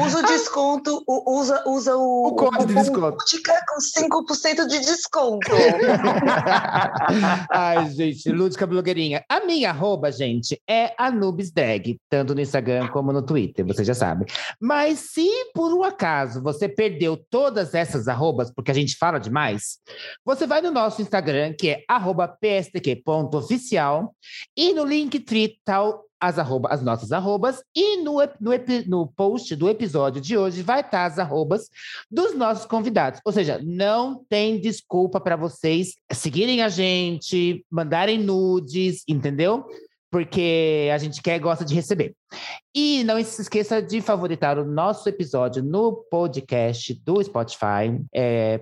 Usa o desconto, o- usa, usa o, O código de desconto. Lúdica com 5% de desconto. Ai, gente, Lúdica Blogueirinha. A minha arroba, gente, é AnubisDrag, tanto no Instagram como no Twitter, você já sabe. Mas se por um acaso você perdeu todas essas arrobas, porque a gente fala demais, você vai no nosso Instagram, que é arroba pstq.oficial, e no Linktree tal as, arroba, as nossas arrobas, e no, no, no post do episódio de hoje vai estar as arrobas dos nossos convidados. Ou seja, não tem desculpa para vocês seguirem a gente, mandarem nudes, entendeu? Porque a gente quer e gosta de receber. E não se esqueça de favoritar o nosso episódio no podcast do Spotify,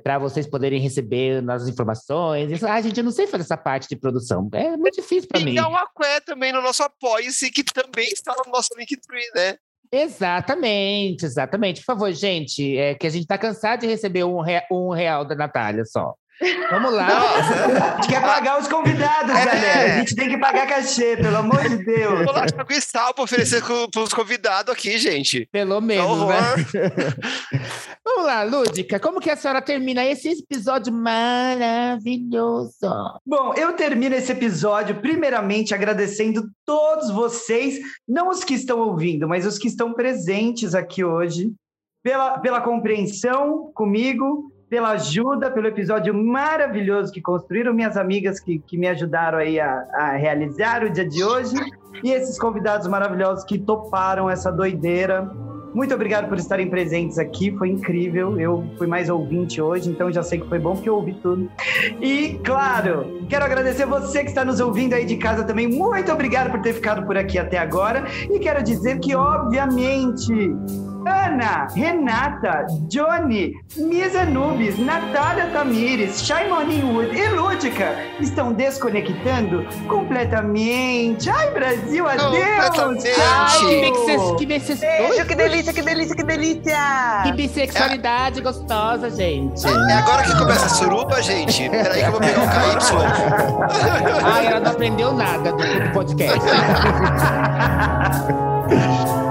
para vocês poderem receber as informações. Ah, gente, eu não sei fazer essa parte de produção. É muito difícil para mim. E dá um aqué também no nosso Apoia-se, que também está no nosso Linktree, né? Exatamente, exatamente. Por favor, gente, é que a gente tá cansado de receber um, rea- um real da Natália só. Vamos lá. A gente quer pagar os convidados, É. galera. A gente tem que pagar cachê, pelo amor de Deus. Vou lá com sal pra oferecer para os convidados aqui, gente. Pelo menos, né? Vamos lá, Lúdica. Como que a senhora termina esse episódio maravilhoso? Bom, eu termino esse episódio primeiramente agradecendo todos vocês, não os que estão ouvindo, mas os que estão presentes aqui hoje, pela, pela compreensão comigo, pela ajuda, pelo episódio maravilhoso que construíram, minhas amigas que, que me ajudaram aí a, a realizar o dia de hoje, e esses convidados maravilhosos que toparam essa doideira. Muito obrigado por estarem presentes aqui, foi incrível. Eu fui mais ouvinte hoje, então já sei que foi bom porque eu ouvi tudo. E, claro, quero agradecer você que está nos ouvindo aí de casa também. Muito obrigado por ter ficado por aqui até agora. E quero dizer que, obviamente, Ana, Renata, Johnny, Misa Nubes, Natália Tamires, Shaimoni Wood e Lúdica estão desconectando completamente. Ai, Brasil, adeus! Ai, que, bixe- que, bixe- Beijo, que delícia, que delícia, que delícia! que bissexualidade gostosa, gente. É agora que começa a suruba, gente. Peraí que eu vou pegar o KY. Ai, ela não aprendeu nada do, do podcast.